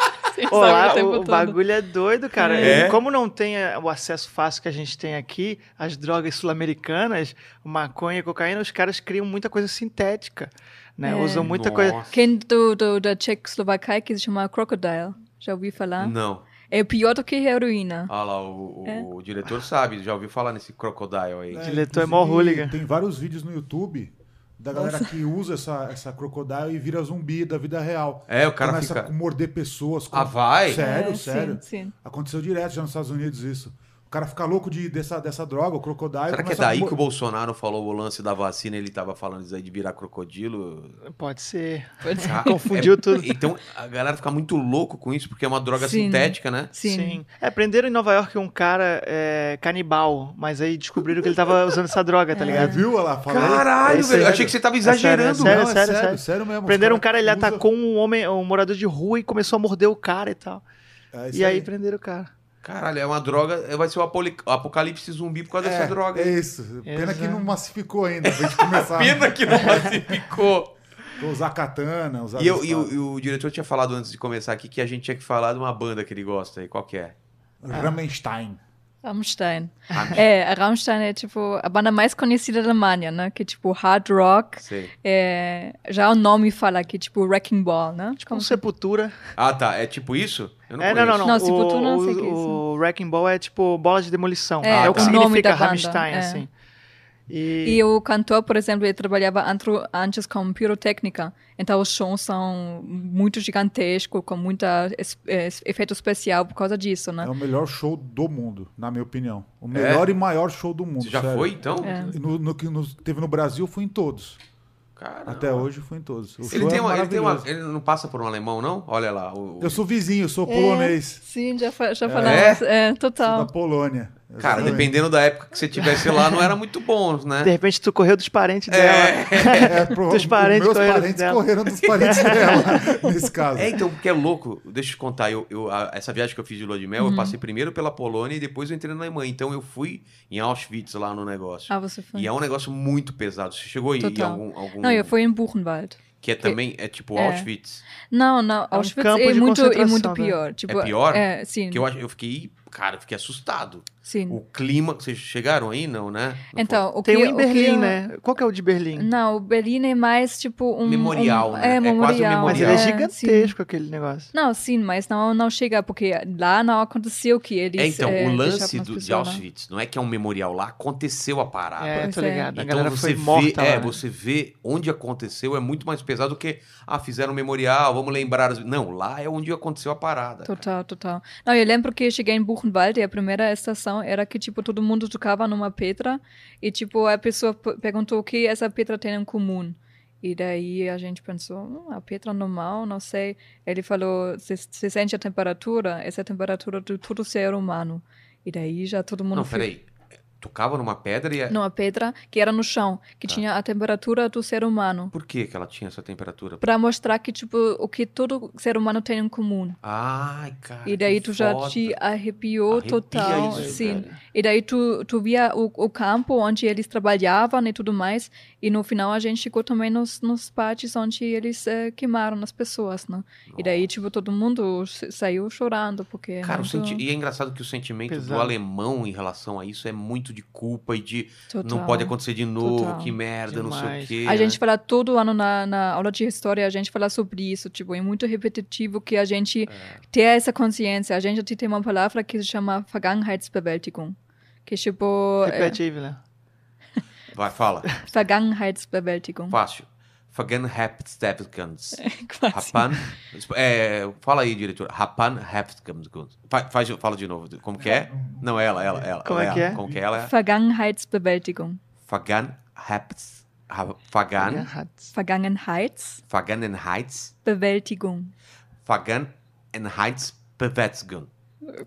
Sim, Pô, sabe, lá o tempo o, o bagulho é doido, cara. É? E como não tem eh, o acesso fácil que a gente tem aqui, as drogas sul-americanas, maconha, cocaína, os caras criam muita coisa sintética, né? É. Usam muita coisa. Nossa. Quem do, do, da Tchecoslovaquia que se chama Crocodile? Já ouvi falar? Não. É pior do que heroína. Ah lá, o, o- É. o diretor sabe, já ouviu falar nesse Crocodile aí. Diretor é mó hooligan. Tem vários vídeos no YouTube da galera que usa essa, essa crocodile e vira zumbi da vida real. É, o cara Começa fica. a morder pessoas. com- Ah, vai? Sério, É, sério. Sim, sim. Aconteceu direto já nos Estados Unidos isso. O cara fica louco de, dessa, dessa droga, o crocodile. Será que é a daí mor- que o Bolsonaro falou o lance da vacina ele tava falando isso aí de virar crocodilo? Pode ser. Pode ser. Ah, Confundiu é- tudo. Então a galera fica muito louco com isso porque é uma droga Sim. sintética, né? Sim. É, prenderam em Nova York um cara é, canibal, mas aí descobriram que ele tava usando essa droga, tá É, ligado? viu? Olha lá, falei. Caralho, É velho. Eu sério. achei que você tava É sério, exagerando. é sério, Não, é sério, sério, sério. sério mesmo. Prenderam um cara, ele usa- atacou um homem, um morador de rua e começou a morder o cara e tal. É E aí prenderam o cara. Caralho, é uma droga. Vai ser o apoli- apocalipse zumbi por causa dessa droga. É isso. Pena que Exato. não massificou ainda, pra gente começar Pena que não pacificou. a usar katana, usar E, eu- e o, e o diretor tinha falado antes de começar aqui que a gente tinha que falar de uma banda que ele gosta aí. Qual que é? Ramenstein. Rammstein. Ah, É, a Rammstein é tipo a banda mais conhecida da Alemanha, né? Que é tipo hard rock. sei. É, já o nome fala que é tipo Wrecking Ball, né? Tipo um Sepultura. Ah, tá. É tipo isso? Eu é, não, não, não. Não, Sepultura não sei o que é o, isso. o Wrecking Ball é tipo bola de demolição. É, É, o que significa da banda, Rammstein, é. assim. E o cantor, por exemplo, ele trabalhava antro- antes com pirotécnica. Então os sons são muito gigantescos, com es- efeito especial por causa disso, né? É o melhor show do mundo, na minha opinião. O melhor e maior show do mundo. Você já sério. foi, então? É. E No, no que nos- teve no Brasil, fui em todos. Caramba. Até hoje, fui em todos. O Ele tem, é uma, ele tem uma. Ele não passa por um alemão, não? Olha lá. O, o- Eu sou vizinho, sou polonês. Sim, já, já É? falamos. É, Sou total. da Polônia. Cara, Exatamente. dependendo da época que você tivesse lá, não era muito bom, né? De repente tu correu dos parentes dela. É, pro, Dos parentes meus correram parentes dela. correram dos parentes dela, nesse caso. É, então, porque é louco. Deixa eu te contar. Eu, eu- a- essa viagem que eu fiz de lua de mel, Uhum. eu passei primeiro pela Polônia e depois eu entrei na Alemanha. Então eu fui em Auschwitz lá no negócio. Ah, você foi. E é um negócio muito pesado. Você chegou aí em Total. algum, algum. Não, eu fui em Buchenwald. Que é também, é tipo É. Auschwitz. Não, não, um Auschwitz campo é de muito, é muito né? pior. Tipo, É pior? É, sim, Que eu, eu fiquei, cara, eu fiquei assustado. Sim. O clima, vocês chegaram aí? Não, né? Não Então, o Tem que, um em o que Berlim, eu- né? Qual que é o de Berlim? Não, o Berlim é mais tipo um... Memorial, um, né? É, É quase um memorial. Mas memorial. ele é É, gigantesco, aquele negócio. Não, sim, mas não, não chega, porque lá não aconteceu que eles É, então, é, o lance do, de. Auschwitz não é que é um memorial lá, aconteceu a parada. É, tô é. ligado. A Então galera você foi morta vê, é, lá. né? você vê onde aconteceu é muito mais pesado do que ah, fizeram um memorial, vamos lembrar. as- Não, lá é onde aconteceu a parada. cara. Total, total. Não, eu lembro que eu cheguei em Buchenwald e a primeira estação era que, tipo, todo mundo tocava numa pedra e, tipo, a pessoa perguntou o que essa pedra tem em comum. E daí a gente pensou, hum, a pedra normal, não sei. Ele falou, você sente a temperatura? Essa é a temperatura de todo ser humano. E daí já todo mundo... Não, peraí. Tocava numa pedra e. é- Numa pedra que era no chão, que Tá. tinha a temperatura do ser humano. Por que, que ela tinha essa temperatura? Pra mostrar que, tipo, o que todo ser humano tem em comum. Ai, cara. E daí que tu já foda. te arrepiou Arrepia total, isso, sim. velho. E daí tu, tu via o, o campo onde eles trabalhavam e tudo mais. E no final a gente chegou também nos, nos partes onde eles eh, queimaram as pessoas, né? E daí, tipo, todo mundo saiu chorando, porque... é Cara, o muito- senti... e é engraçado que o sentimento do Pesado. alemão em relação a isso é muito de culpa e de não Total. pode acontecer de novo, Total. que merda, não sei o Demais. quê. A né? gente fala todo ano na, na aula de história, a gente fala sobre isso, tipo, é muito repetitivo que a gente É. ter essa consciência. A gente tem uma palavra que se chama Vergangenheitsbewältigung, que tipo, é, Repete aí, Vila. Vai, fala. Vergangenheitsbewältigung. Fácil. Vergangenheitsbewältigung. Quase. Rapan. É, fala aí, diretor. Rapan Faz, faz, fala de novo. Como que é? Não, ela, ela, ela. Como é ela, que é? Como que é ela? Vergangenheitsbewältigung. Vergangenheits. Vergan. Vergangenheitsbewältigung. Vergangenheitsbewältigung.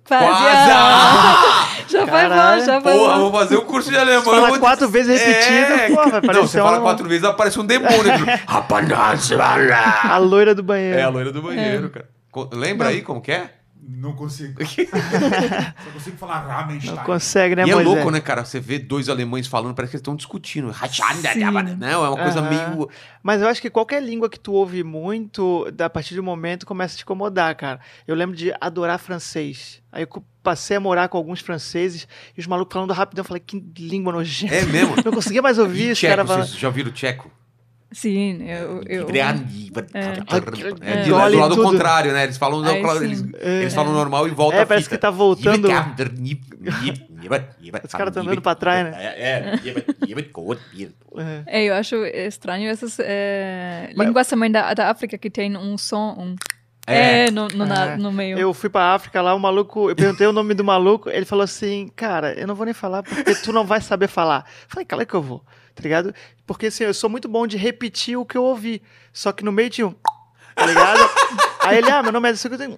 Quase. Quase! ah! Já vai Caralho. bom, já vai Porra, bom. vou fazer o curso de alemão. Fala vou- quatro vezes repetido, É, pô, vai Não, você fala um- quatro vezes, aparece um demônio. Rapanhantsvala. A loira do banheiro. É a loira do banheiro, cara. Co- Lembra aí como que é? Não consigo. Só consigo falar Ramenstein. Não consegue, né, e é Moisés? louco, né, cara? Você vê dois alemães falando, parece que eles estão discutindo. Sim. Não, é uma coisa Aham. meio. Mas eu acho que qualquer língua que tu ouve muito, da- a partir de um momento, começa a te incomodar, cara. Eu lembro de adorar francês. Aí eu passei a morar com alguns franceses e os malucos falando rapidão. Eu falei, que língua nojenta. É mesmo? Não conseguia mais ouvir E os caras falando. vocês já ouviram tcheco? Sim, eu... eu É, É. de, lá- do lado tudo. contrário, né? Eles falam, Aí eles, eles falam normal e volta É, a parece fita. que tá voltando. Os caras tão andando pra trás, né? É, É. É, eu acho estranho essas é, Mas- línguas também da, da África que tem um som, um... É. É, no, no, na- É. no meio. Eu fui pra África lá, o maluco, eu perguntei o nome do maluco, ele falou assim, cara, eu não vou nem falar porque tu não vai saber falar. Eu falei, cala que eu vou, tá ligado? Porque assim, eu sou muito bom de repetir o que eu ouvi, só que no meio tinha um, tá ligado? Aí ele, ah, meu nome é que eu tenho.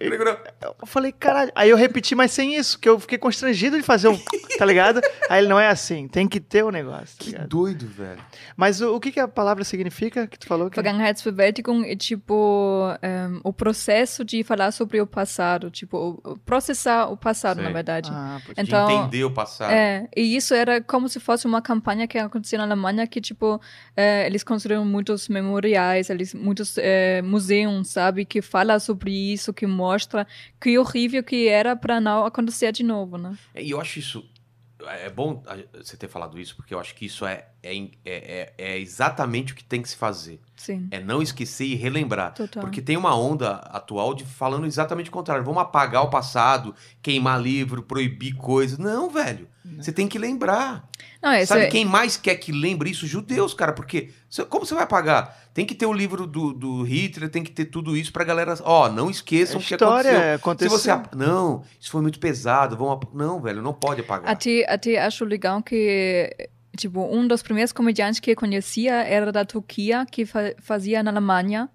Eu falei, caralho. Aí eu repeti, mas sem isso, que eu fiquei constrangido de fazer um, tá ligado? Aí ele, não é assim, tem que ter o negócio, tá Que ligado? doido, velho. Mas o, o que, que a palavra significa que tu falou? Que... Vergangenheitsbewältigung é tipo ehm, o processo de falar sobre o passado, tipo o- o processar o passado, Sei. na verdade. Ah, Então, de entender o passado. É, e isso era como se fosse uma campanha que acontecia na Alemanha que, tipo, é, eles construíram muitos memoriais, eles, muitos é, museus, sabe, que fala sobre isso, que mostra que horrível que era para não acontecer de novo, né? E eu acho isso. É bom você ter falado isso, porque eu acho que isso é, é, é, é- é exatamente o que tem que se fazer. Sim, É não esquecer e relembrar. total. Porque tem uma onda atual de falando exatamente o contrário. Vamos apagar o passado, queimar livro, proibir coisas. Não, velho. Você tem que lembrar. Não, esse Sabe é- quem mais quer que lembre isso? Judeus, cara. Porque cê- como você vai apagar? Tem que ter o livro do, do Hitler, tem que ter tudo isso pra galera. Ó, não esqueçam A o que história aconteceu. aconteceu. Se você. Não, isso foi muito pesado. Vamos Não, velho, não pode apagar. Até, até acho legal que, tipo, um dos primeiros comediantes que eu conhecia era da Turquia, que fa fazia na Alemanha.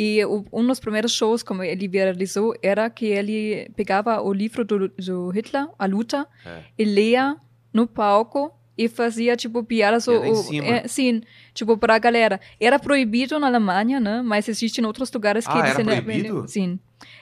E o, um dos primeiros shows como ele viralizou era que ele pegava o livro do, do Hitler, A Luta, É. e lia no palco e fazia, tipo, piadas. Piada o- em o- cima. é, sim, tipo, pra galera. Era proibido na Alemanha, né? Mas existe em outros lugares que Ah, eles era proibido? Sim.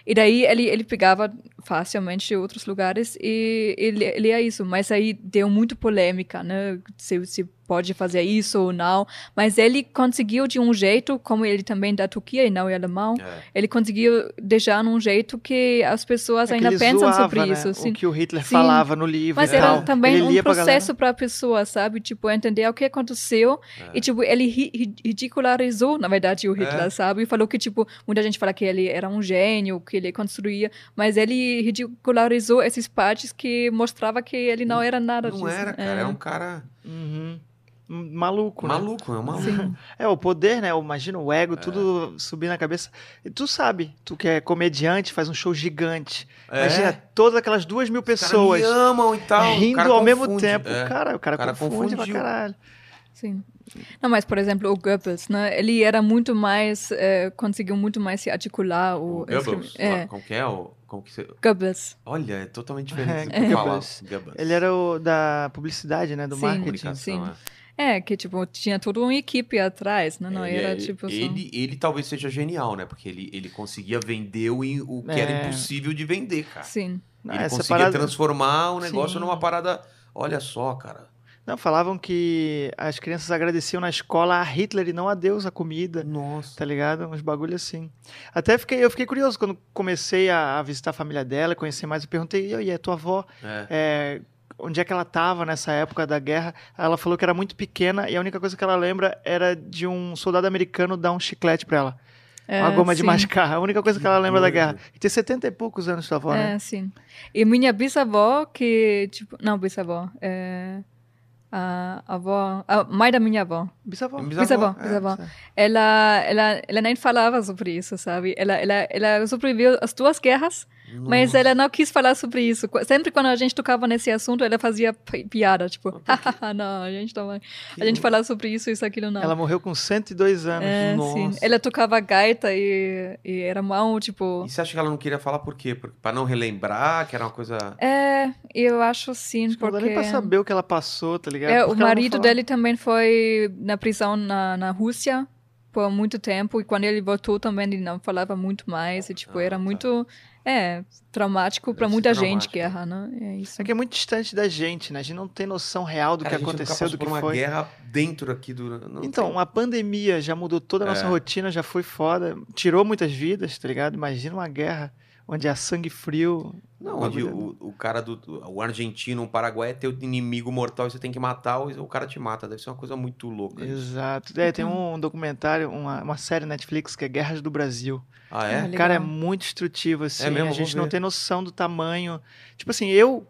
E daí ele, ele pegava facilmente outros lugares e ele lia isso. Mas aí deu muito polêmica, né? Se, se pode fazer isso ou não. Mas ele conseguiu de um jeito, como ele também é da Turquia e não é alemão, É. ele conseguiu deixar num jeito que as pessoas É ainda pensam zoava, sobre né, isso. Sim. O que o Hitler Sim. falava no livro Mas era também ele um processo para a pessoa, sabe? Tipo, entender o que aconteceu. É. E, tipo, ele ri- ri- ridicularizou, na verdade, o Hitler, É. sabe? E falou que, tipo, muita gente fala que ele era um gênio, que ele construía. Mas ele ridicularizou esses partes que mostrava que ele não era nada Não disso. era, cara. É. Era um cara Uhum. Um Maluco, né? maluco, é um maluco. Sim. É, o poder, né? Imagina o É. ego, tudo subir na cabeça. E tu sabe, tu que é comediante, faz um show gigante. É. Imagina todas aquelas duas mil Os pessoas me amam e tal. o rindo cara ao mesmo confunde. tempo. É. Cara, o cara, O cara confunde pra confundiu. caralho. Sim. Não, mas, por exemplo, o Goebbels, né? Ele era muito mais... eh, conseguiu muito mais se articular. O, O Goebbels, É, lá, como que é? O, como que você... Goebbels. Olha, é totalmente diferente do É, que falar. Goebbels. Goebbels. Ele era o da publicidade, né? Do Sim. marketing. Sim. é. É, que, tipo, tinha toda uma equipe atrás, né? Não Ele, era, é- tipo... só- ele, ele talvez seja genial, né? Porque ele, ele conseguia vender o, o que era É. impossível de vender, cara. Sim. Não, ele essa conseguia parada- transformar o negócio Sim. numa parada. Olha só, cara. Não, falavam que as crianças agradeciam na escola a Hitler e não a Deus a comida. Nossa. Tá ligado? Uns bagulho assim. Até fiquei, eu fiquei curioso quando comecei a, a visitar a família dela, conhecer mais. Eu perguntei, e aí, a tua avó, É. é, onde é que ela tava nessa época da guerra? Ela falou que era muito pequena e a única coisa que ela lembra era de um soldado americano dar um chiclete pra ela. É, uma goma de sim. mascar. A única coisa que ela lembra da guerra. E tem 70 e poucos anos tua avó, né? É, sim. E minha bisavó, que, tipo, não, bisavó, é, a avó, a mãe da minha avó, Bisavó. bisavó, é, bisavó, ela, ela, ela nem falava sobre isso, sabe? Ela, ela, ela sobreviveu às duas guerras, mas ela não quis falar sobre isso. Sempre quando a gente tocava nesse assunto, ela fazia pi- piada, tipo, "Hahaha, não, a gente não vai, a gente falar sobre isso, isso, aquilo, não. Ela morreu com 102 anos. é, sim. Nossa. Ela tocava gaita e, e era mal, tipo... E você acha que ela não queria falar por quê? Por, pra não relembrar, que era uma coisa. É, eu acho sim, Não dá porque... nem pra saber o que ela passou, tá ligado? É, o Porque não marido dele também foi na prisão na, na Rússia por muito tempo e quando ele voltou também ele não falava muito mais e tipo Ah, era tá. muito é traumático para muita gente traumático. guerra, né? É isso. É que é muito distante da gente, né? A gente não tem noção real do Cara, que gente aconteceu, do que uma foi. guerra dentro aqui do. não Então, tem- uma pandemia já mudou toda a nossa É. rotina, já foi foda, tirou muitas vidas, tá ligado? Imagina uma guerra onde há sangue frio. Não, onde o, o cara do. O argentino, o paraguai é teu inimigo mortal e você tem que matar, o, o cara te mata. Deve ser uma coisa muito louca. isso. Exato. É, tem um documentário, uma, uma série Netflix que é Guerras do Brasil. Ah, é? Olha. Cara, é muito instrutivo, assim. mesmo? a gente não tem noção do tamanho. Tipo assim, eu,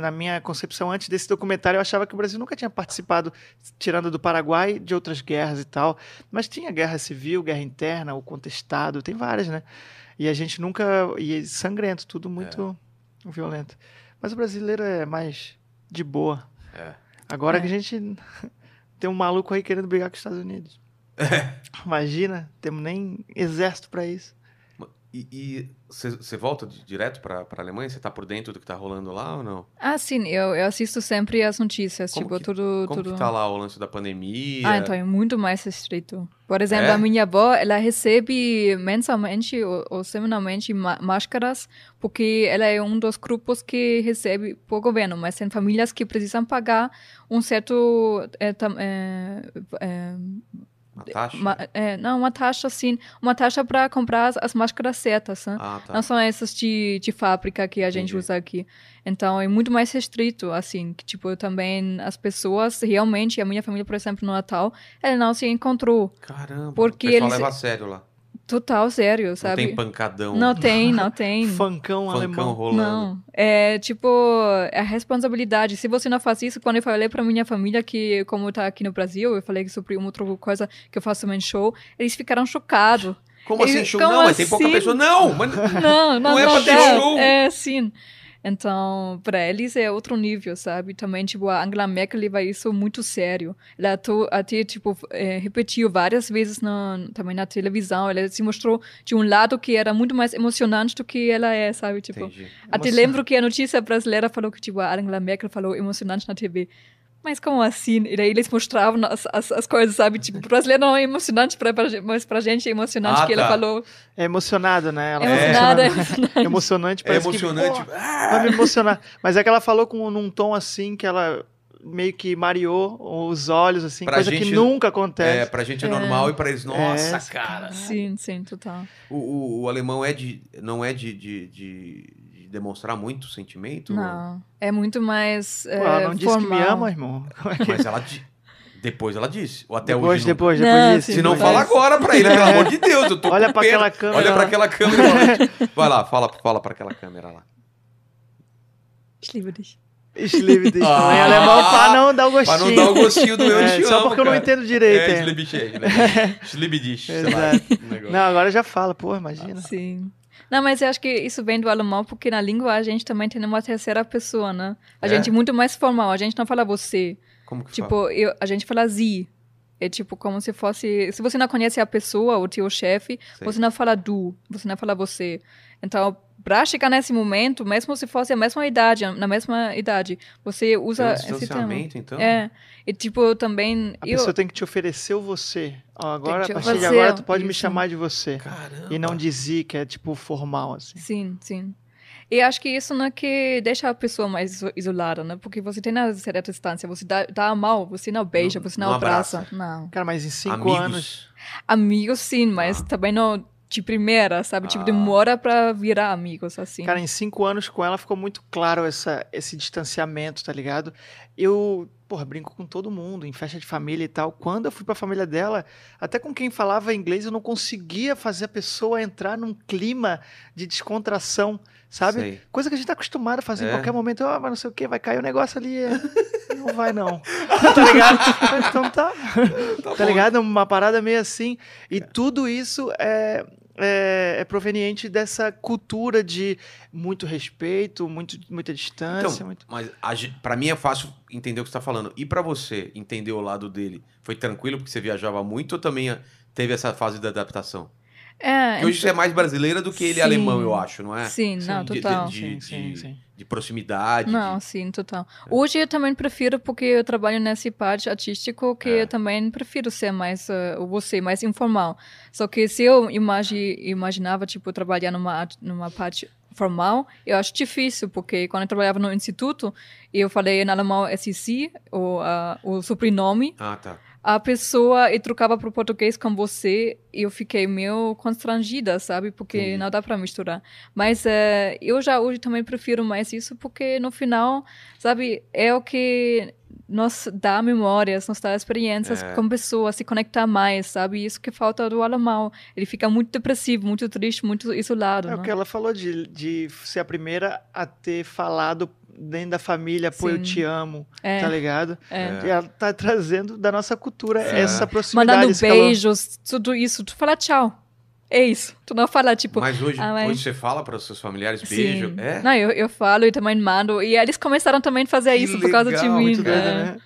na minha concepção antes desse documentário, eu achava que o Brasil nunca tinha participado, tirando do Paraguai, de outras guerras e tal. Mas tinha guerra civil, guerra interna, o contestado, tem várias, né? E a gente nunca. E é sangrento, tudo muito violento. Mas o brasileiro é mais de boa. É. Agora É. que a gente tem um maluco aí querendo brigar com os Estados Unidos. Imagina, temos nem exército pra isso. E você volta di- direto pra, pra Alemanha? Você tá por dentro do que tá rolando lá ou não? Ah, sim, eu, eu assisto sempre as notícias, Como tipo, que- tudo Como tudo que tá lá o lance da pandemia? Ah, então é muito mais restrito. Por exemplo, É? a minha avó, ela recebe mensalmente ou, ou semanalmente ma- máscaras, porque ela é um dos grupos que recebe por governo, mas tem famílias que precisam pagar um certo... é, é, Uma taxa? ma- é, não, uma taxa, assim, uma taxa para comprar as, as máscaras certas, né? Ah, tá. Não são essas de, de fábrica que a gente Entendi. usa aqui. Então, é muito mais restrito, assim, que, tipo, também as pessoas, realmente, a minha família, por exemplo, no Natal, ela não se encontrou. Caramba, Porque o pessoal eles- leva a sério lá. Total sério, Não sabe? tem pancadão, Não tem, não tem. Funkão funkão alemão. rolando. Não, é tipo a responsabilidade. Se você não faz isso, quando eu falei pra minha família que, como tá aqui no Brasil, eu falei sobre uma outra coisa que eu faço também show, eles ficaram chocados. Como assim, Ele- show? como não, mas tem pouca assim? pessoa. Não, mas Não, não, Não é pra ter show. É, sim. Então, para eles é outro nível, sabe? Também, tipo, a Angela Merkel leva isso muito sério. Ela até, tipo, eh, repetiu várias vezes na, também na televisão. Ela se mostrou de um lado que era muito mais emocionante do que ela é, sabe? Tipo, Entendi. até lembro que a notícia brasileira falou que, tipo, a Angela Merkel falou emocionante na TV. Mas como assim? E daí eles mostravam as, as, as coisas, sabe? Tipo, o brasileiro não é emocionante, pra, pra, mas pra gente é emocionante Ah, que ela tá. falou. É emocionado, né? Ela Emocionada, é emocionante. emocionante. É parece que, emocionante. "Pô, vai me emocionar. Mas é que ela falou com, num tom assim que ela meio que mareou os olhos, assim, Pra coisa gente- que nunca É, acontece. pra gente é É. normal e pra eles, nossa, É, cara. Sim, sim, total. O, o, o alemão é de, não é de, de, de- de demonstrar muito sentimento? Não. É muito mais. Pô, ela eh, não disse que me formal. ama, irmão. É que- Mas ela di- depois ela disse. Ou até depois, hoje depois, Não, depois disso. sim, Se não fala agora pra ele, pelo amor de Deus, eu tô Olha com pra pena. aquela câmera Olha pra aquela câmera. Vai lá, fala, fala pra aquela câmera lá. Ich liebe dich. Ich liebe dich. Ah. Em alemão, pra não dar o gostinho. Pra não dar o gostinho do eu É, te só amo, porque eu não cara. entendo direito. É, sei lá. Um. Não, agora já fala, pô, imagina. Sim. Não, mas eu acho que isso vem do alemão, porque na língua a gente também tem uma terceira pessoa, né? A É? gente é muito mais formal, a gente não fala você. Como que fala? Tipo, eu, a gente fala sie. É tipo como se fosse. Se você não conhece a pessoa, o teu chefe, você não fala du, você não fala você. Então, pra chegar nesse momento, mesmo se fosse a mesma idade, na mesma idade, você Tem usa um esse termo. então? É. E tipo, também. A eu, pessoa tem que te oferecer o você. Ó, agora, a partir de agora, tu pode me isso. chamar de você. Caramba. E não Zi, que é tipo formal, assim. Sim, sim. E acho que isso né, que deixa a pessoa mais iso- isolada, né? Porque você tem a certa distância, você dá, dá a mão, você não beija, Não- você não, não abraça. abraça. Não. Cara, mas em cinco Amigos. anos. Amigos, sim, mas Ah. também não de primeira, sabe? Tipo, Ah. demora pra virar amigos, assim. Cara, em cinco anos com ela ficou muito claro essa, esse distanciamento, tá ligado? Eu, porra, brinco com todo mundo, em festa de família e tal. Quando eu fui pra família dela, até com quem falava inglês, eu não conseguia fazer a pessoa entrar num clima de descontração, sabe? Sei. Coisa que a gente tá acostumado a fazer É. em qualquer momento. Ah, mas não sei o que, vai cair o negócio ali. é. Não vai, não. tá ligado? Então tá. Tá Tá ligado? Uma parada meio assim. E tudo isso é, é, é proveniente dessa cultura de muito respeito, muito, muita distância. Então, muito... mas a gen- pra mim é fácil entender o que você tá falando. E pra você entender o lado dele, foi tranquilo porque você viajava muito ou também eh, teve essa fase da adaptação? É, Porque hoje você é mais brasileira do que ele Sim. alemão, eu acho, não é? Sim, não, De- de- total. De, Sim, de, sim, sim. De proximidade. Não, de- sim, total. Hoje eu também prefiro, porque eu trabalho nessa parte artística, que É. eu também prefiro ser mais, uh, você, mais informal. Só que se eu imagi imaginava, tipo, trabalhar numa, numa parte formal, eu acho difícil, porque quando eu trabalhava no instituto, eu falei em alemão SC, o, uh, o sobrenome, Ah, tá. A pessoa e trocava para o português com você e eu fiquei meio constrangida, sabe? Porque não dá para misturar. Mas eh, eu já hoje também prefiro mais isso porque no final, sabe, é o que nos dá memórias, nos dá experiências É. com pessoas, se conectar mais, sabe? Isso que falta do alemão. Ele fica muito depressivo, muito triste, muito isolado. É o né? que ela falou de, de ser a primeira a ter falado dentro da família, pô, eu Sim. te amo, É, tá ligado? é. E ela tá trazendo da nossa cultura É. essa proximidade. Mandando beijos, tudo isso. Tu fala tchau. É isso. Tu não fala, tipo, Mas hoje, ah, mas- hoje você fala para os seus familiares beijo? Sim. É? Não, eu, eu falo e também mando. E eles começaram também a fazer Que isso por causa de legal, mim. Muito doido, é. né?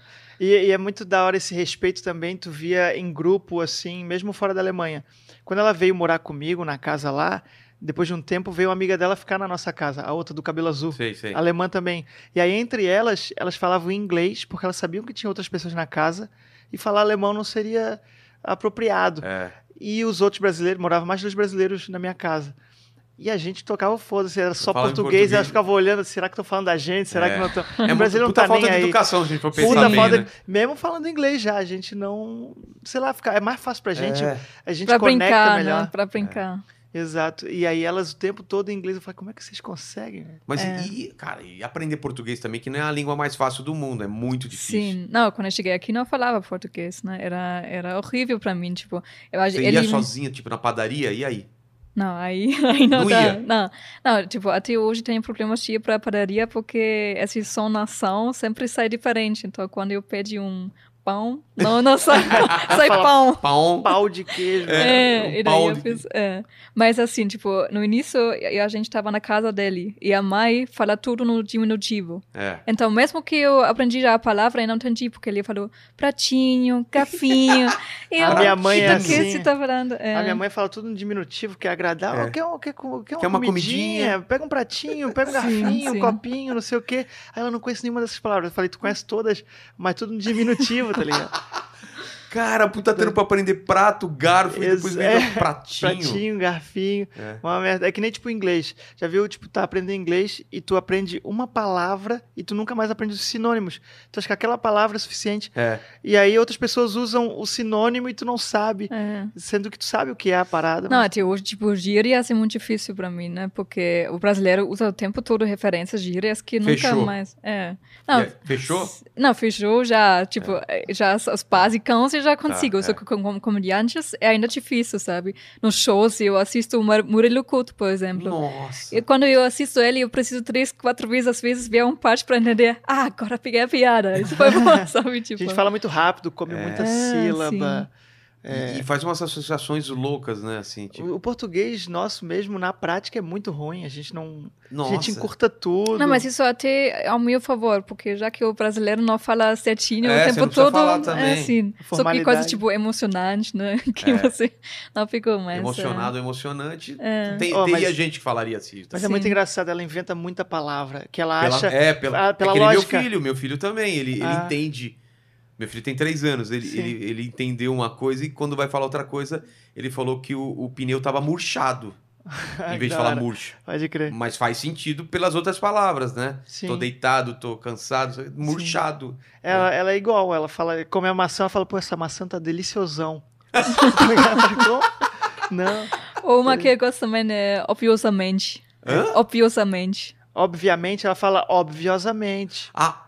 E, e é muito da hora esse respeito também, tu via em grupo, assim, mesmo fora da Alemanha. Quando ela veio morar comigo na casa lá, depois de um tempo veio uma amiga dela ficar na nossa casa, a outra do cabelo azul. Sei, sei. Alemã também. E aí, entre elas, elas falavam inglês, porque elas sabiam que tinha outras pessoas na casa, e falar alemão não seria apropriado. É. E os outros brasileiros, moravam mais dois brasileiros na minha casa. E a gente tocava foda-se, era só português, português. e elas ficavam olhando, será que estão falando da gente? Será É. que não estão? É o brasileiro não puta tá falta nem de aí. educação, gente for pensar Puta bem, falta, né? mesmo falando inglês já, a gente não, sei lá, fica, é mais fácil pra gente, É. a gente Pra conecta brincar, melhor. né? Pra brincar. Exato. E aí elas o tempo todo em inglês, eu falei, como é que vocês conseguem? Mas É. e, cara, e aprender português também, que não é a língua mais fácil do mundo, é muito difícil. Sim. Não, quando eu cheguei aqui não falava português, né? Era, era horrível pra mim, tipo... Eu, Você ele- ia sozinha, tipo, na padaria, e aí? Não, aí, aí não, Não dá. ia? Não, não, tipo, até hoje tenho problemas de ir pra padaria porque esse som nação sempre sai diferente. Então, quando eu pedi um pão. Não, não, só, só pão. Pão. Pau de queijo. É, um e daí pau eu fiz, é. Mas assim, tipo, no início a gente tava na casa dele e a mãe fala tudo no diminutivo. É. Então, mesmo que eu aprendi já a palavra, eu não entendi, porque ele falou pratinho, garfinho. e eu, A minha mãe "Que é do que assim. você tá falando? É. A minha mãe fala tudo no diminutivo, que é agradável. É. Quer, um- quer, com- quer uma, Quer uma comidinha, comidinha? Pega um pratinho, pega um Sim, garfinho, um copinho, não sei o quê. Aí ela não conhece nenhuma dessas palavras. Eu falei, tu conhece todas, mas tudo no diminutivo, tá ligado? Cara, puta tendo pra aprender prato, garfo e depois Ex- vem é. pratinho. Pratinho, garfinho. É. Uma merda. É que nem tipo inglês. Já viu, tipo, tá aprendendo inglês e tu aprende uma palavra e tu nunca mais aprende os sinônimos. Tu acha que aquela palavra é suficiente. É. E aí outras pessoas usam o sinônimo e tu não sabe. É. Sendo que tu sabe o que é a parada. Não, mas- até hoje, tipo, gírias é muito difícil pra mim, né? Porque o brasileiro usa o tempo todo referências, gírias que nunca Fechou. mais... É. Não, aí, fechou? Não, fechou já, tipo, já as, as basicões eu já consigo. é. Só que com, com comediantes é ainda difícil, sabe? Nos shows eu assisto o Mur- Murilo Couto, por exemplo. Nossa. E quando eu assisto ele, eu preciso três, quatro vezes, às vezes, ver um parte pra entender. Ah, agora peguei a piada. Isso foi bom, sabe? A Tipo, gente fala muito rápido, come muita É, sílaba. E- E faz umas associações loucas, né? Assim, tipo, O, português nosso mesmo, na prática, é muito ruim. A gente não. nossa. A gente encurta tudo. Não, mas isso até é ao meu favor, porque já que o brasileiro não fala certinho É, o você tempo todo, é assim. Só que coisa tipo emocionante, né? Que É. você não ficou mais. Emocionado, emocionante. É. Tem, Oh, teria mas- gente que falaria assim. Mas tá? é muito engraçado, ela inventa muita palavra que ela Pela- acha. é, pela, ah, pela é lógica. meu filho, meu filho também, ele, ele Ah. entende. Meu filho tem três anos, ele, ele, ele entendeu uma coisa e quando vai falar outra coisa, ele falou que o, o pneu tava murchado, em vez de falar murcho. Pode crer. Mas faz sentido pelas outras palavras, né? Sim. Tô deitado, tô cansado, murchado. Ela, ela é igual, ela fala, come a maçã, ela fala, pô, essa maçã tá deliciosão. Tá? Não. Ou uma que eu gosto também é obviosamente. Hã? Obviosamente. Obviamente, ela fala obviosamente. Ah,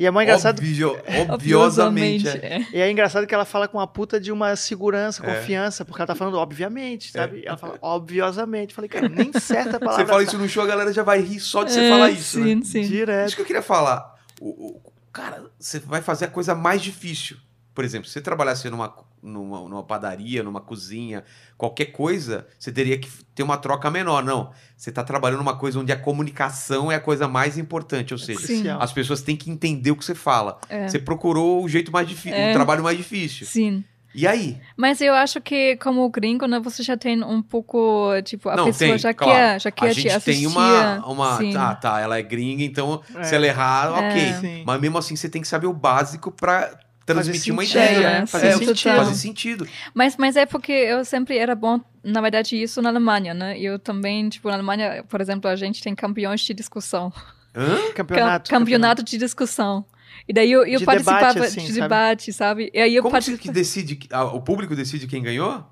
E é mais engraçado. obvio- obviosamente. é. é. E é engraçado que ela fala com uma puta de uma segurança, É. confiança, porque ela tá falando obviamente, sabe? Ela fala obviosamente. Falei, cara, nem certa a palavra. Você fala isso no show, a galera já vai rir só de você É, falar isso, sim, né? sim. Isso Direto. que eu queria falar. O, o- cara, você vai fazer a coisa mais difícil. Por exemplo, se você trabalhasse numa, numa, numa padaria, numa cozinha, qualquer coisa, você teria que ter uma troca menor. Não. Você está trabalhando numa coisa onde a comunicação é a coisa mais importante. Ou seja, Sim. As pessoas têm que entender o que você fala. É. Você procurou o jeito mais difícil, É. o trabalho mais difícil. Sim. E aí? Mas eu acho que, como gringo, né, você já tem um pouco, tipo, a Não, pessoa tem, já claro. quer, já a quer te gente assistir. tem uma. uma Sim. ah, tá, ela é gringa, então É. se ela errar, ok. É. Sim. Mas mesmo assim, você tem que saber o básico pra transmitir uma sentido, ideia. né? É, Fazer sim, sentido. Fazer sentido. Mas, mas é porque eu sempre era bom, na verdade, isso na Alemanha, né? Eu também, tipo, na Alemanha, por exemplo, a gente tem campeões de discussão. Hã? Campeonato. Ca- campeonato de discussão. E daí eu, eu De participava debate, assim, de sabe? debate, sabe? E aí eu Como que, decide? O público decide quem ganhou?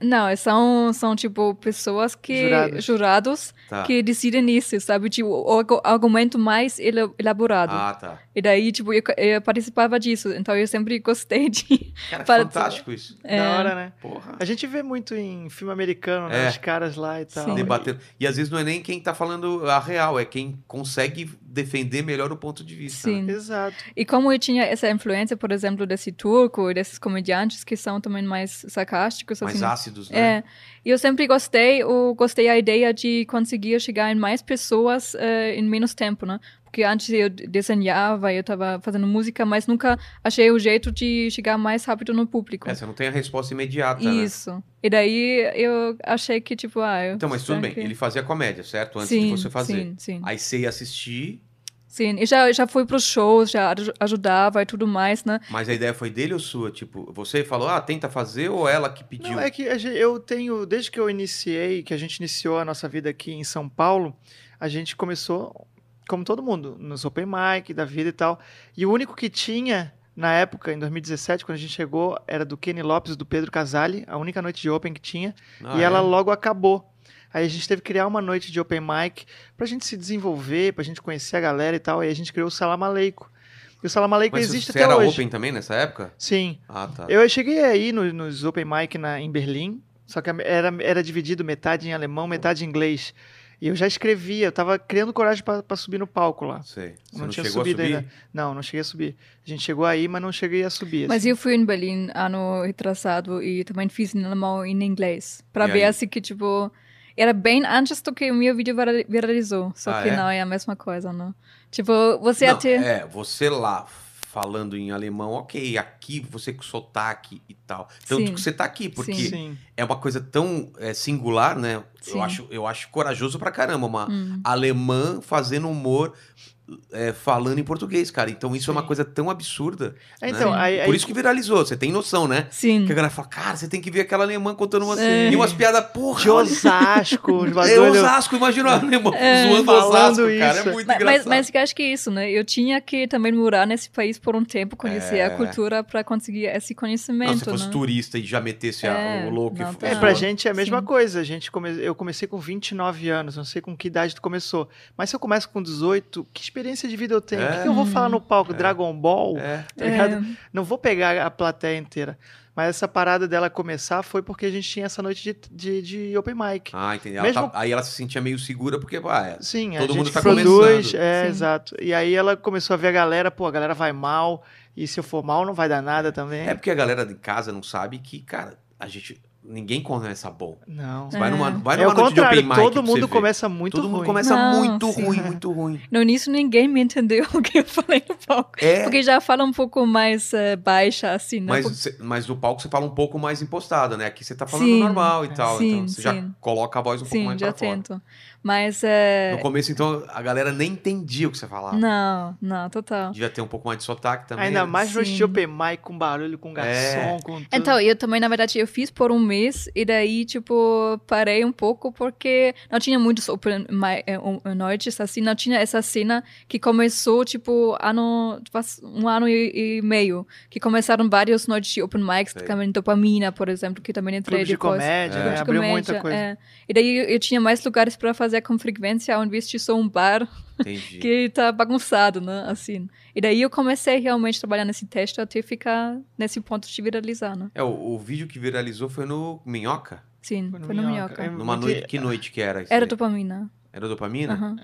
Não, são, são tipo pessoas que Jurados. jurados, Tá. que decidem isso, sabe? Tipo, o argu- argumento mais ela- elaborado. Ah, tá. E daí, tipo, eu, eu participava disso. Então eu sempre gostei de. Cara, Para- fantástico isso. É, Da hora, né? Porra. A gente vê muito em filme americano, né? É. Os caras lá e tal. Sim. Debatendo. E às vezes não é nem quem tá falando a real, é quem consegue defender melhor o ponto de vista. né? Sim. Exato. E como eu tinha essa influência, por exemplo, desse turco e desses comediantes que são também mais sarcásticos, Mais assim. ácidos, né? É, e eu sempre gostei, eu gostei da ideia de conseguir chegar em mais pessoas eh, em menos tempo, né? Porque antes eu desenhava, eu estava fazendo música, mas nunca achei o jeito de chegar mais rápido no público. É, você não tem a resposta imediata, né? Isso. E daí eu achei que, tipo, ah, eu... Então, mas tudo bem, que- ele fazia comédia, certo? Antes sim, de você fazer. Sim, sim. Aí você ia assistir, Sim, e já, já fui pros shows, já aj- ajudava e tudo mais, né? mas a ideia foi dele ou sua? Tipo, você falou, ah, tenta fazer, ou ela que pediu? Não, é que eu tenho, desde que eu iniciei, que a gente iniciou a nossa vida aqui em São Paulo, a gente começou, como todo mundo, nos open mic da vida e tal. E o único que tinha, na época, em 2017, quando a gente chegou, era do Kenny Lopes, do Pedro Casale, a única noite de open que tinha. Ah, e ela é? logo acabou. Aí a gente teve que criar uma noite de open mic pra gente se desenvolver, pra gente conhecer a galera e tal. Aí a gente criou o Salamaleico. E o Salamaleico Mas existe você até era hoje. open também nessa época? Sim. Ah, tá. Eu cheguei aí no- nos open mic na, em Berlim, só que era, era dividido metade em alemão, metade em inglês. E eu já escrevia, eu tava criando coragem pra pra subir no palco lá. Sei. Você não, não, tinha chegou a subido subir? ainda. Não, não cheguei a subir. A gente chegou aí, mas não cheguei a subir. Mas assim. eu fui em Berlim ano retrasado e também fiz em alemão e em inglês. Pra E ver aí? assim que, tipo, era bem antes do que o meu vídeo vira- viralizou. Só Ah, que é? não é a mesma coisa, né? Tipo, você Não, até. É, você lá falando em alemão, ok, aqui você com sotaque e tal. Tanto Sim. que você tá aqui, porque Sim. Sim. é uma coisa tão é, singular, né? Sim. Eu acho, eu acho corajoso pra caramba, uma Hum, alemã fazendo humor é, falando em português, cara. Então isso é uma Sim. coisa tão absurda. É, Então, né? aí, Por aí- isso que viralizou, você tem noção, né? Sim. Que a galera fala, cara, você tem que ver aquela alemã contando umas, É. e umas piadas, porra. de Osasco, os É. Osasco, imagina o alemão zoando Falando Osasco, cara. isso. É muito Mas, mas, engraçado. mas eu acho que é isso, né? Eu tinha que também morar nesse país por um tempo, conhecer É. a cultura pra conseguir esse Não, conhecimento, se fosse né? turista e já metesse a- É, o louco não, e tá. É, pra gente é a mesma Sim. coisa. A gente come... Eu comecei com 29 anos, não sei com que idade tu começou. Mas se eu começo com 18, que experiência de vida eu tenho? O que, É. que eu vou falar no palco? É. Dragon Ball? É. Tá ligado? É, Não vou pegar a plateia inteira. Mas essa parada dela começar foi porque a gente tinha essa noite de, de, de open mic. Ah, entendi. Ela Mesmo- tá- Aí ela se sentia meio segura, porque, pá, é, Sim, Todo a mundo gente tá produz, começando. é, Sim. exato. E aí ela começou a ver a galera, pô, a galera vai mal, e se eu for mal não vai dar nada também. É porque a galera de casa não sabe que, cara, a gente. Ninguém começa bom. Não. Vai numa, vai É numa o noite de contrário, open mic. todo mundo começa muito Todo mundo ruim. começa Não, muito sim. ruim, muito ruim. No início ninguém me entendeu o que eu falei no palco. É. Porque já fala um pouco mais eh, baixa, assim, né? Mas, Porque- cê- mas no palco você fala um pouco mais impostado, né? Aqui você tá falando Sim. normal e tal. Sim, então você já coloca a voz um pouco Sim, mais já pra fora. Mas, é... No começo, então, a galera nem entendia o que você falava. Não, não, total. Devia ter um pouco mais de sotaque também. Ainda mais no Sim. estilo open mic, com barulho, com garçom, É. com tudo. Então, eu também, na verdade, eu fiz por um mês e daí, tipo, parei um pouco porque não tinha muitos open um- noites, assim, não tinha essa cena que começou, tipo, ano, faz um ano e, e meio, que começaram várias noites de open mics, Sei. também Dopamina, por exemplo, que também entrei Clube de depois. comédia, É. Clube de Abriu comédia, muita coisa. é. E daí eu, eu tinha mais lugares para fazer com frequência, ao invés de só um bar Entendi. que tá bagunçado, né? Assim. E daí eu comecei realmente a trabalhar nesse teste até ficar nesse ponto de viralizar, né? É, o, o vídeo que viralizou foi no Minhoca? Sim, Foi no foi no Minhoca. Minhoca. É Numa noite. Que noite que era? isso Era aí? dopamina. Era dopamina? Aham.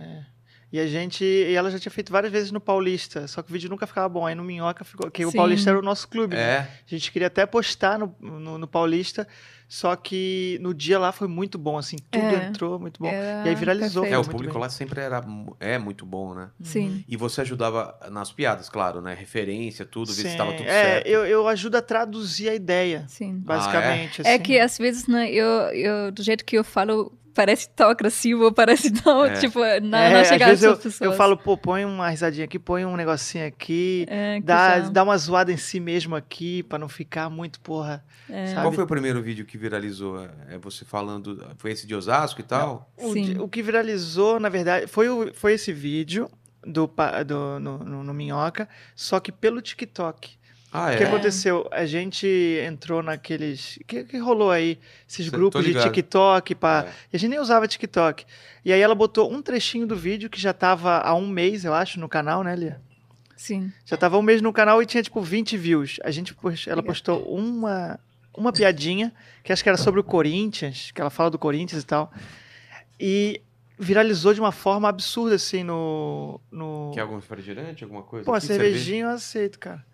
E a gente. E ela já tinha feito várias vezes no Paulista, só que o vídeo nunca ficava bom. Aí no Minhoca ficou. Que o Sim. Paulista era o nosso clube. né? É. A gente queria até postar no, no, no Paulista, só que no dia lá foi muito bom, assim, tudo É. entrou muito bom. Era E aí viralizou. É, o muito público bem. lá sempre era é muito bom, né? Sim. E você ajudava nas piadas, claro, né? Referência, tudo, ver se estava tudo é, certo. eu, eu ajudo a traduzir a ideia, Sim. basicamente. É assim. que às vezes, né, eu, eu, do jeito que eu falo, parece tão agressivo, parece tão, É. tipo, não, É, não às chegar às vezes eu, pessoas. eu falo, pô, põe uma risadinha aqui, põe um negocinho aqui, É, dá, já- dá uma zoada em si mesmo aqui, pra não ficar muito, porra. é, sabe? Qual foi o primeiro vídeo que viralizou? É você falando. Foi esse de Osasco e tal? O, Sim. o que viralizou, na verdade, foi, o, foi esse vídeo do, do no, no- no Minhoca, só que pelo TikTok. Ah, O é? que aconteceu? A gente entrou naqueles. que, que rolou aí? Esses Cê- grupos de. TikTok. Pra... É. E a gente nem usava TikTok. E aí ela botou um trechinho do vídeo que já tava há um mês, eu acho, no canal, né, Lia? Sim. Já tava um mês no canal e tinha tipo 20 views. A gente, pos- ela postou uma, uma piadinha, que acho que era sobre o Corinthians, que ela fala do Corinthians e tal. E viralizou de uma forma absurda, assim, no. no... Quer algum refrigerante, alguma coisa? Pô, cervejinha eu aceito, cara.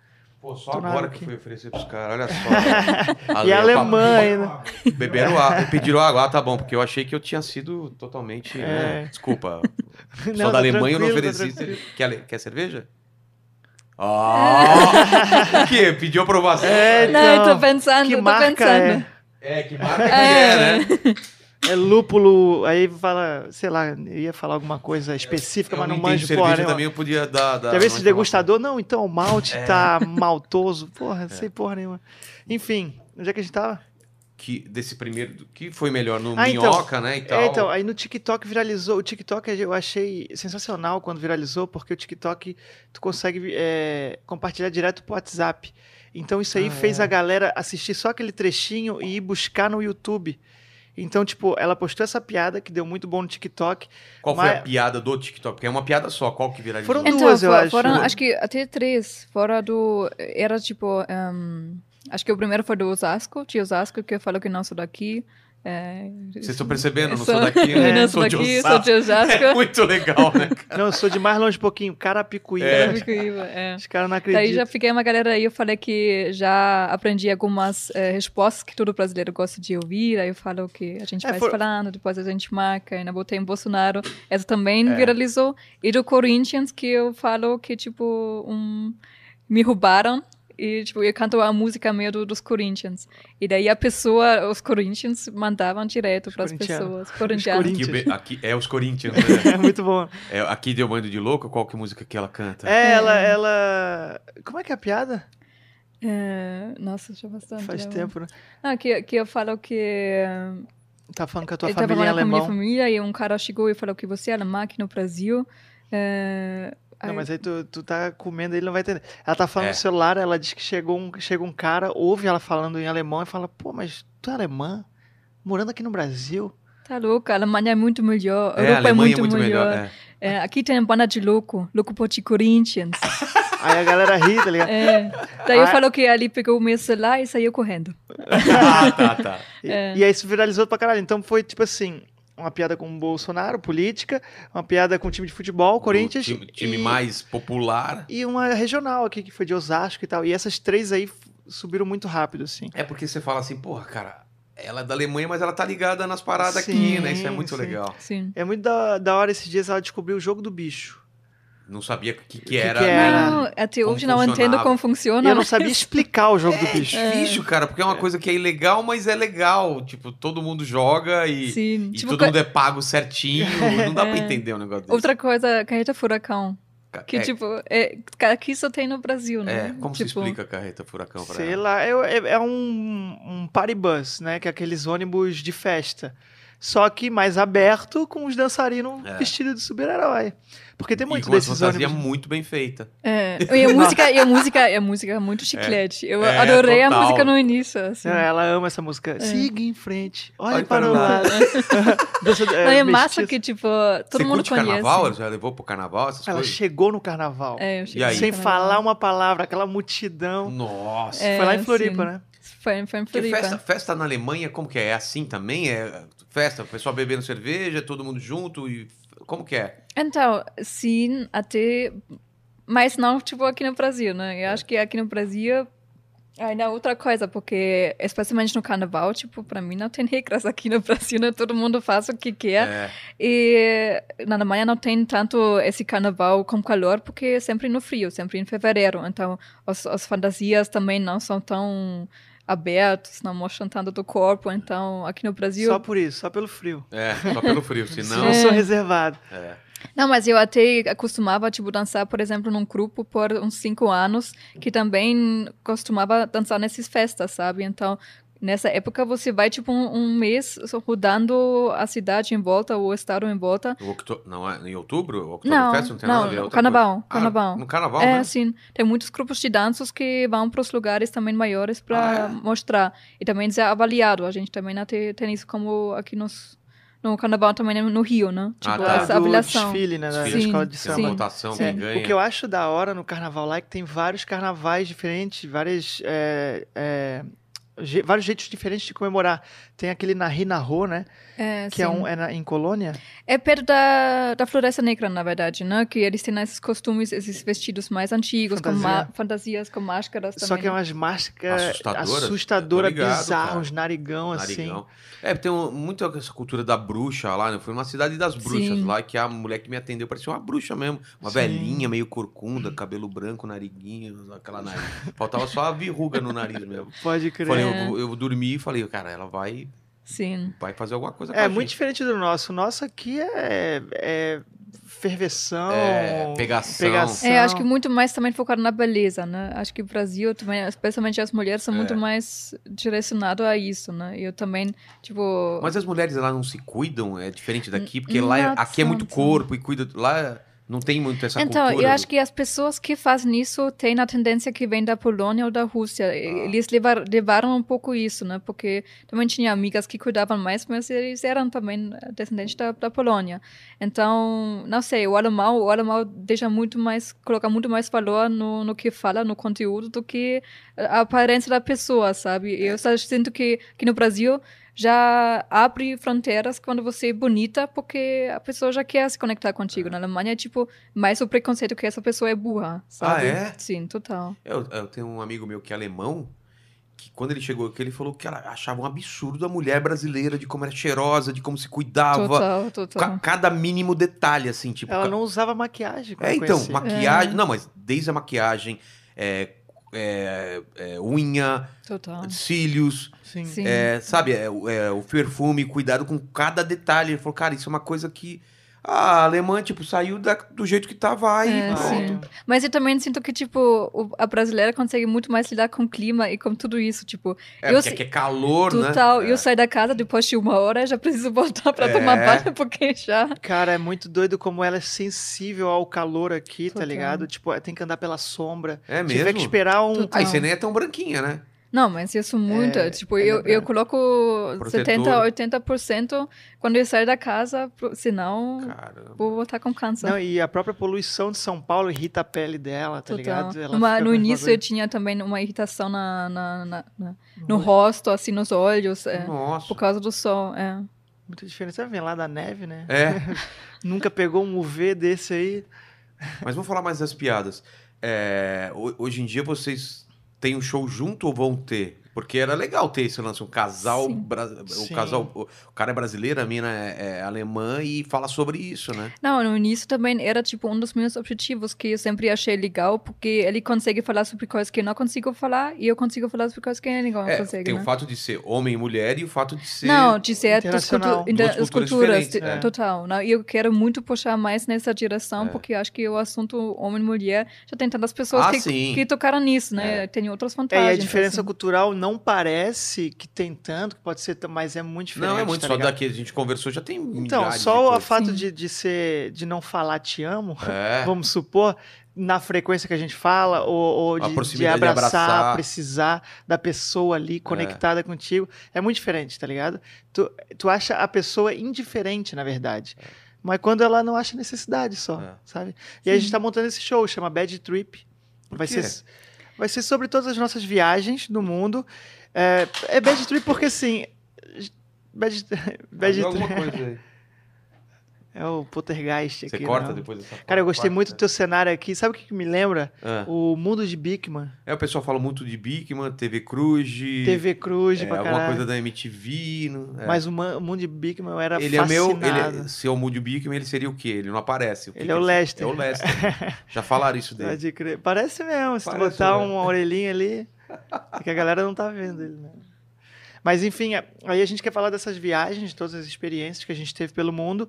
Pô, só Tô na agora que foi oferecer pros caras, olha só. E Ale, alemã ainda. Beberam água, pediram água, ah, tá bom, porque eu achei que eu tinha sido totalmente. né? É. Desculpa. Não, Só da tá Alemanha eu não tá ofereci. quer, quer cerveja? Ah! o quê? Pediu aprovação? É, Não, eu tô Então, pensando, que eu tô marca pensando. É, que marca que é, né? É lúpulo, aí fala, sei lá, eu ia falar alguma coisa específica, Eu mas não manjo porra nenhuma. também, eu podia dar. dar vê uma esse degustador? Não, então o malte É. tá maltoso. Porra, não sei porra nenhuma. Enfim, onde é que a gente tava? Que, desse primeiro. Que foi melhor no Ah, então. Minhoca, né? E tal. É, então, aí no TikTok viralizou. O TikTok eu achei sensacional quando viralizou, porque o TikTok tu consegue é, compartilhar direto pro WhatsApp. Então isso aí Ah, fez é. a galera assistir só aquele trechinho e ir buscar no YouTube. Então, tipo, ela postou essa piada que deu muito bom no TikTok. Qual foi mas- a piada do TikTok? Porque é uma piada só. Qual que viralizou? Foram Então, duas, eu acho. foram, acho que até três. Fora do. Era tipo. ehm, acho que o primeiro foi do Osasco, de Osasco, que falou que não sou daqui. É, Vocês estão percebendo? Eu não sou- sou daqui, Eu né? não sou daqui, sou de Osasco. É muito legal, né? cara? Não, eu sou de mais longe um pouquinho. Carapicuíba. É. Carapicuíba, é. Os caras não Daí acreditam. já fiquei uma galera aí, eu falei que já aprendi algumas eh, respostas que todo brasileiro gosta de ouvir, aí eu falo que a gente É, vai for- falando, depois a gente marca, ainda botei em Bolsonaro, essa também É. viralizou, e do Corinthians que eu falo que, tipo, um, me roubaram, e, tipo, eu canto a música meio do- dos Corinthians. E daí a pessoa, os Corinthians, mandavam direto para as pessoas. Corintianos. Corinthians. Aqui, aqui é os Corinthians, né? É muito bom. É, aqui deu bando de louco, qual que música que ela canta? É, ela, ela. Como é que é a piada? É, nossa, já bastante. Faz tempo, né? Não, que, que eu falo que... Tá falando com a tua eu tava família em falando com a minha família e um cara chegou e falou que você é alemã aqui no Brasil. É, Não, mas aí tu, tu tá comendo, ele não vai entender. Ela tá falando É. no celular, ela diz que chegou um, chega um cara, ouve ela falando em alemão e fala, pô, mas tu é alemã? Morando aqui no Brasil? Tá louca, a Alemanha é muito melhor, a É, a Europa é Alemanha muito, melhor. é. É, aqui tem banda de louco, louco por ti Corinthians. Aí a galera ri, tá ligado? É. Daí eu Ah. falo que ali pegou o meu celular e saiu correndo. Ah, tá, tá. E, É. e aí isso viralizou pra caralho. Então foi tipo assim, uma piada com o Bolsonaro, política, uma piada com o time de futebol, Corinthians. O time, time e, mais popular. E uma regional aqui, que foi de Osasco e tal. E essas três aí subiram muito rápido, assim. É porque você fala assim, porra, cara, ela é da Alemanha, mas ela tá ligada nas paradas Sim, aqui, né? Isso é muito sim. legal. Sim. É muito da, da hora esses dias ela descobriu o jogo do bicho. Não sabia o que, que, que era. que era? Não, até hoje não entendo como E funciona. eu não mas- sabia explicar o jogo do bicho. É difícil, cara, porque é uma coisa que é ilegal, mas é legal. Tipo, todo mundo joga e, Sim, e tipo, todo co- mundo é pago certinho. Não dá pra É. entender um negócio desse. outra coisa, carreta furacão. Que, é, tipo, é, aqui só tem no Brasil, né? é, como se tipo, explica a carreta furacão pra Sei ela? lá, é, é- é um, um party bus, né? Que é aqueles ônibus de festa. Só que mais aberto, com os dançarinos É. vestidos de super-herói. Porque tem E muito uma desses fantasia ônibus. muito bem feita. É, e a música, e a música, e a música é muito chiclete. Eu É, adorei total. a música no início, assim. É, ela ama essa música. Siga em frente. Olha, Olha para, para o lado. Dança- Não, é massa que, tipo, todo Você mundo curte conhece. carnaval? Ela já levou pro carnaval essas Ela coisas? chegou no carnaval. É, eu cheguei Sem falar uma palavra, aquela multidão. Nossa. É, Foi lá em Floripa, sim. né? Foi, foi em Floripa. festa, festa na Alemanha, como que é? É assim também? É festa, o pessoal bebendo cerveja, todo mundo junto e... Como que é? Então, sim, até... Mas não, tipo, aqui no Brasil, né? Eu acho que aqui no Brasil... Ainda é outra coisa, porque especialmente no carnaval, tipo, pra mim não tem regras aqui no Brasil, né? Todo mundo faz o que quer. É. E na Alemanha não tem tanto esse carnaval com calor, porque é sempre no frio, sempre em fevereiro. Então, as fantasias também não são tão abertos, não mostram tanto do corpo. Então, aqui no Brasil... Só por isso, só pelo frio. É, só pelo frio, Não, senão... É. sou reservado. É. Não, mas eu até costumava, tipo, dançar, por exemplo, num grupo por uns cinco anos, que também costumava dançar nessas festas, sabe? Então, nessa época, você vai, tipo, um, um mês rodando a cidade em volta, o estado em volta. O octo... Não, é em outubro? O Não, Oktoberfest não tem não, nada a ver, é carnaval. Ah, carnaval. no carnaval, é, né? sim. Tem muitos grupos de danças que vão para os lugares também maiores para Ah, é? mostrar. E também ser avaliado. A gente também tem, tem isso como aqui nos, no carnaval também no Rio, né? Tipo, tá. essa do avaliação. desfile, né? Sim, escola de samba. votação, quem ganha. O que eu acho da hora no carnaval lá é que tem vários carnavais diferentes, várias, é, é, vários jeitos diferentes de comemorar. Tem aquele na Rinarro, né? É, Que é, sim. um, é na- em Colônia. É perto da, da Floresta Negra, na verdade, né? Que eles têm esses costumes, esses vestidos mais antigos, com Fantasia. ma- fantasias, com máscaras também. Só que é umas máscaras Assustadoras? ligado, bizarras, cara. narigão, Narigão. assim. É, tem um, muito essa cultura da bruxa lá, né? Foi uma cidade das bruxas Sim. lá, que a mulher que me atendeu parecia uma bruxa mesmo. Uma Sim. velhinha, meio corcunda, cabelo branco, nariguinho, aquela nariz. Faltava só a verruga no nariz mesmo. Pode crer. Falei, É. eu, eu dormi e falei, cara, ela vai, Sim. vai fazer alguma coisa com É a muito gente. diferente do nosso. O nosso aqui é, é ferveção, É, pegação. É, acho que muito mais também focado na beleza, né? Acho que o Brasil também, especialmente as mulheres, são É. muito mais direcionadas a isso, né? Eu também, tipo... Mas as mulheres lá não se cuidam, é diferente daqui, porque lá é- aqui é muito corpo e cuida. Lá não tem muito essa Então, cultura. eu acho que as pessoas que fazem isso têm a tendência que vem da Polônia ou da Rússia. Ah. Eles levar, levaram um pouco isso, né? Porque também tinha amigas que cuidavam mais, mas eles eram também descendentes da, da Polônia. Então, não sei, o alemão, o alemão deixa muito mais, coloca muito mais valor no, no que fala, no conteúdo, do que a aparência da pessoa, sabe? Eu só sinto que aqui no Brasil já abre fronteiras quando você é bonita, porque a pessoa já quer se conectar contigo. Na Alemanha é tipo mais o preconceito que essa pessoa é burra, sabe? é? Sim, total. Eu, eu tenho um amigo meu que é alemão, que quando ele chegou aqui, ele falou que ela achava um absurdo a mulher brasileira, de como era cheirosa, de como se cuidava. Total, total. Ca- cada mínimo detalhe, assim, tipo. Ela ca- não usava maquiagem. É, então, conheci. maquiagem. Não, mas desde a maquiagem, é, é, é, unha, Total. cílios, Sim. Sim. é, sabe, é, o- é, o perfume, cuidado com cada detalhe. Ele falou, cara, isso é uma coisa que a alemã, tipo, saiu da- do jeito que tava aí. É, pronto. sim. Mas eu também sinto que, tipo, o- a brasileira consegue muito mais lidar com o clima e com tudo isso. Tipo, É, eu porque é calor, né? total. É. Eu saio da casa depois de uma hora já preciso voltar pra É. tomar banho, porque já. Cara, é muito doido como ela é sensível ao calor aqui, tá Total. ligado? Tipo, tem que andar pela sombra. É Tiver mesmo? que esperar um. Total. Aí você nem é tão branquinha, né? Não, mas sou muito. É, tipo, é eu, eu coloco Protetor. 70, 80% quando eu saio da casa, senão Caramba. vou voltar com câncer. Não, e a própria poluição de São Paulo irrita a pele dela, tá Total. ligado? Ela fica no início eu tinha também uma irritação na, na- na- na- no rosto, assim, nos olhos, é, Nossa. por causa do sol. É. Muito diferente. Você vem lá da neve, né? É, Nunca pegou um UV desse aí. mas vamos falar mais das piadas. É, ho- hoje em dia vocês têm um show junto ou vão ter? Porque era legal ter esse lance, um casal, Sim. bra- o casal, o cara é brasileiro, a mina é, é alemã e fala sobre isso, né? Não, no início também era tipo um dos meus objetivos que eu sempre achei legal, porque ele consegue falar sobre coisas que eu não consigo falar e eu consigo falar sobre coisas que ele não É, consegue, tem né? o fato de ser homem e mulher e o fato de ser Não, de ser das cultu- culturas culturas, é. total. Não, e eu quero muito puxar mais nessa direção, É. porque acho que o assunto homem e mulher já tem tantas pessoas Ah, que, sim. que tocaram nisso, né? Tem outras É, vantagens. e a diferença assim. cultural não parece que tem tanto, que pode ser, mas é muito diferente. Não, é muito tá só ligado? daqui a gente conversou, já tem Então, só o fato de, de ser, de não falar te amo, É. vamos supor, na frequência que a gente fala, ou, ou de, de proximidade de abraçar, abraçar. precisar da pessoa ali conectada contigo, é muito diferente, tá ligado? Tu, tu acha a pessoa indiferente, na verdade. Mas quando ela não acha necessidade só, É. sabe? E aí a gente tá montando esse show, chama Bad Trip. Vai quê? ser, vai ser sobre todas as nossas viagens no mundo. É, é Bad Trip porque, assim... Bad, bad Trip. É o Poltergeist Você aqui. corta não. depois dessa Cara, eu gostei parte, muito do né? teu cenário aqui. Sabe o que, me lembra? Ah. O mundo de Bigman. É, o pessoal fala muito de Bigman, TV Cruz, TV Cruz é, pra alguma caralho. coisa da MTV. não- é. Mas o, man- o mundo de Bigman eu era ele é meu. fascinado. Ele é, se é o Moody Bigman, ele seria o quê? Ele não aparece. Ele é o Lester. É o Lester. Já falaram isso dele. Pode crer. Parece mesmo. Se tu Parece botar mesmo. uma orelhinha ali, é que a galera não tá vendo ele, né? Mas enfim, é- aí a gente quer falar dessas viagens, de todas as experiências que a gente teve pelo mundo.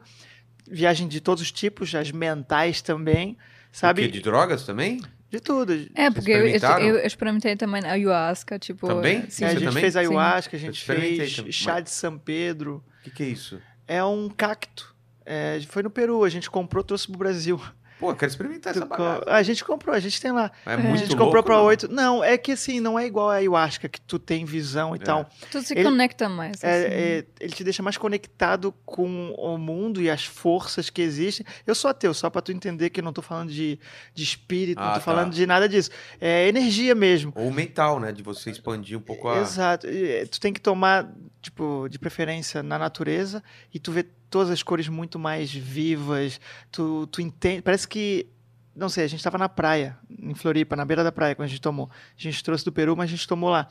Viagem de todos os tipos, as mentais também, sabe? De drogas também? De tudo. É, porque eu, experimentaram? eu experimentei também a ayahuasca, tipo... Também? Sim, É, a gente também? fez Sim. ayahuasca, a Eu gente fez também, chá de São Pedro. O que, que é isso? É um cacto. É, foi no Peru, a gente comprou, trouxe pro Brasil. Pô, eu quero experimentar essa Tu co- bagaça. A gente comprou, a gente tem lá. É a muito gente louco, comprou pra não? oito. Não, é que assim, não é igual a ayahuasca, que tu tem visão e É. tal. Tu se Ele- conecta mais, assim. É, é, ele te deixa mais conectado com o mundo e as forças que existem. Eu sou ateu, só pra tu entender que eu não tô falando de, de espírito, Ah, não tô tá. falando de nada disso. É energia mesmo. Ou mental, né? De você expandir um pouco a. Exato. E, Tu tem que tomar, tipo, de preferência na natureza e tu vê todas as cores muito mais vivas. Tu, tu entende. Parece que. Não sei, a gente tava na praia, em Floripa, na beira da praia, quando a gente tomou. A gente trouxe do Peru, mas a gente tomou lá.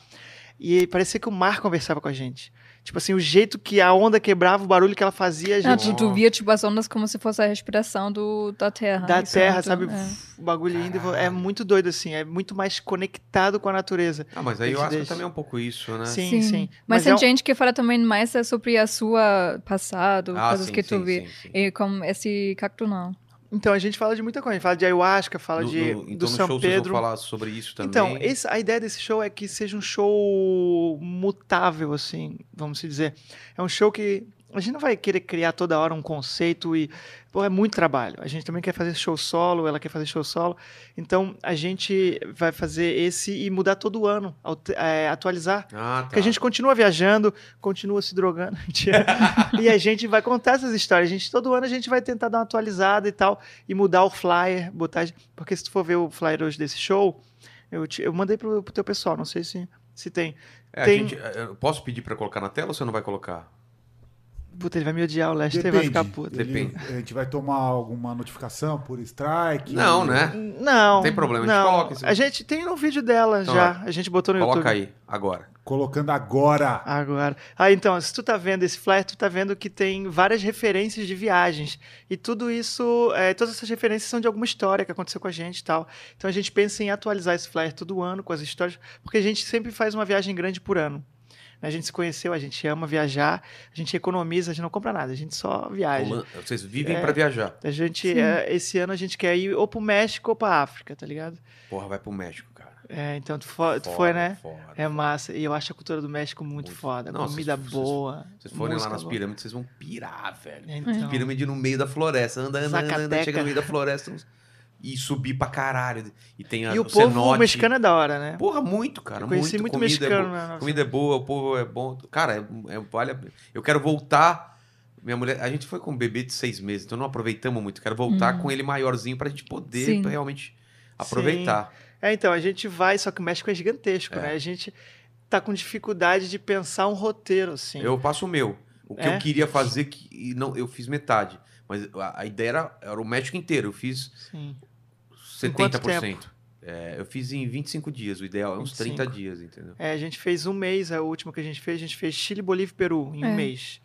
E parecia que o mar conversava com a gente. Tipo assim, o jeito que a onda quebrava, o barulho que ela fazia, gente. tu, tu via tipo as ondas como se fosse a respiração do, da terra. da é terra, muito- sabe? é. O bagulho indo. e vo- É muito doido, assim. É muito mais conectado com a natureza. Ah, mas aí eu acho também é um pouco isso, né? Sim, sim. Mas, é tem um- gente que fala também mais é sobre a sua passado, Ah, coisas sim, que tu sim, vê. sim, sim. E com esse cacto não. Então, a gente fala de muita coisa. A gente fala de ayahuasca, fala No- de, no- então do São show vocês Pedro. vão falar sobre isso também. Então, esse- a ideia desse show é que seja um show mutável, assim, vamos se dizer. É um show que a gente não vai querer criar toda hora um conceito e. Pô, é muito trabalho. A gente também quer fazer show solo, ela quer fazer show solo. Então, a gente vai fazer esse e mudar todo ano, é, atualizar. Ah, tá. Porque a gente continua viajando, continua se drogando. e a gente vai contar essas histórias. A gente, todo ano a gente vai tentar dar uma atualizada e tal, e mudar o flyer, botar. Porque se tu for ver o flyer hoje desse show, eu, te- eu mandei pro, pro teu pessoal, não sei se, Se tem. É, Tem- gente, posso pedir pra colocar na tela ou você não vai colocar? Puta, ele vai me odiar, o Lester vai ficar Depende. puto. Ele- Depende. a gente vai tomar alguma notificação por strike? Não, né? Não. Não tem problema, a gente não. coloca esse- A gente tem no vídeo dela Então, já. A gente botou no Coloca YouTube. aí, agora. Colocando agora. Agora. Ah, então, se tu tá vendo esse flyer, tu tá vendo que tem várias referências de viagens. E tudo isso, é, todas essas referências são de alguma história que aconteceu com a gente e tal. Então a gente pensa em atualizar esse flyer todo ano com as histórias, porque a gente sempre faz uma viagem grande por ano. A gente se conheceu, a gente ama viajar, a gente economiza, a gente não compra nada, a gente só viaja. Vocês vivem É. pra viajar. A gente, é, esse ano a gente quer ir ou pro México ou pra África, tá ligado? Porra, vai pro México, cara. É, então tu, fo- tu Foda, foi, né? foda. É massa. E eu acho a cultura do México muito, Muito. foda. Não, comida vocês- boa. Vocês forem lá nas boa. pirâmides, vocês vão pirar, velho. Então, Pirâmide no meio da floresta. Anda, anda, anda, anda, chega no meio da floresta e subir pra caralho. E tem a, e o povo cenote. mexicano é da hora, né? Porra, muito, cara. Eu conheci muito, comida mexicano. É né? boa, Nossa. comida é boa, o povo é bom. Cara, é, é, vale. Eu quero voltar. Minha mulher, a gente foi com um bebê de seis meses, então não aproveitamos muito. Quero voltar Hum. com ele maiorzinho pra gente poder Sim. realmente aproveitar. É, então, a gente vai, só que o México é gigantesco, É. né? A gente tá com dificuldade de pensar um roteiro, assim. Eu passo o meu. O que É? eu queria fazer, que, e não, eu fiz metade. Mas a, a ideia era, era o México inteiro. Eu fiz Sim. Em quanto 70%. É, eu fiz em 25 dias. O ideal é uns 30 25. dias, entendeu? É, a gente fez um mês, a última que a gente fez, a gente fez Chile, Bolívia e Peru em um É. mês.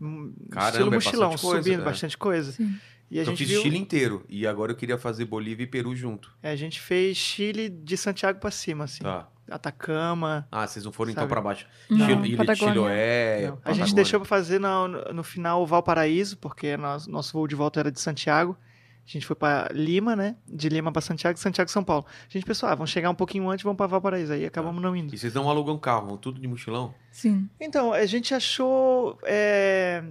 Um Caramba, estilo é mochilão, bastante coisa, subindo é. bastante coisa. Sim. E a eu gente fiz viu, Chile inteiro. E agora eu queria fazer Bolívia e Peru junto. é, a gente fez Chile de Santiago pra cima, assim. Tá. Atacama. Ah, vocês não foram então Sabe? pra baixo. Não, Chile, Ilha de Patagônia. Chiloé. Não. A gente deixou pra fazer no, no final o Valparaíso, porque nosso, nosso voo de volta era de Santiago. A gente foi pra Lima, né? De Lima pra Santiago, de Santiago São Paulo. A gente pensou, ah, vamos chegar um pouquinho antes, vamos pra Valparaíso. Aí acabamos não indo. E vocês não alugam carro, vão tudo de mochilão? Sim. Então, a gente achou é,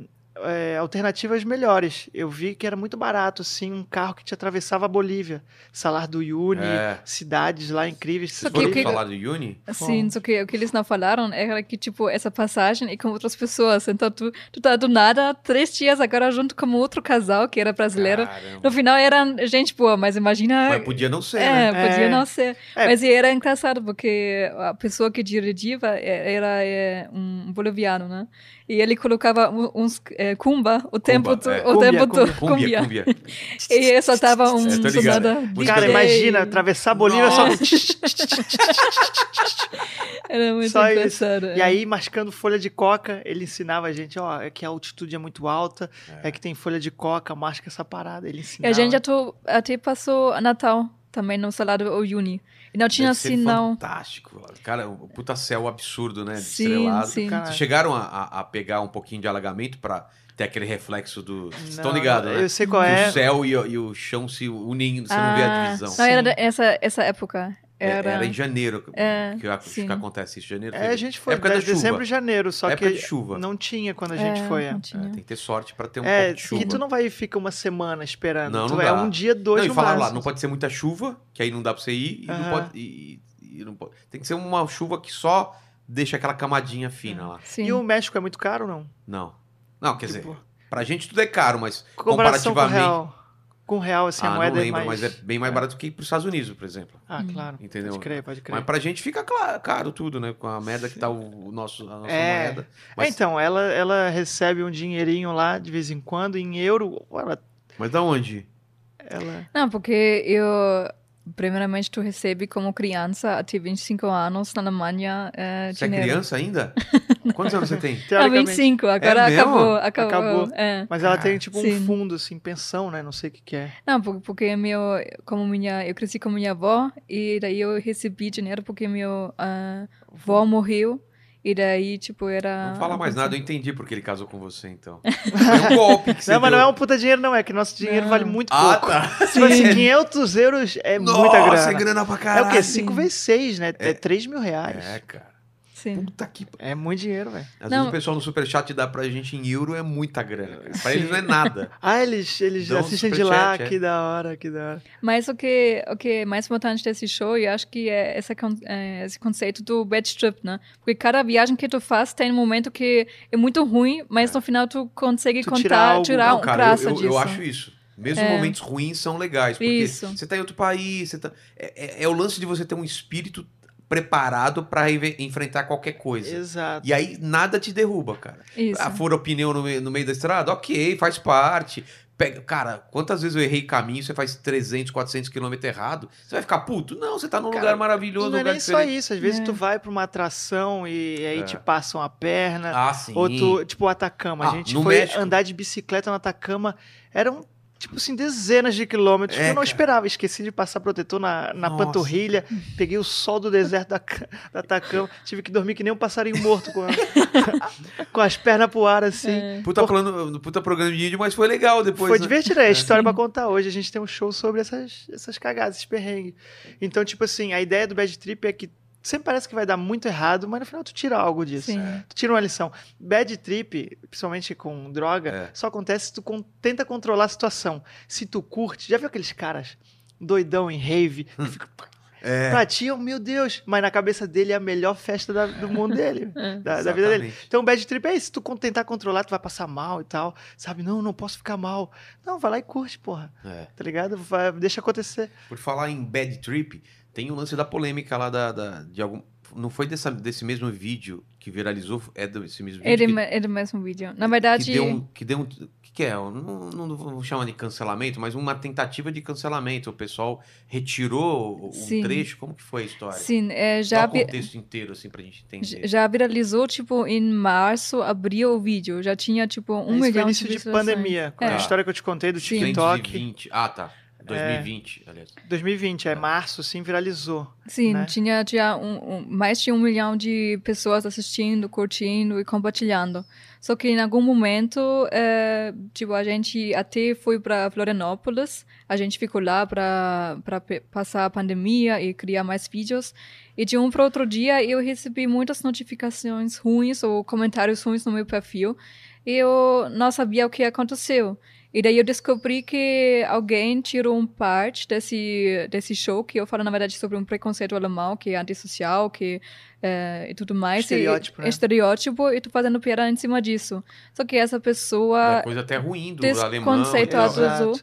é, alternativas melhores. Eu vi que era muito barato, assim, um carro que te atravessava a Bolívia. Salar do Uyuni, É. cidades lá incríveis. Vocês foram que- salário do Uni? Sim, só que o que eles não falaram era que, tipo, essa passagem é com outras pessoas. Então, tu, tu tá do nada, três dias agora junto com outro casal que era brasileiro. Caramba. No final era gente boa, mas imagina... Mas podia não ser, É, né? podia É. não ser. É. Mas e era engraçado, porque a pessoa que dirigia é- era é, um boliviano, né? E ele colocava um- uns é, cumba o tempo, to- é. o Cumbia, tempo todo. Cúmbia, cúmbia. E soltava um É, tô ligado. sonada Música Cara, imagina, atravessar a Bolívia só. Era muito Só isso. engraçado. E é. aí, mascando folha de coca, ele ensinava a gente, ó, é que a altitude é muito alta, é, que tem folha de coca, masca essa parada. Ele E ensinava. a gente até passou Natal também no Salado ou Juni. E não tinha Deve ser sinal. fantástico. Cara, o puta céu absurdo, né? De Sim, estrelado. sim. Cara, Vocês chegaram a, a- pegar um pouquinho de alagamento pra ter aquele reflexo do. Vocês estão Não, ligados, né? Eu sei qual Que é. O céu e, o- e o chão se unem, você não vê a Ah, divisão. Não, era essa, essa época. É, Era, Era em janeiro que, É, que, sim. que acontece isso. Janeiro, É, a gente foi época de dezembro e janeiro, só Época que de chuva. não tinha quando a gente é, foi. É, É, tem que ter sorte pra ter um É, pouco de chuva. que tu não vai e fica uma semana esperando. Não, tu não é dá. um dia, dois não, e falaram lá, não pode ser muita chuva, que aí não dá pra você ir, e não Aham. pode. E, e não pode- Tem que ser uma chuva que só deixa aquela camadinha fina lá. Sim. E o México é muito caro ou não? Não. Não, quer Tipo, dizer, pra gente tudo é caro, mas com comparativamente. real. Com real, assim, ah, a moeda não lembro, é mais... mas é bem mais barato que ir pros Estados Unidos, por exemplo. Ah, claro. Entendeu? Pode crer, pode crer. Mas pra gente fica cla- caro tudo, né? Com a merda que tá o, o nosso, a nossa É. moeda. É, Mas, então, ela, ela recebe um dinheirinho lá de vez em quando, em euro. Ela, mas da onde? ela... Não, porque eu. Primeiramente, tu recebe como criança até 25 anos na Alemanha é, Você é dinheiro. criança ainda? Quantos anos você tem? Ah, Teoricamente. 25, agora É mesmo? acabou, acabou. Acabou. É. Mas ela Ah, tem, tipo, um sim. fundo, assim, pensão, né? Não sei o que que é. Não, porque, meu, como minha, eu cresci com minha avó e daí eu recebi dinheiro porque meu ah, avó morreu e daí tipo era. Não fala mais nada, eu entendi porque ele casou com você, então. Foi um golpe que você Não, mas não é um puta dinheiro, não. É que nosso dinheiro Não. vale muito Ah, pouco. tá. Tipo assim, 500 euros é Nossa, muita grana. é grana pra É caralho. o quê? Sim. 5 vezes 6, né? É 3 mil reais. É, cara. Sim. Puta que... É muito dinheiro, velho. Às Não. vezes o pessoal no superchat dá pra gente em euro é muita grana. cara. Pra eles não é nada. Ah, eles, eles Dão assistem de lá. é. Que da hora, que da hora. Mas o que, o que é mais importante desse show, eu acho que é esse, con- é esse conceito do bad trip, né? Porque cada viagem que tu faz tem um momento que é muito ruim, mas no final tu consegue Tu contar, tirar tirar, algo. Não, um cara, eu, disso. eu acho isso. Mesmo É. momentos ruins são legais. Porque Isso. você tá em outro país, você tá... É, é- é o lance de você ter um espírito preparado pra enve- enfrentar qualquer coisa. Exato. E aí nada te derruba, cara. Isso. Ah, fura o pneu no meio, no meio da estrada? Ok, faz parte. Pega, cara, quantas vezes eu errei caminho, você faz 300, 400 quilômetros errado, você vai ficar puto? Não, você tá num Cara, lugar maravilhoso, não é lugar nem só diferente. isso, às vezes É. tu vai pra uma atração e aí É. te passam a perna. Ah, sim. Ou tu, tipo, o Atacama. Ah, a gente no foi México. andar de bicicleta no Atacama. Eram, tipo assim, dezenas de quilômetros. É, que eu não cara. esperava. Esqueci de passar protetor na, na Nossa. panturrilha. Peguei o sol do deserto da, da Atacama. Tive que dormir que nem um passarinho morto com, a- com as pernas pro ar, assim. É. Puta, plano, puta programa de vídeo, mas foi legal depois. Foi né? divertido, é história Sim. pra contar hoje. A gente tem um show sobre essas, essas cagadas, esses perrengues. Então, tipo assim, a ideia do Bad Trip é que sempre parece que vai dar muito errado, mas no final tu tira algo disso. Sim. Tu tira uma lição. Bad trip, principalmente com droga, É. só acontece se tu con- tenta controlar a situação. Se tu curte, já viu aqueles caras doidão em rave? que fica- É. Pra ti, oh, meu Deus, mas na cabeça dele é a melhor festa da- do mundo dele, É. da, da vida dele. Então, bad trip é isso. Se tu con- tentar controlar, tu vai passar mal e tal. Sabe? Não, não posso ficar mal. Não, vai lá e curte, porra. É. Tá ligado? Vai- deixa acontecer. Por falar em bad trip, tem o lance da polêmica lá da, da- de algum. Não foi dessa, desse mesmo vídeo que viralizou? É desse mesmo vídeo? É, de, que, é do mesmo vídeo. Na que verdade, deu um. Que deu um. O que, que é? Eu Não, não vou chamar de cancelamento, mas uma tentativa de cancelamento. O pessoal retirou Sim. trecho. Como que foi a história? sim, é, Dá já, o contexto inteiro, assim, pra gente entender. já viralizou, tipo, em março, abril o vídeo. Já tinha, tipo, um Isso foi milhão início de de pandemia. É. A história que eu te contei do Sim. TikTok. 220. Ah, tá. 2020, aliás. 2020, é março, sim, viralizou. Sim, né? tinha, tinha um, um- mais de um milhão de pessoas assistindo, curtindo e compartilhando. Só que em algum momento, é, tipo, a gente até foi para Florianópolis, a gente ficou lá para passar a pandemia e criar mais vídeos. E de um para outro dia eu recebi muitas notificações ruins ou comentários ruins no meu perfil e eu não sabia o que aconteceu. E daí eu descobri que alguém tirou um parte desse, desse show que eu falo, na verdade, sobre um preconceito alemão que é antissocial, que é, e tudo mais. Estereótipo, e, né? Estereótipo, e tô fazendo piada em cima disso. Só que essa É pessoa coisa até ruim do alemão. Exato. usou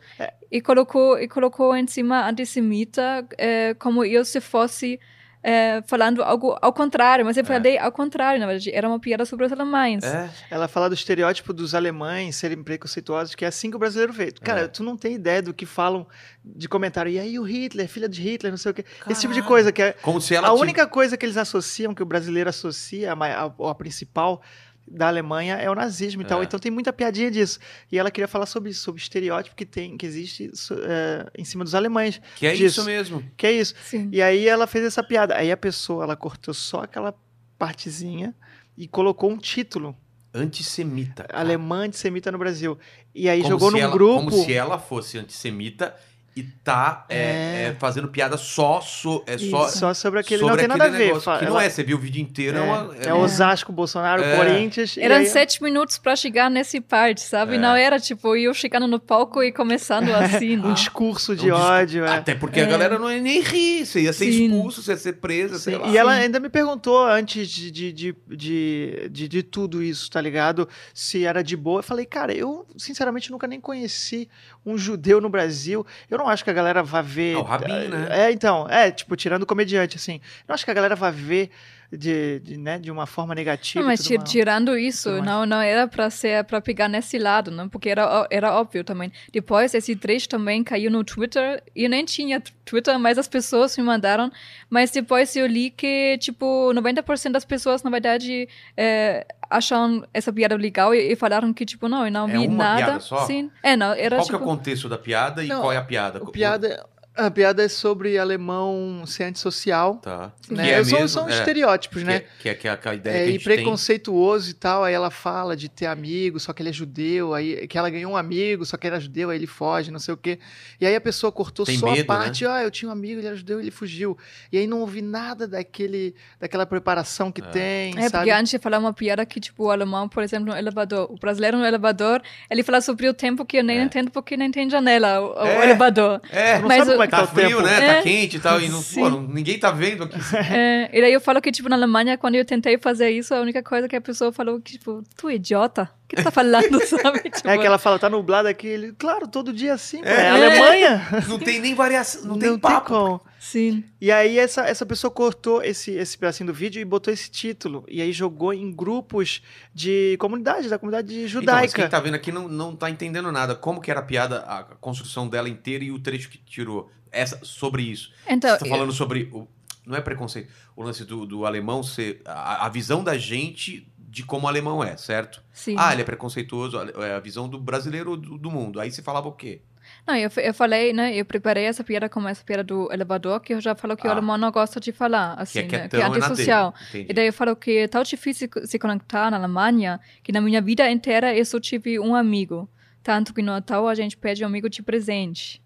e colocou, e colocou em cima antissemita é, como eu se fosse é, falando algo ao contrário. Mas eu falei ao contrário, na verdade. Era uma piada sobre os alemães. É. Ela fala do estereótipo dos alemães serem preconceituosos, que é assim que o brasileiro vê. Cara, É. tu não tem ideia do que falam de comentário. E aí o Hitler, filha de Hitler, não sei o quê. Esse tipo de coisa que é. Como se ela A única coisa que eles associam, que o brasileiro associa, a, a, a principal da Alemanha é o nazismo e tal. É. Então tem muita piadinha disso. E ela queria falar sobre isso, sobre o estereótipo que tem, que existe é, em cima dos alemães. Que é disso. isso mesmo. Que é isso. Sim. E aí ela fez essa piada. Aí a pessoa, ela cortou só aquela partezinha e colocou um título. Antissemita. Alemã antissemita no Brasil. E aí Como jogou num ela- grupo. Como se ela fosse antissemita e tá é, É. é, fazendo piada só, so, é só Só sobre aquele. sobre não tem nada a aquele ver. negócio, que ela- não é, você viu o vídeo inteiro, é, uma, É, uma- Osasco, Bolsonaro, É. Corinthians. Eram aí- sete minutos pra chegar nesse parte, sabe? É. Não era tipo eu chegando no palco e começando assim. um não. discurso um de discurso- ódio. é. Até porque a galera não ia nem rir, você ia ser Sim. expulso, você ia ser presa, sei lá. E ela ainda me perguntou antes de, de, de, de, de, de tudo isso, tá ligado? Se era de boa. Eu falei, cara, eu sinceramente nunca nem conheci um judeu no Brasil. Eu não acho que a galera vá ver. Ah, o Rabin, né? É, então, é, tipo, tirando o comediante, assim. Eu não acho que a galera vá ver de, de, né, de uma forma negativa. Não, mas e mais. tirando isso, não, não era para ser para pegar nesse lado, não, porque era era óbvio também. Depois esse trecho também caiu no Twitter. Eu nem tinha Twitter, mas as pessoas me mandaram. Mas depois eu li que tipo 90% das pessoas na verdade é, acham essa piada legal e, e falaram que tipo não, eu não É vi uma nada. piada só? Sim, é não era Qual que é tipo o contexto da piada e Não, qual é a piada? O piada, a piada é sobre alemão ser antissocial. Tá. Né? Que é são, mesmo, são é. estereótipos, Que né? é, que é, que é aquela ideia É, que a e gente tem. preconceituoso e tal, aí ela fala de ter amigo, só que ele é judeu, aí que ela ganhou um amigo, só que era judeu, aí ele foge, não sei o quê. E aí a pessoa cortou Tem só medo, né? a parte, ah, eu tinha um amigo, ele era judeu, ele fugiu. E aí não ouvi nada daquele, daquela preparação que tem, É, sabe? porque antes de falar uma piada que, tipo, o alemão, por exemplo, no elevador, o brasileiro no elevador, ele fala sobre o tempo que eu nem É. entendo porque não tem janela, o, o É. elevador. É, não Mas sabe o- como é que tá tá, o frio, tempo. né? É. Tá quente e tal. E não, pô, ninguém tá vendo aqui. É, e daí eu falo que, tipo, na Alemanha, quando eu tentei fazer isso, a única coisa que a pessoa falou que, tipo, tu é idiota? O que tu tá falando, sabe? Tipo, É que ela fala, tá nublado aqui, ele, claro, todo dia assim, pô, É. é, Alemanha. Não tem nem variação, não, Não tem tem papo. como. Sim. E aí essa, essa pessoa cortou esse, esse pedacinho do vídeo e botou esse título. E aí jogou em grupos de comunidade, da comunidade Então, mas judaica. quem tá vendo aqui não, não tá entendendo nada. Como que era a piada, a construção dela inteira e o trecho que tirou essa, sobre isso. Então, Você tá falando sobre. O, não é preconceito. O lance do, do alemão ser. A, a visão da gente de como o alemão é, certo? sim. Ah, ele é preconceituoso, é a visão do brasileiro do, do mundo. Aí você falava o quê? Não, eu, eu falei, né? Eu preparei essa piada como essa piada do elevador, que eu já falo que Ah. o alemão não gosta de falar, Que assim, é né? quietão Que é é antissocial. E daí eu falo que é tão difícil se conectar na Alemanha que na minha vida inteira eu só tive um amigo. Tanto que no Natal a gente pede um amigo de presente.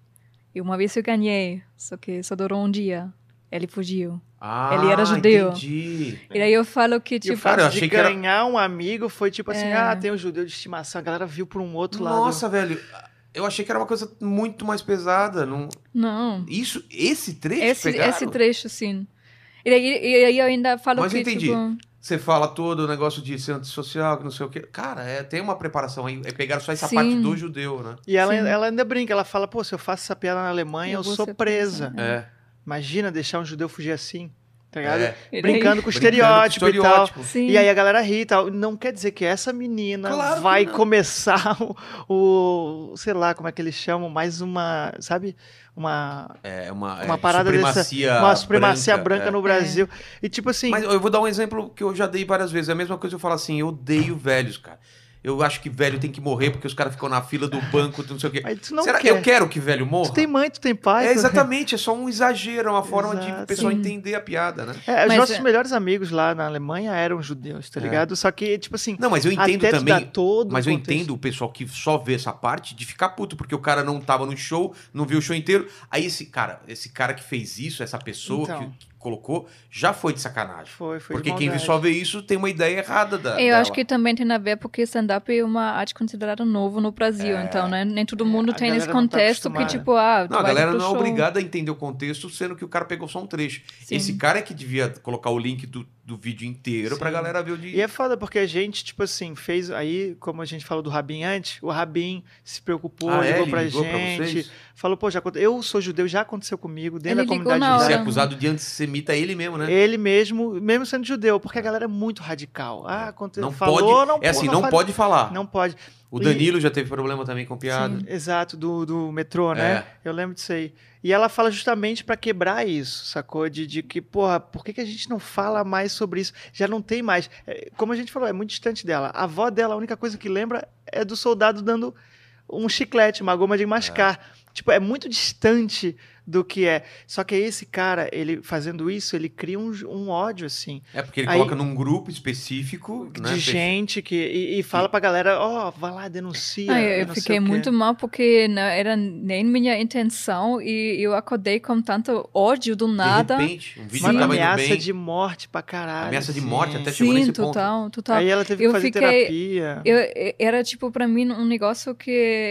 E uma vez eu ganhei, só que só durou um dia. Ele fugiu. Ah, ele era judeu. Entendi. E daí eu falo que, tipo, Cara, eu fato de achei que era- ganhar um amigo foi tipo assim, É. ah, tem um judeu de estimação. A galera viu por um outro Nossa, lado. velho. Eu achei que era uma coisa muito mais pesada. Não... não. Isso, esse trecho Esse, pegaram? esse trecho, sim. E daí, e aí eu ainda falo Mas que, eu entendi. tipo... Você fala todo o negócio de ser antissocial, que não sei o quê. Cara, é, tem uma preparação aí. É pegar só essa Sim. parte do judeu, né? E ela, Sim. ela ainda brinca, ela fala, pô, se eu faço essa piada na Alemanha, eu, Eu sou presa. presa. É. Imagina deixar um judeu fugir assim, tá ligado? É. Brincando com o Brincando com estereótipo, e tal. estereótipo. Sim. E aí a galera ri e tal. Não quer dizer que essa menina Claro vai começar o, o- Sei lá, como é que eles chamam? Mais uma. Sabe? Uma. É uma, Uma é, parada dessa- supremacia Uma supremacia branca, é. no Brasil. E tipo assim. Mas eu vou dar um exemplo que eu já dei várias vezes. É a mesma coisa que eu falo assim, eu odeio velhos, cara. Eu acho que velho tem que morrer porque os caras ficam na fila do banco, não sei o quê. Aí tu não Será quer. eu quero que velho morra? Tu tem mãe, tu tem pai. É exatamente, é só um exagero, é uma forma de Exato. o pessoal Sim. entender a piada, né? É, os Mas nossos é- melhores amigos lá na Alemanha eram judeus, tá É. ligado? Só que, tipo assim. Não, mas eu entendo também. todo Mas eu contexto. entendo o pessoal que só vê essa parte de ficar puto, porque o cara não tava no show, não viu o show inteiro. Aí esse cara, esse cara que fez isso, essa pessoa Então. que, que colocou, já foi de sacanagem. Foi, foi. de Porque quem só vê isso tem uma ideia errada da. Eu dela. acho que também tem a ver porque stand-up é uma arte considerada novo no Brasil, É. então, né? Nem todo mundo a tem esse tá contexto que, acostumada. tipo, ah, Não, a galera não é show. obrigada a entender o contexto, sendo que o cara pegou só um trecho. Sim. Esse cara é que devia colocar o link do, do vídeo inteiro pra Sim. galera ver o de. E é foda porque a gente, tipo assim, fez. Aí, como a gente falou do Rabin antes, o Rabin se preocupou, Ah, é? ligou Ele pra ligou pra gente. vocês? falou, pô, já, eu sou judeu, já aconteceu comigo, dentro Ele da comunidade Ser hora. judaica. acusado de antissemita ele mesmo, né? Ele mesmo, mesmo sendo judeu, porque a galera é muito radical. Ah, aconteceu, não falou, pode. não é assim, não não faz- pode falar. Não pode. O Danilo já teve problema também com piada. Sim. Exato, do, do metrô, né? É. Eu lembro disso aí. E ela fala justamente pra quebrar isso, sacou? De, de que, porra, por que, que a gente não fala mais sobre isso? Já não tem mais. É, Como a gente falou, é muito distante dela. A avó dela, a única coisa que lembra é do soldado dando um chiclete, uma goma de mascar. Tipo, é muito distante do que é. Só que esse cara, ele fazendo isso, ele cria um, um ódio, assim, É porque ele Aí- coloca num grupo específico, né? de gente que. E, e fala pra galera, ó, vai lá, denuncia. Ah, e eu, eu fiquei muito mal porque não era nem minha intenção e eu acordei com tanto ódio do nada. De repente, um vídeo Uma que ameaça bem. de morte pra caralho. Ameaça de assim. morte até chegou Sim, nesse ponto. total, total. Aí ela teve que Eu fazer fiquei- terapia. Eu, eu- era tipo para mim um negócio que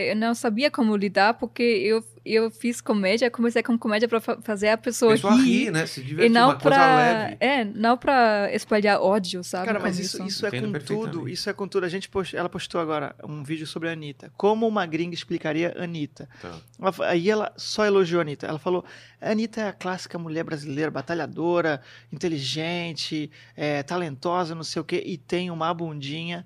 eu não sabia como lidar porque eu eu fiz comédia, comecei com comédia para fazer a pessoa, Pessoa rir. rir, né? Se E divertir, não uma coisa pra, leve. é, não pra espalhar ódio, sabe? Cara, mas isso, isso é Entendo com tudo. Isso é com tudo. A gente post- ela postou agora um vídeo sobre a Anitta. Como uma gringa explicaria a Anitta. Tá. Ela aí ela só elogiou a Anitta. Ela falou: a Anitta é a clássica mulher brasileira, batalhadora, inteligente, é, talentosa, não sei o quê, e tem uma bundinha.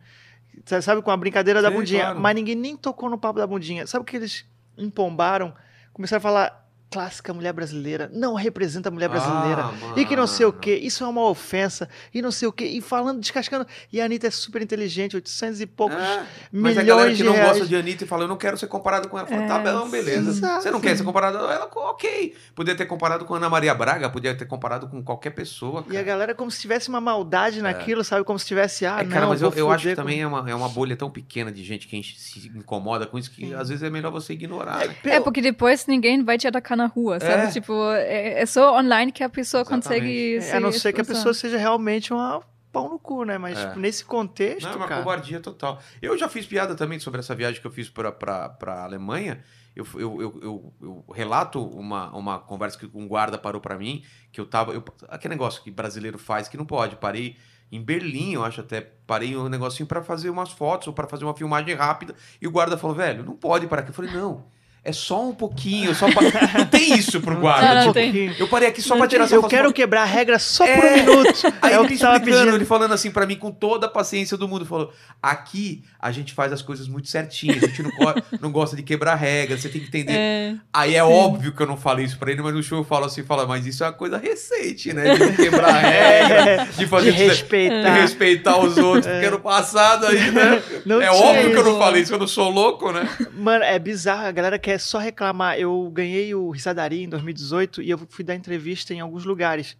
Sa- Sabe, com a brincadeira da Sim, bundinha. claro. Mas ninguém nem tocou no papo da bundinha. Sabe o que eles empombaram? Começaram a falar. Clássica mulher brasileira, não representa a mulher brasileira. Ah, E que não sei o que, isso é uma ofensa, e não sei o que, e falando, descascando. E a Anitta é super inteligente, 800 e poucos É, Mas milhões a galera que de não reais. gosta de Anitta e fala, eu não quero ser comparado com ela. Fala, tá É, bom, beleza. Você não quer ser comparado com ela? Ok. Podia ter comparado com Ana Maria Braga, podia ter comparado com qualquer pessoa. E a cara. galera como se tivesse uma maldade naquilo, sabe? Como se tivesse, ah, É, cara, não, mas eu, eu acho que com- também é uma, é uma bolha tão pequena de gente que se incomoda com isso que Sim. às vezes é melhor você ignorar. né? É, porque depois ninguém vai te atacar na rua, sabe? É. Tipo, é, é só online que a pessoa Exatamente. consegue É, se a não ser que a pessoa seja realmente uma pau no cu, né? Mas É. tipo, nesse contexto, Não, é uma cara. covardia total. Eu já fiz piada também sobre essa viagem que eu fiz pra, pra, pra Alemanha. Eu, eu, eu, eu, eu relato uma, uma conversa que um guarda parou pra mim, que eu tava. Eu, aquele negócio que brasileiro faz que não pode. Parei em Berlim, eu acho até. Parei um negocinho pra fazer umas fotos ou pra fazer uma filmagem rápida. E o guarda falou, velho, não pode parar aqui. Eu falei, não. É só um pouquinho, só pra... Não tem isso pro guarda. Não, não tipo, tem. Eu parei aqui só pra tirar Eu foto. quero quebrar a regra só por É. um minuto. Aí é o ele que tava explicando, pedindo. ele falando assim pra mim com toda a paciência do mundo, falou: aqui a gente faz as coisas muito certinho, a gente não, go- não gosta de quebrar regras, você tem que entender. É, Aí é óbvio que eu não falei isso pra ele, mas no show eu falo assim, fala, mas isso é uma coisa recente, né? De não quebrar regra, de De fazer de respeitar. respeitar os outros, porque no passado aí, né? Não é óbvio que eu não isso. falei isso, eu não sou louco, né? Mano, é bizarro. A galera quer só reclamar. Eu ganhei o Risadaria em 2018 e eu fui dar entrevista em alguns lugares.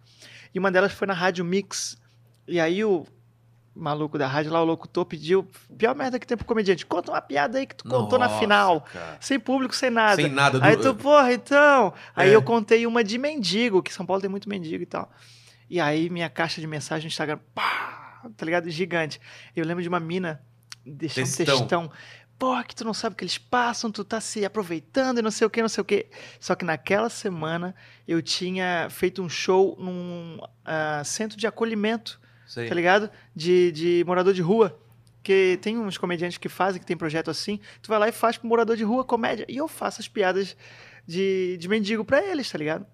E uma delas foi na Rádio Mix. E aí o maluco da rádio lá, o locutor, pediu. Pior merda que tem pro comediante. Conta uma piada aí que tu contou na Nossa, final. cara. Sem público, sem nada. Sem nada. Do... Aí tu, porra, então. Aí É. eu contei uma de mendigo, que São Paulo tem muito mendigo e tal. E aí minha caixa de mensagem no Instagram, pá, tá ligado? Gigante. Eu lembro de uma mina deixando um Textão. Porra, que tu não sabe o que eles passam, tu tá se aproveitando e não sei o que, não sei o que. Só que naquela semana eu tinha feito um show num ah, centro de acolhimento, Sei. tá ligado? De, de morador de rua. Que tem uns comediantes que fazem, que tem projeto assim. Tu vai lá e faz pro morador de rua comédia. E eu faço as piadas de, de mendigo pra eles, tá ligado?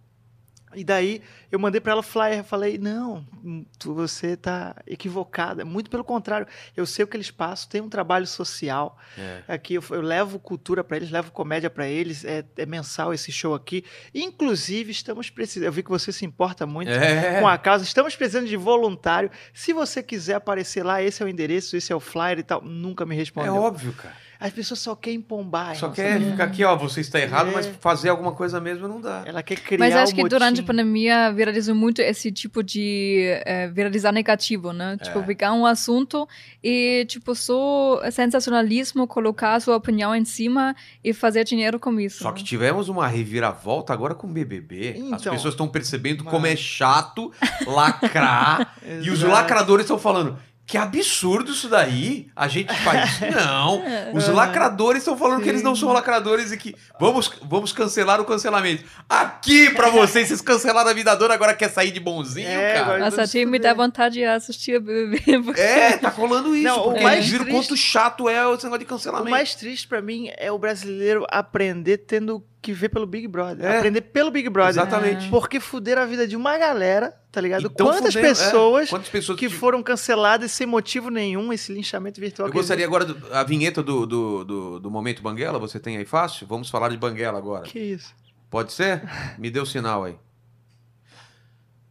E daí eu mandei pra ela o flyer, falei, não, tu, você tá equivocada. Muito pelo contrário, eu sei o que eles passam, tem um trabalho social. É. Aqui eu, eu levo cultura pra eles, levo comédia pra eles, é, é mensal esse show aqui. Inclusive, estamos precisando. Eu vi que você se importa muito É. com a causa. Estamos precisando de voluntário. Se você quiser aparecer lá, esse é o endereço, esse é o flyer e tal. Nunca me É respondeu. óbvio, cara. As pessoas só querem pombar. Só quer sabe? ficar aqui, ó, você está errado, É. mas fazer alguma coisa mesmo não dá. Ela quer criar Mas acho um que durante a motim. pandemia viralizou muito esse tipo de eh, viralizar negativo, né? Tipo, É. pegar um assunto e, tipo, só sensacionalismo, colocar a sua opinião em cima e fazer dinheiro com isso. Só né? que tivemos uma reviravolta agora com o BBB. As Então, pessoas estão percebendo mano. como é chato lacrar. e os lacradores estão falando. Que absurdo isso daí. A gente faz isso. Não. Os lacradores estão falando que eles não são lacradores e que vamos, vamos cancelar o cancelamento. Aqui pra vocês, vocês cancelaram a vida toda, agora quer sair de bonzinho, É, cara. Nossa, time me dá vontade de assistir o BBB. porque- É, tá rolando isso. Não, o porque mais eles viram triste- quanto chato é esse negócio de O cancelamento. mais triste pra mim é o brasileiro aprender tendo que ver pelo Big Brother. É. Aprender pelo Big Brother. Exatamente. Porque fuderam a vida de uma galera, tá ligado? E tão Quantas fudendo, é. pessoas Quantas pessoas que foram canceladas sem motivo nenhum, esse linchamento virtual. Eu gostaria existe. agora do- a vinheta do, do, do, do Momento Banguela, você tem aí fácil? Vamos falar de Banguela agora. Que isso? Pode ser? Me dê o sinal aí.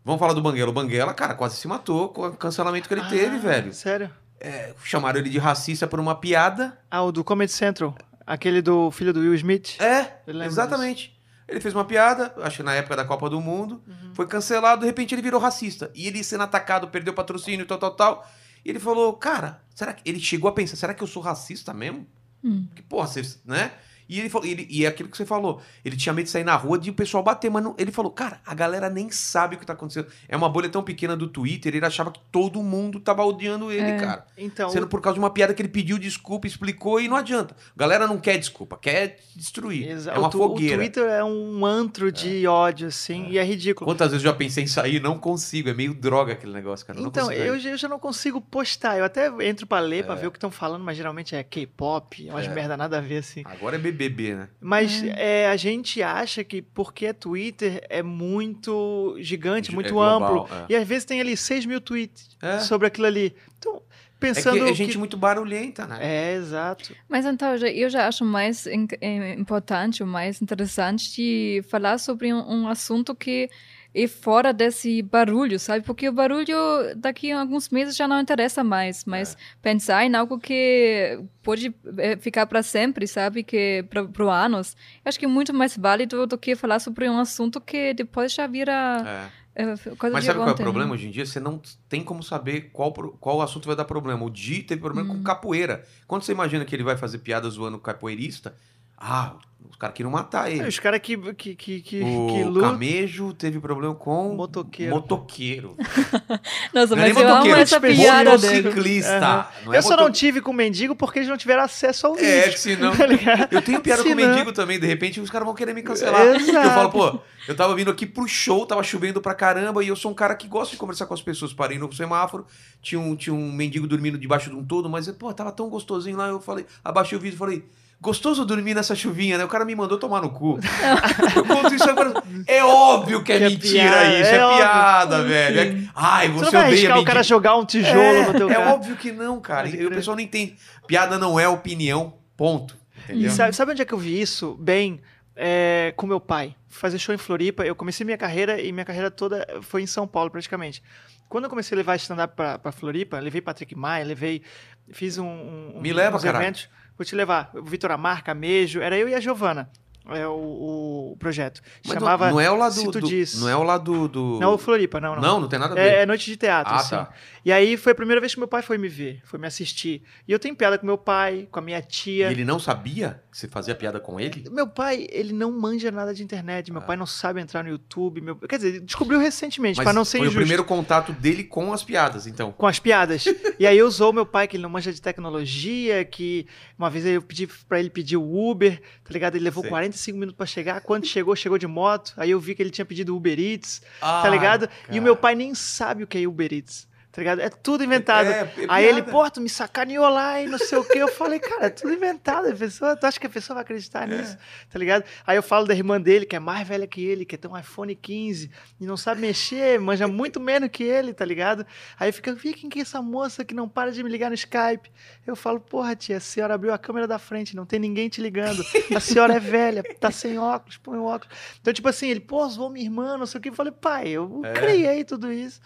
Vamos falar do Banguela. O Banguela, cara, quase se matou com o cancelamento que ele teve, Ah, velho. Sério? É, chamaram ele de racista por uma piada. Ah, o do Comedy Central. Aquele do filho do Will Smith. É, exatamente. Ele fez uma piada, acho que na época da Copa do Mundo, Uhum. foi cancelado, de repente ele virou racista. E ele sendo atacado, perdeu patrocínio, tal, tal, tal. E ele falou, cara, será que. Ele chegou a pensar, será que eu sou racista mesmo? Hum. Que porra, vocês, né? E ele falou, ele, e é aquilo que você falou. Ele tinha medo de sair na rua de o pessoal bater, mas não- ele falou, cara, a galera nem sabe o que tá acontecendo. É uma bolha tão pequena do Twitter, ele achava que todo mundo tava odiando ele, É. cara. Então, Sendo por causa de uma piada que ele pediu desculpa, explicou e não adianta. A galera não quer desculpa, quer destruir. exa- É uma o, fogueira. o Twitter é um antro de ódio, assim, e é ridículo. Quantas vezes eu já pensei em sair não consigo. É meio droga aquele negócio, cara. Então, eu, eu já não consigo postar. Eu até entro pra ler, pra ver o que estão falando, mas geralmente é K-pop, é umas É. merda nada a ver, assim. Agora é BBB, né? Mas é, a gente acha que porque é Twitter é muito gigante, É muito global, amplo. é. E às vezes tem ali 6 mil tweets É. sobre aquilo ali. Então, É pensando. que é gente muito barulhenta, né? É, exato. Mas então, eu já acho mais importante, o mais interessante de falar sobre um, um assunto que é fora desse barulho, sabe? Porque o barulho daqui a alguns meses já não interessa mais, mas pensar em algo que pode eh, ficar para sempre, sabe? Que para anos, acho que é muito mais válido do que falar sobre um assunto que depois já vira É. eh, coisa Mas de sabe qual é o né? problema hoje em dia? Você não tem como saber qual, qual assunto vai dar problema. O Di teve problema Hum. com capoeira. Quando você imagina que ele vai fazer piada zoando capoeirista, ah, os caras queriam matar ele. Os caras que, que, que, que, que O lutam. Camejo teve problema com Motoqueiro. Motoqueiro. Nossa, Não é nem mas eu amo essa tipo, piada dele. Não é eu só não moto- tive com mendigo porque eles não tiveram acesso ao É, vídeo. que senão. Tá ligado? Eu tenho piada com Se não- mendigo também, de repente os caras vão querer me cancelar. Exato. Eu falo, pô, eu tava vindo aqui pro show, tava chovendo pra caramba, e eu sou um cara que gosta de conversar com as pessoas. Parei no semáforo, tinha um, tinha um mendigo dormindo debaixo de um todo, mas, pô, tava tão gostosinho lá, eu falei, abaixei o vídeo e falei, Gostoso dormir nessa chuvinha, né? O cara me mandou tomar no cu. Eu conto isso agora. É óbvio que é, Que é mentira piada, isso, é, é óbvio. piada, velho. É- Ai, Você você, não vai odeia arriscar o cara jogar um tijolo é, no teu é carro. óbvio que não, cara. E o pessoal não entende. Piada não é opinião, ponto. Entendeu? E sabe, sabe onde é que eu vi isso? Bem, é, com meu pai. Fui Fazer show em Floripa. Eu comecei minha carreira e minha carreira toda foi em São Paulo, praticamente. Quando eu comecei a levar stand-up pra, pra Floripa, levei Patrick Maia, levei. Fiz um. um Me leva, eventos. Vou te levar. O Vitor Amar, Camejo. Era eu e a Giovana. É o, o projeto. Mas não- Chamava. não, é o lado do, Diz. não é o lado do. Não, o Floripa, não, não. Não, não tem nada a ver. É, é noite de teatro, Ah, assim. tá. E aí foi a primeira vez que meu pai foi me ver, foi me assistir. E eu tenho piada com meu pai, com a minha E tia. ele não sabia você fazia piada com ele? Meu pai, ele não manja nada de internet. Ah. Meu pai não sabe entrar no YouTube. Meu... Quer dizer, descobriu recentemente, Mas pra não ser foi injusto. o primeiro contato dele com as piadas, então. Com as piadas. e aí usou meu pai, que ele não manja de tecnologia, que uma vez eu pedi pra ele pedir o Uber, tá ligado? Ele levou Sei. 45 minutos pra chegar. Quando chegou, chegou de moto. Aí eu vi que ele tinha pedido Uber Eats, tá Ai, ligado? E cara. o meu pai nem sabe o que é Uber Eats. Tá ligado? É tudo inventado. É, é Aí ele, pô, tu me sacaneou lá e não sei o quê. Eu falei, cara, é tudo inventado. A pessoa, tu acha que a pessoa vai acreditar É. nisso? Tá ligado? Aí eu falo da irmã dele, que é mais velha que ele, que tem um iPhone 15 e não sabe mexer, manja muito menos que ele, tá ligado? Aí fica, vi quem que é essa moça que não para de me ligar no Skype. Eu falo, porra, tia, a senhora abriu a câmera da frente, não tem ninguém te ligando. A senhora é velha, tá sem óculos, põe o óculos. Então, tipo assim, ele, pô, zoou minha irmã, não sei o que. Eu falei, pai, eu É. criei tudo isso,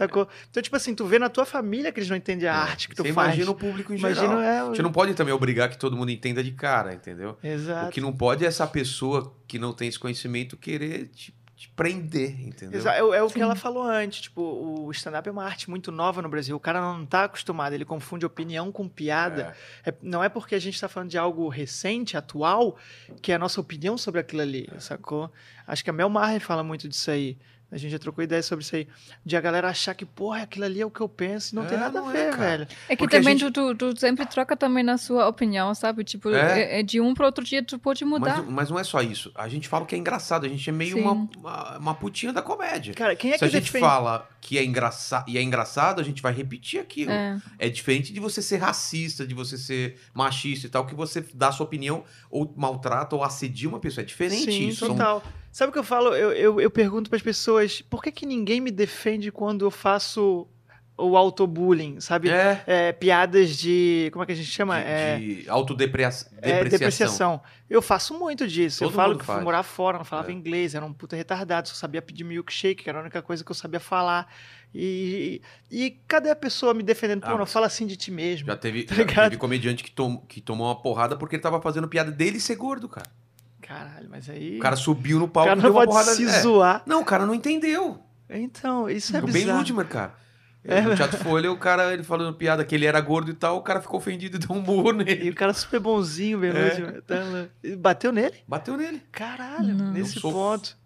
sacou? Então, tipo assim, tu vê na tua família que eles não entendem a arte que tu Você faz. imagina o público em Imagina, geral. é, A gente não pode também obrigar que todo mundo entenda de cara, entendeu? Exato. O que não pode é essa pessoa que não tem esse conhecimento querer te, te prender, entendeu? Exa- É, é o que Sim. ela falou antes, tipo, o stand-up é uma arte muito nova no Brasil. O cara não tá acostumado, ele confunde opinião com piada. É, não é porque a gente tá falando de algo recente, atual, que é a nossa opinião sobre aquilo ali, sacou? Acho que a Mel Maher fala muito disso aí. A gente já trocou ideias sobre isso aí. De a galera achar que, porra, aquilo ali é o que eu penso e não É, tem nada não a é, ver, cara. velho. É que Porque também gente- tu, tu, sempre troca também na sua opinião, sabe? Tipo, É. é- é de um para outro dia tu pode mudar. Mas, mas não é só isso. A gente fala que é engraçado. A gente é meio uma, uma, uma putinha da comédia. Cara, quem é Se que a gente defende... fala que é engraçado e é engraçado, a gente vai repetir aquilo. É. É diferente de você ser racista, de você ser machista e tal, que você dá a sua opinião ou maltrata ou assedia uma pessoa. É diferente Sim, isso. São- total. Sabe o que eu falo? Eu, eu, eu pergunto para as pessoas, por que, que ninguém me defende quando eu faço o autobullying, sabe? É. É, piadas de. Como é que a gente chama? é, De, de autodepreciação. é, depreciação. Eu faço muito disso. eu Todo falo mundo que fui faz. morar fora, não falava É. inglês, era um puta retardado, só sabia pedir milkshake, que era a única coisa que eu sabia falar. E, e cadê a pessoa me defendendo? Pô, Ah, não fala assim de ti mesmo. Já teve, Tá já teve comediante que, tom- que tomou uma porrada porque ele tava fazendo piada dele ser gordo, cara. Caralho, mas aí. O cara subiu no o palco cara e deu não uma pode porrada se é. zoar. Não, o cara não entendeu. Então, isso é o Ben bizarro. Ludmer, cara. É, no Teatro Folha, o cara, ele falando piada que ele era gordo e tal, o cara ficou ofendido e deu um murro nele. E o cara super bonzinho, Ben É. Ludmer. Tá. E Bateu nele? Bateu nele. Caralho, Não. nesse sou- ponto.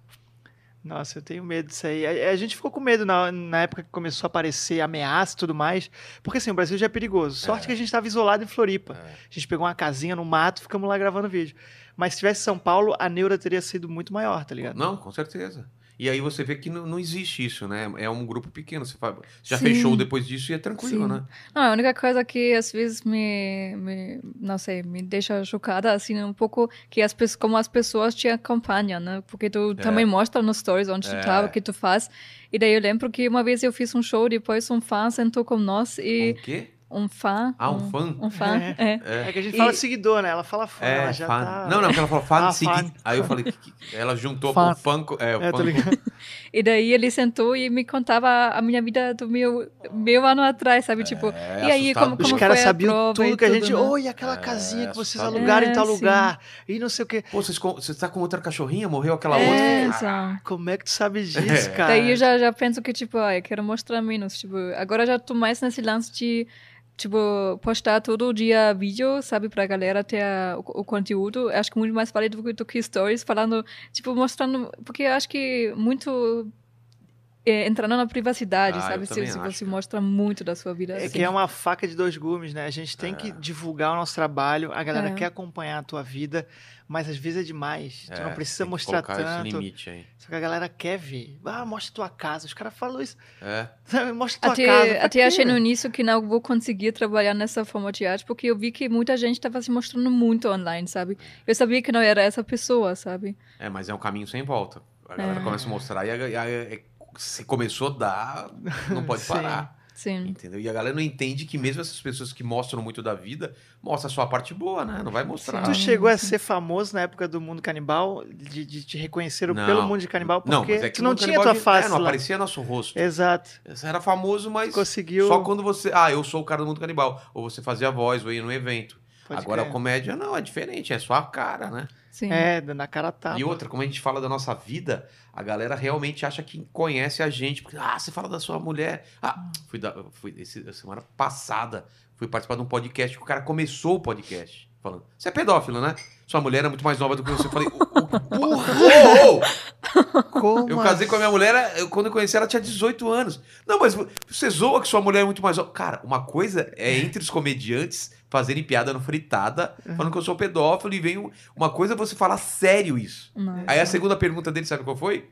Nossa, eu tenho medo disso aí. A, a gente ficou com medo na, na época que começou a aparecer ameaça e tudo mais. Porque assim, o Brasil já é perigoso. Sorte que a gente estava isolado em Floripa. É. A gente pegou uma casinha no mato e ficamos lá gravando vídeo. Mas se tivesse São Paulo, a neura teria sido muito maior, tá ligado? Não, com certeza. E aí você vê que não, não existe isso, né? É um grupo pequeno. Você faz- já Sim. fechou depois disso e é tranquilo, Sim. né? Não, a única coisa que às vezes me, me não sei, me deixa chocada, assim, um pouco, que as pessoas, como as pessoas te acompanham, né? Porque tu também mostra nos stories onde É. tu tá, o que tu faz. E daí eu lembro que uma vez eu fiz um show, depois um fã sentou com nós e... Um quê? Um fã. Ah, um fã? Um fã, É. é. É, que a gente E- fala seguidor, né? Ela fala fã, É, ela já fã. tá... Não, não, porque ela falou fã Ah, de seguir. fã. Aí eu falei, que, que- ela juntou Fã. com fã. co- É, É, fã. E daí ele sentou e me contava a minha vida do meu, meu ano atrás, sabe? Tipo, É, e aí assustado. como, Os como caras sabiam tudo que a gente. né? Oi, aquela É, casinha que vocês alugaram em tal É, sim. lugar. E não sei o quê. Pô, vocês você tá com outra cachorrinha? Morreu aquela É, outra? exato. Como é que tu sabe disso, É. cara? Daí eu já, já penso que, tipo, ah, eu quero mostrar menos. Tipo, agora já tô mais nesse lance de, tipo, postar todo dia vídeo, sabe, pra galera ter a- o, o conteúdo. Acho que muito mais válido do, que- stories, falando, tipo, mostrando. Porque acho que muito. É, entrando na privacidade, Ah, sabe? Se, se você mostra muito da sua vida. É assim. que é uma faca de dois gumes, né? A gente tem que divulgar o nosso trabalho, a galera É. quer acompanhar a tua vida, mas às vezes é demais. tu É, não precisa mostrar colocar esse tanto. limite aí. Só que a galera quer ver. Ah, mostra tua casa. Os caras falam isso. É. Sabe? Mostra tua Até, casa. Até quê, achei no início que não vou conseguir trabalhar nessa forma de arte, porque eu vi que muita gente estava se mostrando muito online, sabe? Eu sabia que não era essa pessoa, sabe? É, mas é um caminho sem volta. A galera É. começa a mostrar e a- e a- é- se começou a dar, não pode Sim. parar. Sim. Entendeu? E a galera não entende que mesmo essas pessoas que mostram muito da vida, mostra só a parte boa, né? Não vai mostrar. Tu Ah, chegou a sim. ser famoso na época do Mundo Canibal, de, de te reconheceram Não. pelo Mundo de Canibal, porque Não, mas é tu não tinha tua face é, não lá. aparecia nosso rosto. Exato. Você era famoso, mas Conseguiu. só quando você. Ah, eu sou o cara do mundo canibal. Ou você fazia voz, ou ia no evento. Pode Agora a crer. comédia não, é diferente, é só a cara, né? Sim. É, na cara tapa. E outra, como a gente fala da nossa vida, a galera realmente acha que conhece a gente. Porque, ah, você fala da sua mulher. Ah, fui, da, fui esse, semana passada, fui participar de um podcast que o cara começou o podcast falando. Você é pedófilo, né? Sua mulher é muito mais nova do que você. Eu falei, "Ô, ô, porra! Ô, ô!" Como Eu casei com a minha mulher, eu- quando eu conheci ela tinha 18 anos. Não, mas você zoa que sua mulher é muito mais. Cara, uma coisa é entre os comediantes fazerem piada no fritada, falando que eu sou pedófilo, e vem um- uma coisa é você falar sério isso. Não. Aí a segunda pergunta dele, sabe qual foi?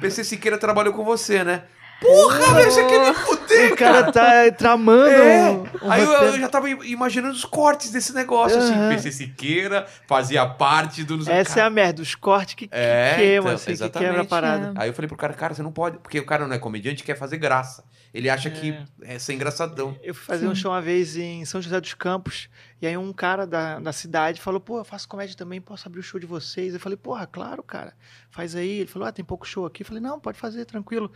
PC Siqueira trabalhou com você, né? Porra, velho, você quer me fuder, O cara tá tramando É. um, um Aí eu, eu já tava im- imaginando os cortes desse negócio, assim. Aham. PC Siqueira fazia parte do... Essa é a merda, os cortes que, que É, queimam, então, assim, que quebra a parada. Aí eu falei pro cara, cara, você não pode. Porque o cara não é comediante quer fazer graça. Ele acha que é ser engraçadão. Eu fui fazer um Sim. show uma vez em São José dos Campos, e aí um cara da, da cidade falou, pô, eu faço comédia também, posso abrir o show de vocês? Eu falei, porra, claro, cara, faz aí. Ele falou, ah, tem pouco show aqui. Eu falei, não, pode fazer, tranquilo.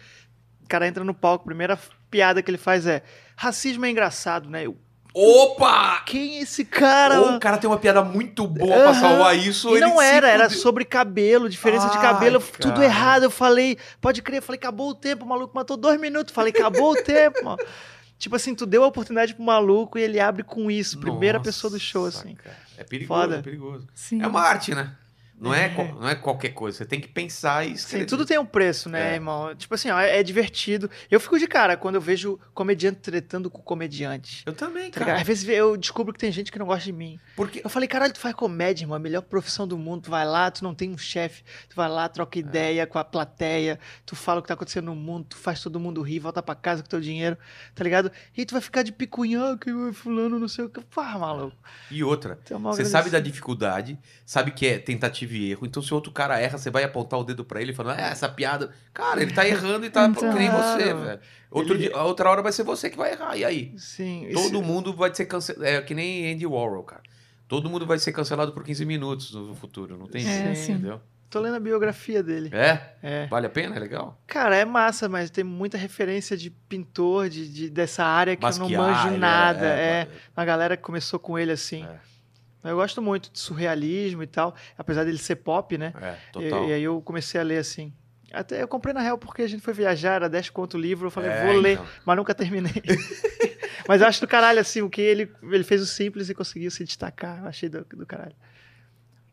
O cara entra no palco, a primeira piada que ele faz é, racismo é engraçado, né? Eu, Opa! quem é esse cara? Ou o cara tem uma piada muito boa pra Aham. salvar isso. E ele não era, era sobre cabelo, diferença de Ai, cabelo, tudo cara. errado. Eu falei, pode crer, eu falei, acabou o tempo, o maluco matou dois minutos. Falei, acabou o tempo, mano. Tipo assim, tu deu a oportunidade pro maluco e ele abre com isso, primeira Nossa, pessoa do show, assim. cara. É perigoso, Foda. é perigoso. Sim. É uma arte, né? Não é, É. não é qualquer coisa. Você tem que pensar e Sim, escrever. tudo tem um preço, né, É. irmão? Tipo assim, ó, é, é divertido. Eu fico de cara quando eu vejo comediante tretando com comediante. Eu também, Tá ligado? cara. Às vezes eu descubro que tem gente que não gosta de mim. Porque Eu falei, caralho, tu faz comédia, irmão, a melhor profissão do mundo. Tu vai lá, tu não tem um chefe, tu vai lá, É. troca ideia com a plateia, tu fala o que tá acontecendo no mundo, tu faz todo mundo rir, volta pra casa com teu dinheiro, tá ligado? E tu vai ficar de picuinha, ah, que fulano, não sei o que. Pá, maluco. E outra, é você sabe da dificuldade, sabe que é tentativa e erro. Então, se outro cara erra, você vai apontar o dedo pra ele falando, é, essa piada. Cara, ele tá errando e tá Então. que nem você, velho. Outro Ele- dia, a outra hora vai ser você que vai errar. E aí? Sim. Todo isso- mundo vai ser cancelado. É que nem Andy Warhol, cara. Todo mundo vai ser cancelado por 15 minutos no futuro. Não tem É, jeito, entendeu? Tô lendo a biografia dele. É? É. Vale a pena? É legal? Cara, é massa, mas tem muita referência de pintor, de, de- dessa área que eu não manjo ele nada. é- É, uma galera que começou com ele assim. É. Eu gosto muito de surrealismo e tal, apesar dele ser pop, né? É, E, total. e aí eu comecei a ler assim. Até eu comprei na real porque a gente foi viajar, era 10 conto o livro, eu falei, É, vou ler, então. mas nunca terminei. mas eu acho do caralho, assim, o que ele, ele fez o simples e conseguiu se destacar. Eu achei do, do caralho.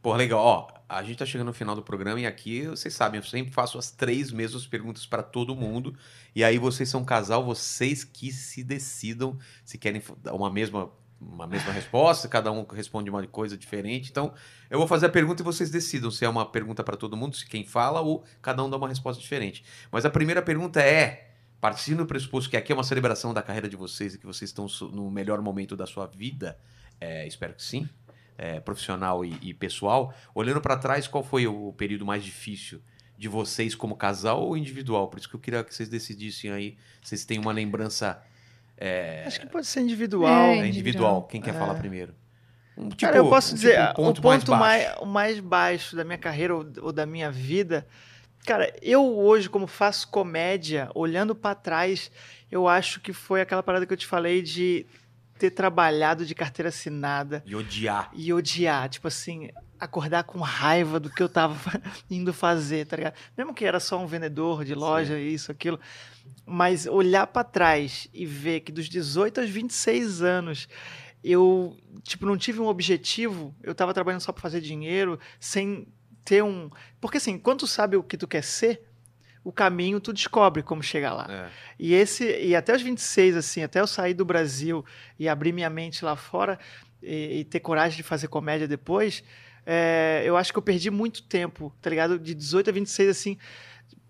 Pô, legal. Ó, a gente tá chegando no final do programa e aqui, vocês sabem, eu sempre faço as três mesmas perguntas pra todo mundo. E aí vocês são um casal, vocês que se decidam se querem uma mesma, uma mesma resposta, cada um responde uma coisa diferente. Então, eu vou fazer a pergunta e vocês decidam se é uma pergunta pra todo mundo, se quem fala ou cada um dá uma resposta diferente. Mas a primeira pergunta é, partindo do pressuposto que aqui é uma celebração da carreira de vocês e que vocês estão no melhor momento da sua vida, é, espero que sim, é, profissional e, e pessoal, olhando pra trás, qual foi o período mais difícil de vocês como casal ou individual? Por isso que eu queria que vocês decidissem aí, vocês têm uma lembrança é, Acho que pode ser individual. É, individual. individual. Quem quer falar primeiro? Um, tipo- Cara, eu posso um dizer, tipo, um o ponto mais, baixo. o mais baixo da minha carreira ou, ou da minha vida. Cara, eu hoje, como faço comédia, olhando pra trás, eu acho que foi aquela parada que eu te falei de ter trabalhado de carteira assinada E odiar. e odiar. Tipo assim, acordar com raiva do que eu tava indo fazer, tá ligado? Mesmo que era só um vendedor de loja, isso, aquilo. Mas olhar pra trás e ver que dos 18 aos 26 anos eu, tipo, não tive um objetivo, eu tava trabalhando só pra fazer dinheiro, sem ter um. Porque assim, quando tu sabe o que tu quer ser, o caminho, tu descobre como chegar lá. É. E esse e até os 26 assim, até eu sair do Brasil e abrir minha mente lá fora e, e ter coragem de fazer comédia depois, é, eu acho que eu perdi muito tempo, tá ligado? De 18 a 26 assim,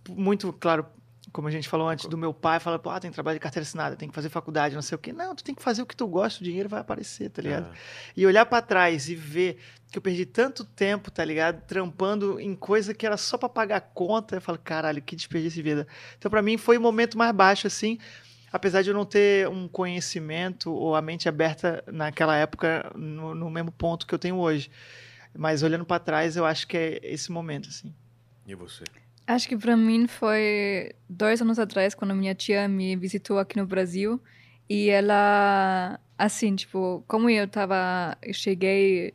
muito claro, como a gente falou antes, do meu pai, fala, pô, ah, tem trabalho de carteira assinada, tem que fazer faculdade, não sei o quê. Não, tu tem que fazer o que tu gosta, o dinheiro vai aparecer, tá ligado? É. E olhar pra trás e ver que eu perdi tanto tempo, tá ligado? Trampando em coisa que era só pra pagar conta. Eu falo, caralho, que desperdício de vida. Então, pra mim, foi o momento mais baixo, assim. Apesar de eu não ter um conhecimento ou a mente aberta naquela época no, no mesmo ponto que eu tenho hoje. Mas olhando pra trás, eu acho que é esse momento, assim. E você? Acho que para mim foi dois anos atrás, quando minha tia me visitou aqui no Brasil. E ela, assim, tipo, como eu tava, eu cheguei,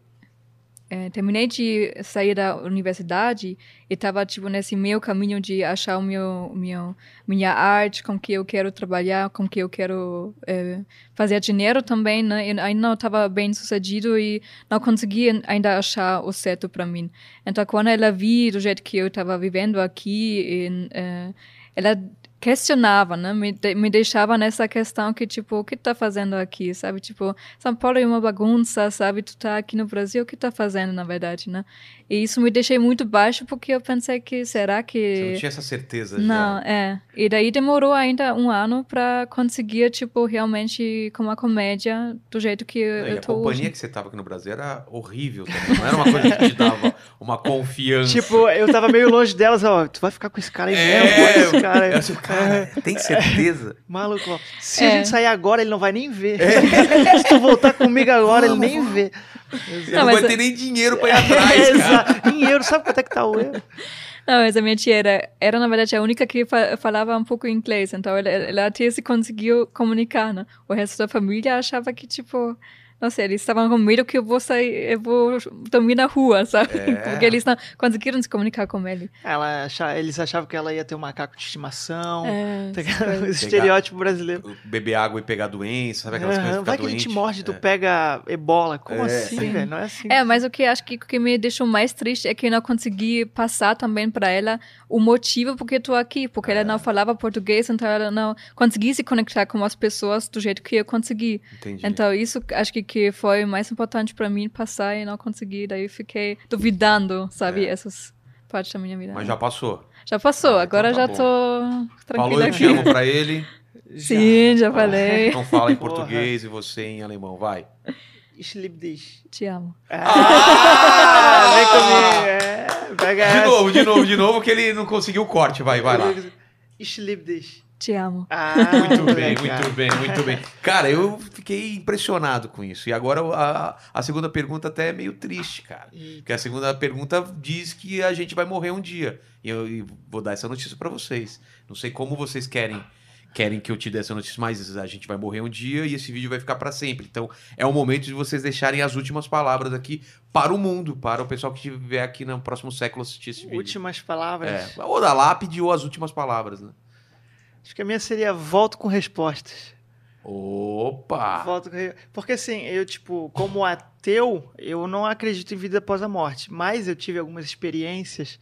eh, terminei de sair da universidade e tava, tipo, nesse meu caminho de achar o meu, meu minha arte, com que eu quero trabalhar, com que eu quero eh, fazer dinheiro também, né? E ainda não estava bem sucedido e não conseguia ainda achar o certo para mim. Então, quando ela viu do jeito que eu estava vivendo aqui, eh, ela questionava, né? Me, de- me deixava nessa questão que, tipo, o que tá fazendo aqui, sabe? Tipo, São Paulo é uma bagunça, sabe? Tu tá aqui no Brasil, o que tá fazendo, na verdade, né? E isso me deixei muito baixo porque eu pensei que, será que... Você não tinha essa certeza Não, já? é. E daí demorou ainda um ano pra conseguir, tipo, realmente com uma comédia do jeito que eu, Não, e eu a tô companhia hoje. que você tava aqui no Brasil era horrível também. Não era uma coisa que te dava uma confiança. Tipo, eu tava meio longe delas, ó, tu vai ficar com esse cara aí É, mesmo, olha esse cara aí. Eu assim, cara, tem certeza? Maluco, ó. Se É. a gente sair agora, ele não vai nem ver. Se tu voltar comigo agora, ele nem vê. Não, não, vai é- ter nem dinheiro pra ir atrás, É, cara. Em euro, sabe quanto é que tá o euro? Não, mas a minha tia era, era, na verdade, a única que fa- falava um pouco inglês. Então, ela, ela até se conseguiu comunicar, né? O resto da família achava que, tipo... Não sei, eles estavam com medo que eu vou sair, eu vou dormir na rua, sabe? É. Porque eles não conseguiram se comunicar com ele. Ela acha- eles achavam que ela ia ter um macaco de estimação. É, estereótipo brasileiro. Beber água e pegar doença, sabe aquelas Aham, coisas? vai que ele te morde, tu É. pega ebola. Como É. assim, Sim. velho? Não é assim. É, mas o que acho que, que me deixou mais triste é que eu não consegui passar também para ela o motivo porque eu tô aqui, porque ela não falava português, então ela não conseguia se conectar com as pessoas do jeito que eu consegui. Entendi. Então isso acho que, que foi mais importante para mim passar e não consegui, daí fiquei duvidando, sabe, É. essas partes da minha vida. Mas já passou. Já passou, Ah, então agora tá já bom. tô Falou tranquila eu te aqui. amo pra ele. Sim, já falei. Então fala em Porra. português e você em alemão, vai. Ich liebe dich. Te amo. Ah, vem comigo. É, pega De essa. novo, de novo, de novo, que ele não conseguiu o corte. Vai, vai lá. Ich liebe dich. Te amo. Ah, Muito bem, muito bem, muito bem. Cara, eu fiquei impressionado com isso. E agora a, a segunda pergunta até é meio triste, cara. Porque a segunda pergunta diz que a gente vai morrer um dia. E eu e vou dar essa notícia pra vocês. Não sei como vocês querem querem que eu te dê essa notícia, mas a gente vai morrer um dia e esse vídeo vai ficar pra sempre. Então é o momento de vocês deixarem as últimas palavras aqui para o mundo, para o pessoal que estiver aqui no próximo século assistir esse vídeo. Últimas palavras. É, ou da lápide ou as últimas palavras, né? Acho que a minha seria volto com respostas. Opa! Volto com Porque assim, eu, tipo, como ateu, eu não acredito em vida após a morte. Mas eu tive algumas experiências,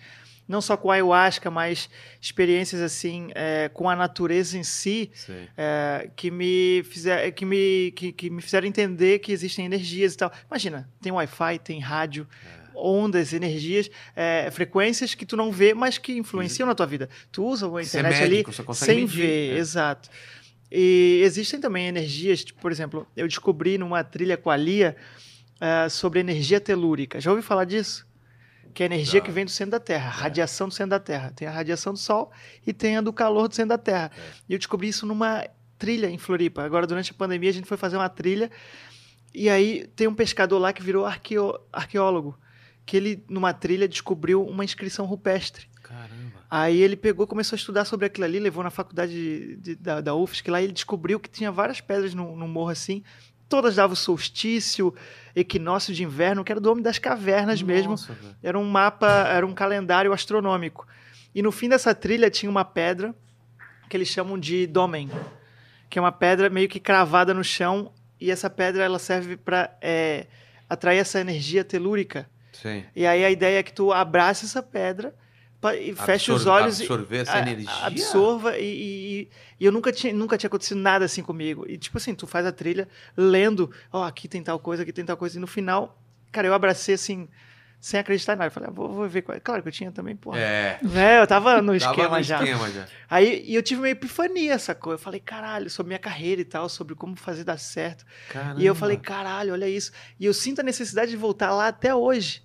não só com a ayahuasca, mas experiências assim, é, com a natureza em si, é, que me fizer, que me que, que me fizeram entender que existem energias e tal. Imagina, tem Wi-Fi, tem rádio, ondas, energias, é, frequências que tu não vê, mas que influenciam na tua vida. Tu usa a é internet médico, ali sem medir, ver, é. exato. E existem também energias, tipo, por exemplo, eu descobri numa trilha com a Lia é, sobre energia telúrica. Já ouviu falar disso? Que é a energia que vem do centro da Terra, radiação do centro da Terra. Tem a radiação do Sol e tem a do calor do centro da Terra. E eu descobri isso numa trilha em Floripa. Agora, durante a pandemia, a gente foi fazer uma trilha e aí tem um pescador lá que virou arqueo- arqueólogo. Que ele, numa trilha, descobriu uma inscrição rupestre. Caramba. Aí ele pegou, começou a estudar sobre aquilo ali, levou na faculdade de- de- da, da UFSC, lá ele descobriu que tinha várias pedras no, no morro assim, todas davam solstício, equinócio de inverno, que era do homem das cavernas mesmo. Nossa, velho. Era um mapa, era um calendário astronômico. E no fim dessa trilha tinha uma pedra que eles chamam de domen, que é uma pedra meio que cravada no chão, e essa pedra ela serve para atrair essa energia telúrica. Sim. E aí a ideia é que tu abrace essa pedra e feche os olhos e Absorver essa a- energia. absorva e, e- e eu nunca tinha, nunca tinha acontecido nada assim comigo. E tipo assim, tu faz a trilha lendo, ó, aqui tem tal coisa, aqui tem tal coisa. E no final, cara, eu abracei assim, sem acreditar em nada. Eu falei, ah, vou, vou ver qual. Claro que eu tinha também, porra. É. É, eu tava no Tava esquema no já. esquema já. Aí e eu tive uma epifania, sacou? Eu falei, caralho, sobre minha carreira e tal, sobre como fazer dar certo. E eu falei, caralho, olha isso. E eu sinto a necessidade de voltar lá até hoje,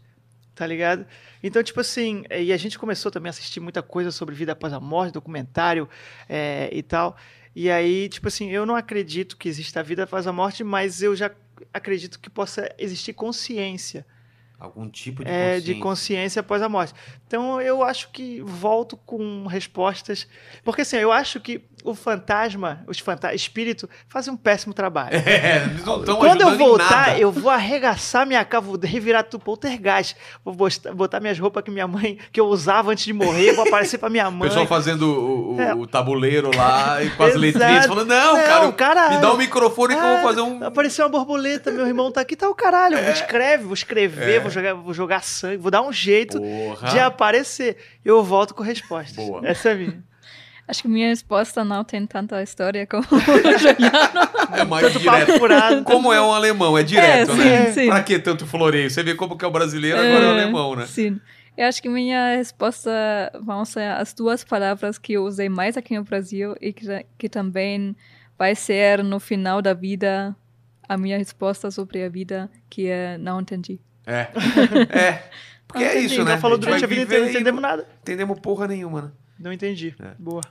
tá ligado? Então, tipo assim, eh, e a gente começou também a assistir muita coisa sobre vida após a morte, documentário eh, e tal. E aí, tipo assim, eu não acredito que exista vida após a morte, mas eu já acredito que possa existir consciência, Algum tipo de é, consciência. de consciência após a morte. Então, eu acho que volto com respostas. Porque assim, eu acho que o fantasma, os fanta espírito, fazem um péssimo trabalho. É, eles não estão Quando eu voltar, eu vou arregaçar minha cara, vou revirar tudo poltergeist. Vou botar, minhas roupas que minha mãe, que eu usava antes de morrer, vou aparecer pra minha O mãe. pessoal fazendo o, o- É. o tabuleiro lá e com as letrinhas falando: não, Não, cara, caralho. me dá o microfone que eu vou fazer um. Apareceu uma borboleta, meu irmão tá aqui, tá o caralho. É. Vou escrever, vou escrever, É. vou, jogar, vou jogar sangue, vou dar um jeito Porra. de aparecer. Eu volto com respostas. Boa. Essa é a minha. Acho que minha resposta não tem tanta história como o Juliano. É mais direto. furado. Como é um alemão, é direto, É, né? sim, sim. Pra que tanto floreio? Você vê como que é o brasileiro, agora é o alemão, né? Sim. Eu acho que minha resposta vão ser as duas palavras que eu usei mais aqui no Brasil e que, que também vai ser no final da vida a minha resposta sobre a vida, que é não entendi. É. É. Porque é isso, né? Falou durante a vida inteira, não entendemos nada. Entendemos porra nenhuma, né? Não entendi. É. Boa.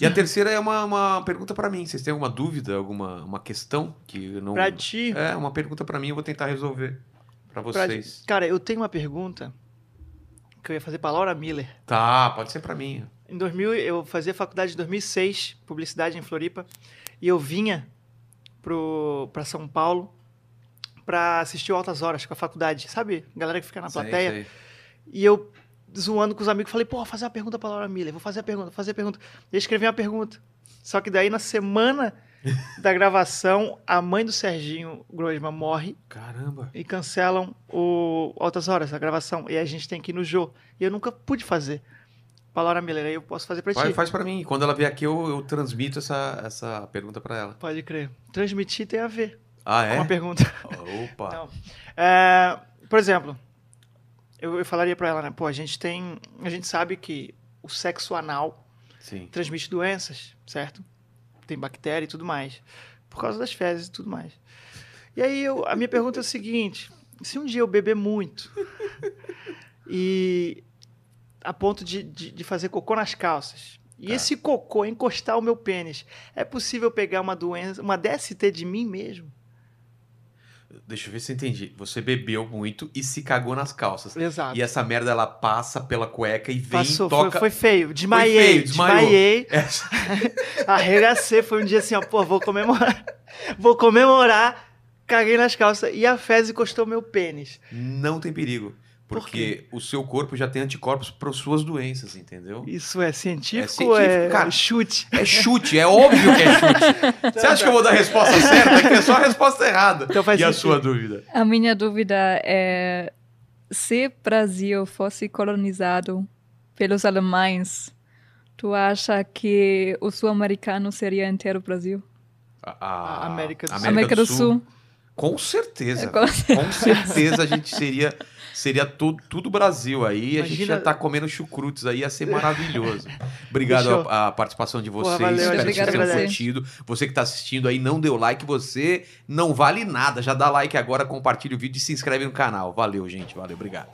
E a terceira é uma, uma pergunta pra mim. Vocês têm alguma dúvida, alguma uma questão que eu não. Pra ti, É, uma pergunta pra mim, eu vou tentar resolver pra pra- vocês. cara, eu tenho uma pergunta que eu ia fazer pra Laura Miller. Tá, pode ser pra mim. Em 2000, eu fazia faculdade em 2006, publicidade em Floripa, e eu vinha pro, pra São Paulo pra assistir o Altas Horas com a faculdade, sabe? Galera que fica na Sei, plateia. sei. E eu, zoando com os amigos, falei, pô, vou fazer uma pergunta pra Laura Miller, vou fazer a pergunta, vou fazer a pergunta. E eu escrevi uma pergunta. Só que daí, na semana da gravação, a mãe do Serginho Groisman morre Caramba. e cancelam o Altas Horas, a gravação. E a gente tem que ir no Jô. E eu nunca pude fazer. Pra Laura Miller, aí eu posso fazer pra Faz, ti. faz pra mim. Quando ela vier aqui, eu, eu transmito essa, essa pergunta pra ela. Pode crer. Transmitir tem a ver Ah, é? uma pergunta. Opa. Não. É, por exemplo, eu, eu falaria pra ela, né? Pô, a gente tem. A gente sabe que o sexo anal Sim. transmite doenças, certo? Tem bactéria e tudo mais. Por causa das fezes e tudo mais. E aí eu, a minha pergunta é a seguinte: se um dia eu beber muito e a ponto de, de, de fazer cocô nas calças, e Tá. esse cocô encostar o meu pênis, é possível pegar uma doença, uma DST de mim mesmo? Deixa eu ver se eu entendi. Você bebeu muito e se cagou nas calças. Exato. E essa merda ela passa pela cueca e vem Passou, toca. foi, foi feio. Desmaiei, feio, desmaiou. desmaiei. Essa- Arregacei, foi um dia assim, ó, pô, vou comemorar. Vou comemorar. Caguei nas calças e a fezes encostou meu pênis. Não tem perigo. Por Porque o seu corpo já tem anticorpos para suas doenças, entendeu? Isso é científico, É científico, ou é cara. chute? É chute, é óbvio que é chute. Você acha que eu vou dar a resposta certa? É que é só a resposta errada. Então faz e a sentido. sua dúvida? A minha dúvida é se Brasil fosse colonizado pelos alemães, tu acha que o sul-americano seria inteiro Brasil? A, A América do Sul. América do Sul. Com certeza. É, com- Com certeza a gente seria seria tudo, tudo Brasil aí. A gente Imagina- ia estar comendo chucrutes aí, ia ser maravilhoso. Obrigado Fechou. a, a participação de vocês. valeu, Espero que vocês tenham curtido. Você que está assistindo aí, não deu like, você não vale nada. Já dá like agora, compartilha o vídeo e se inscreve no canal. Valeu, gente. Valeu, obrigado.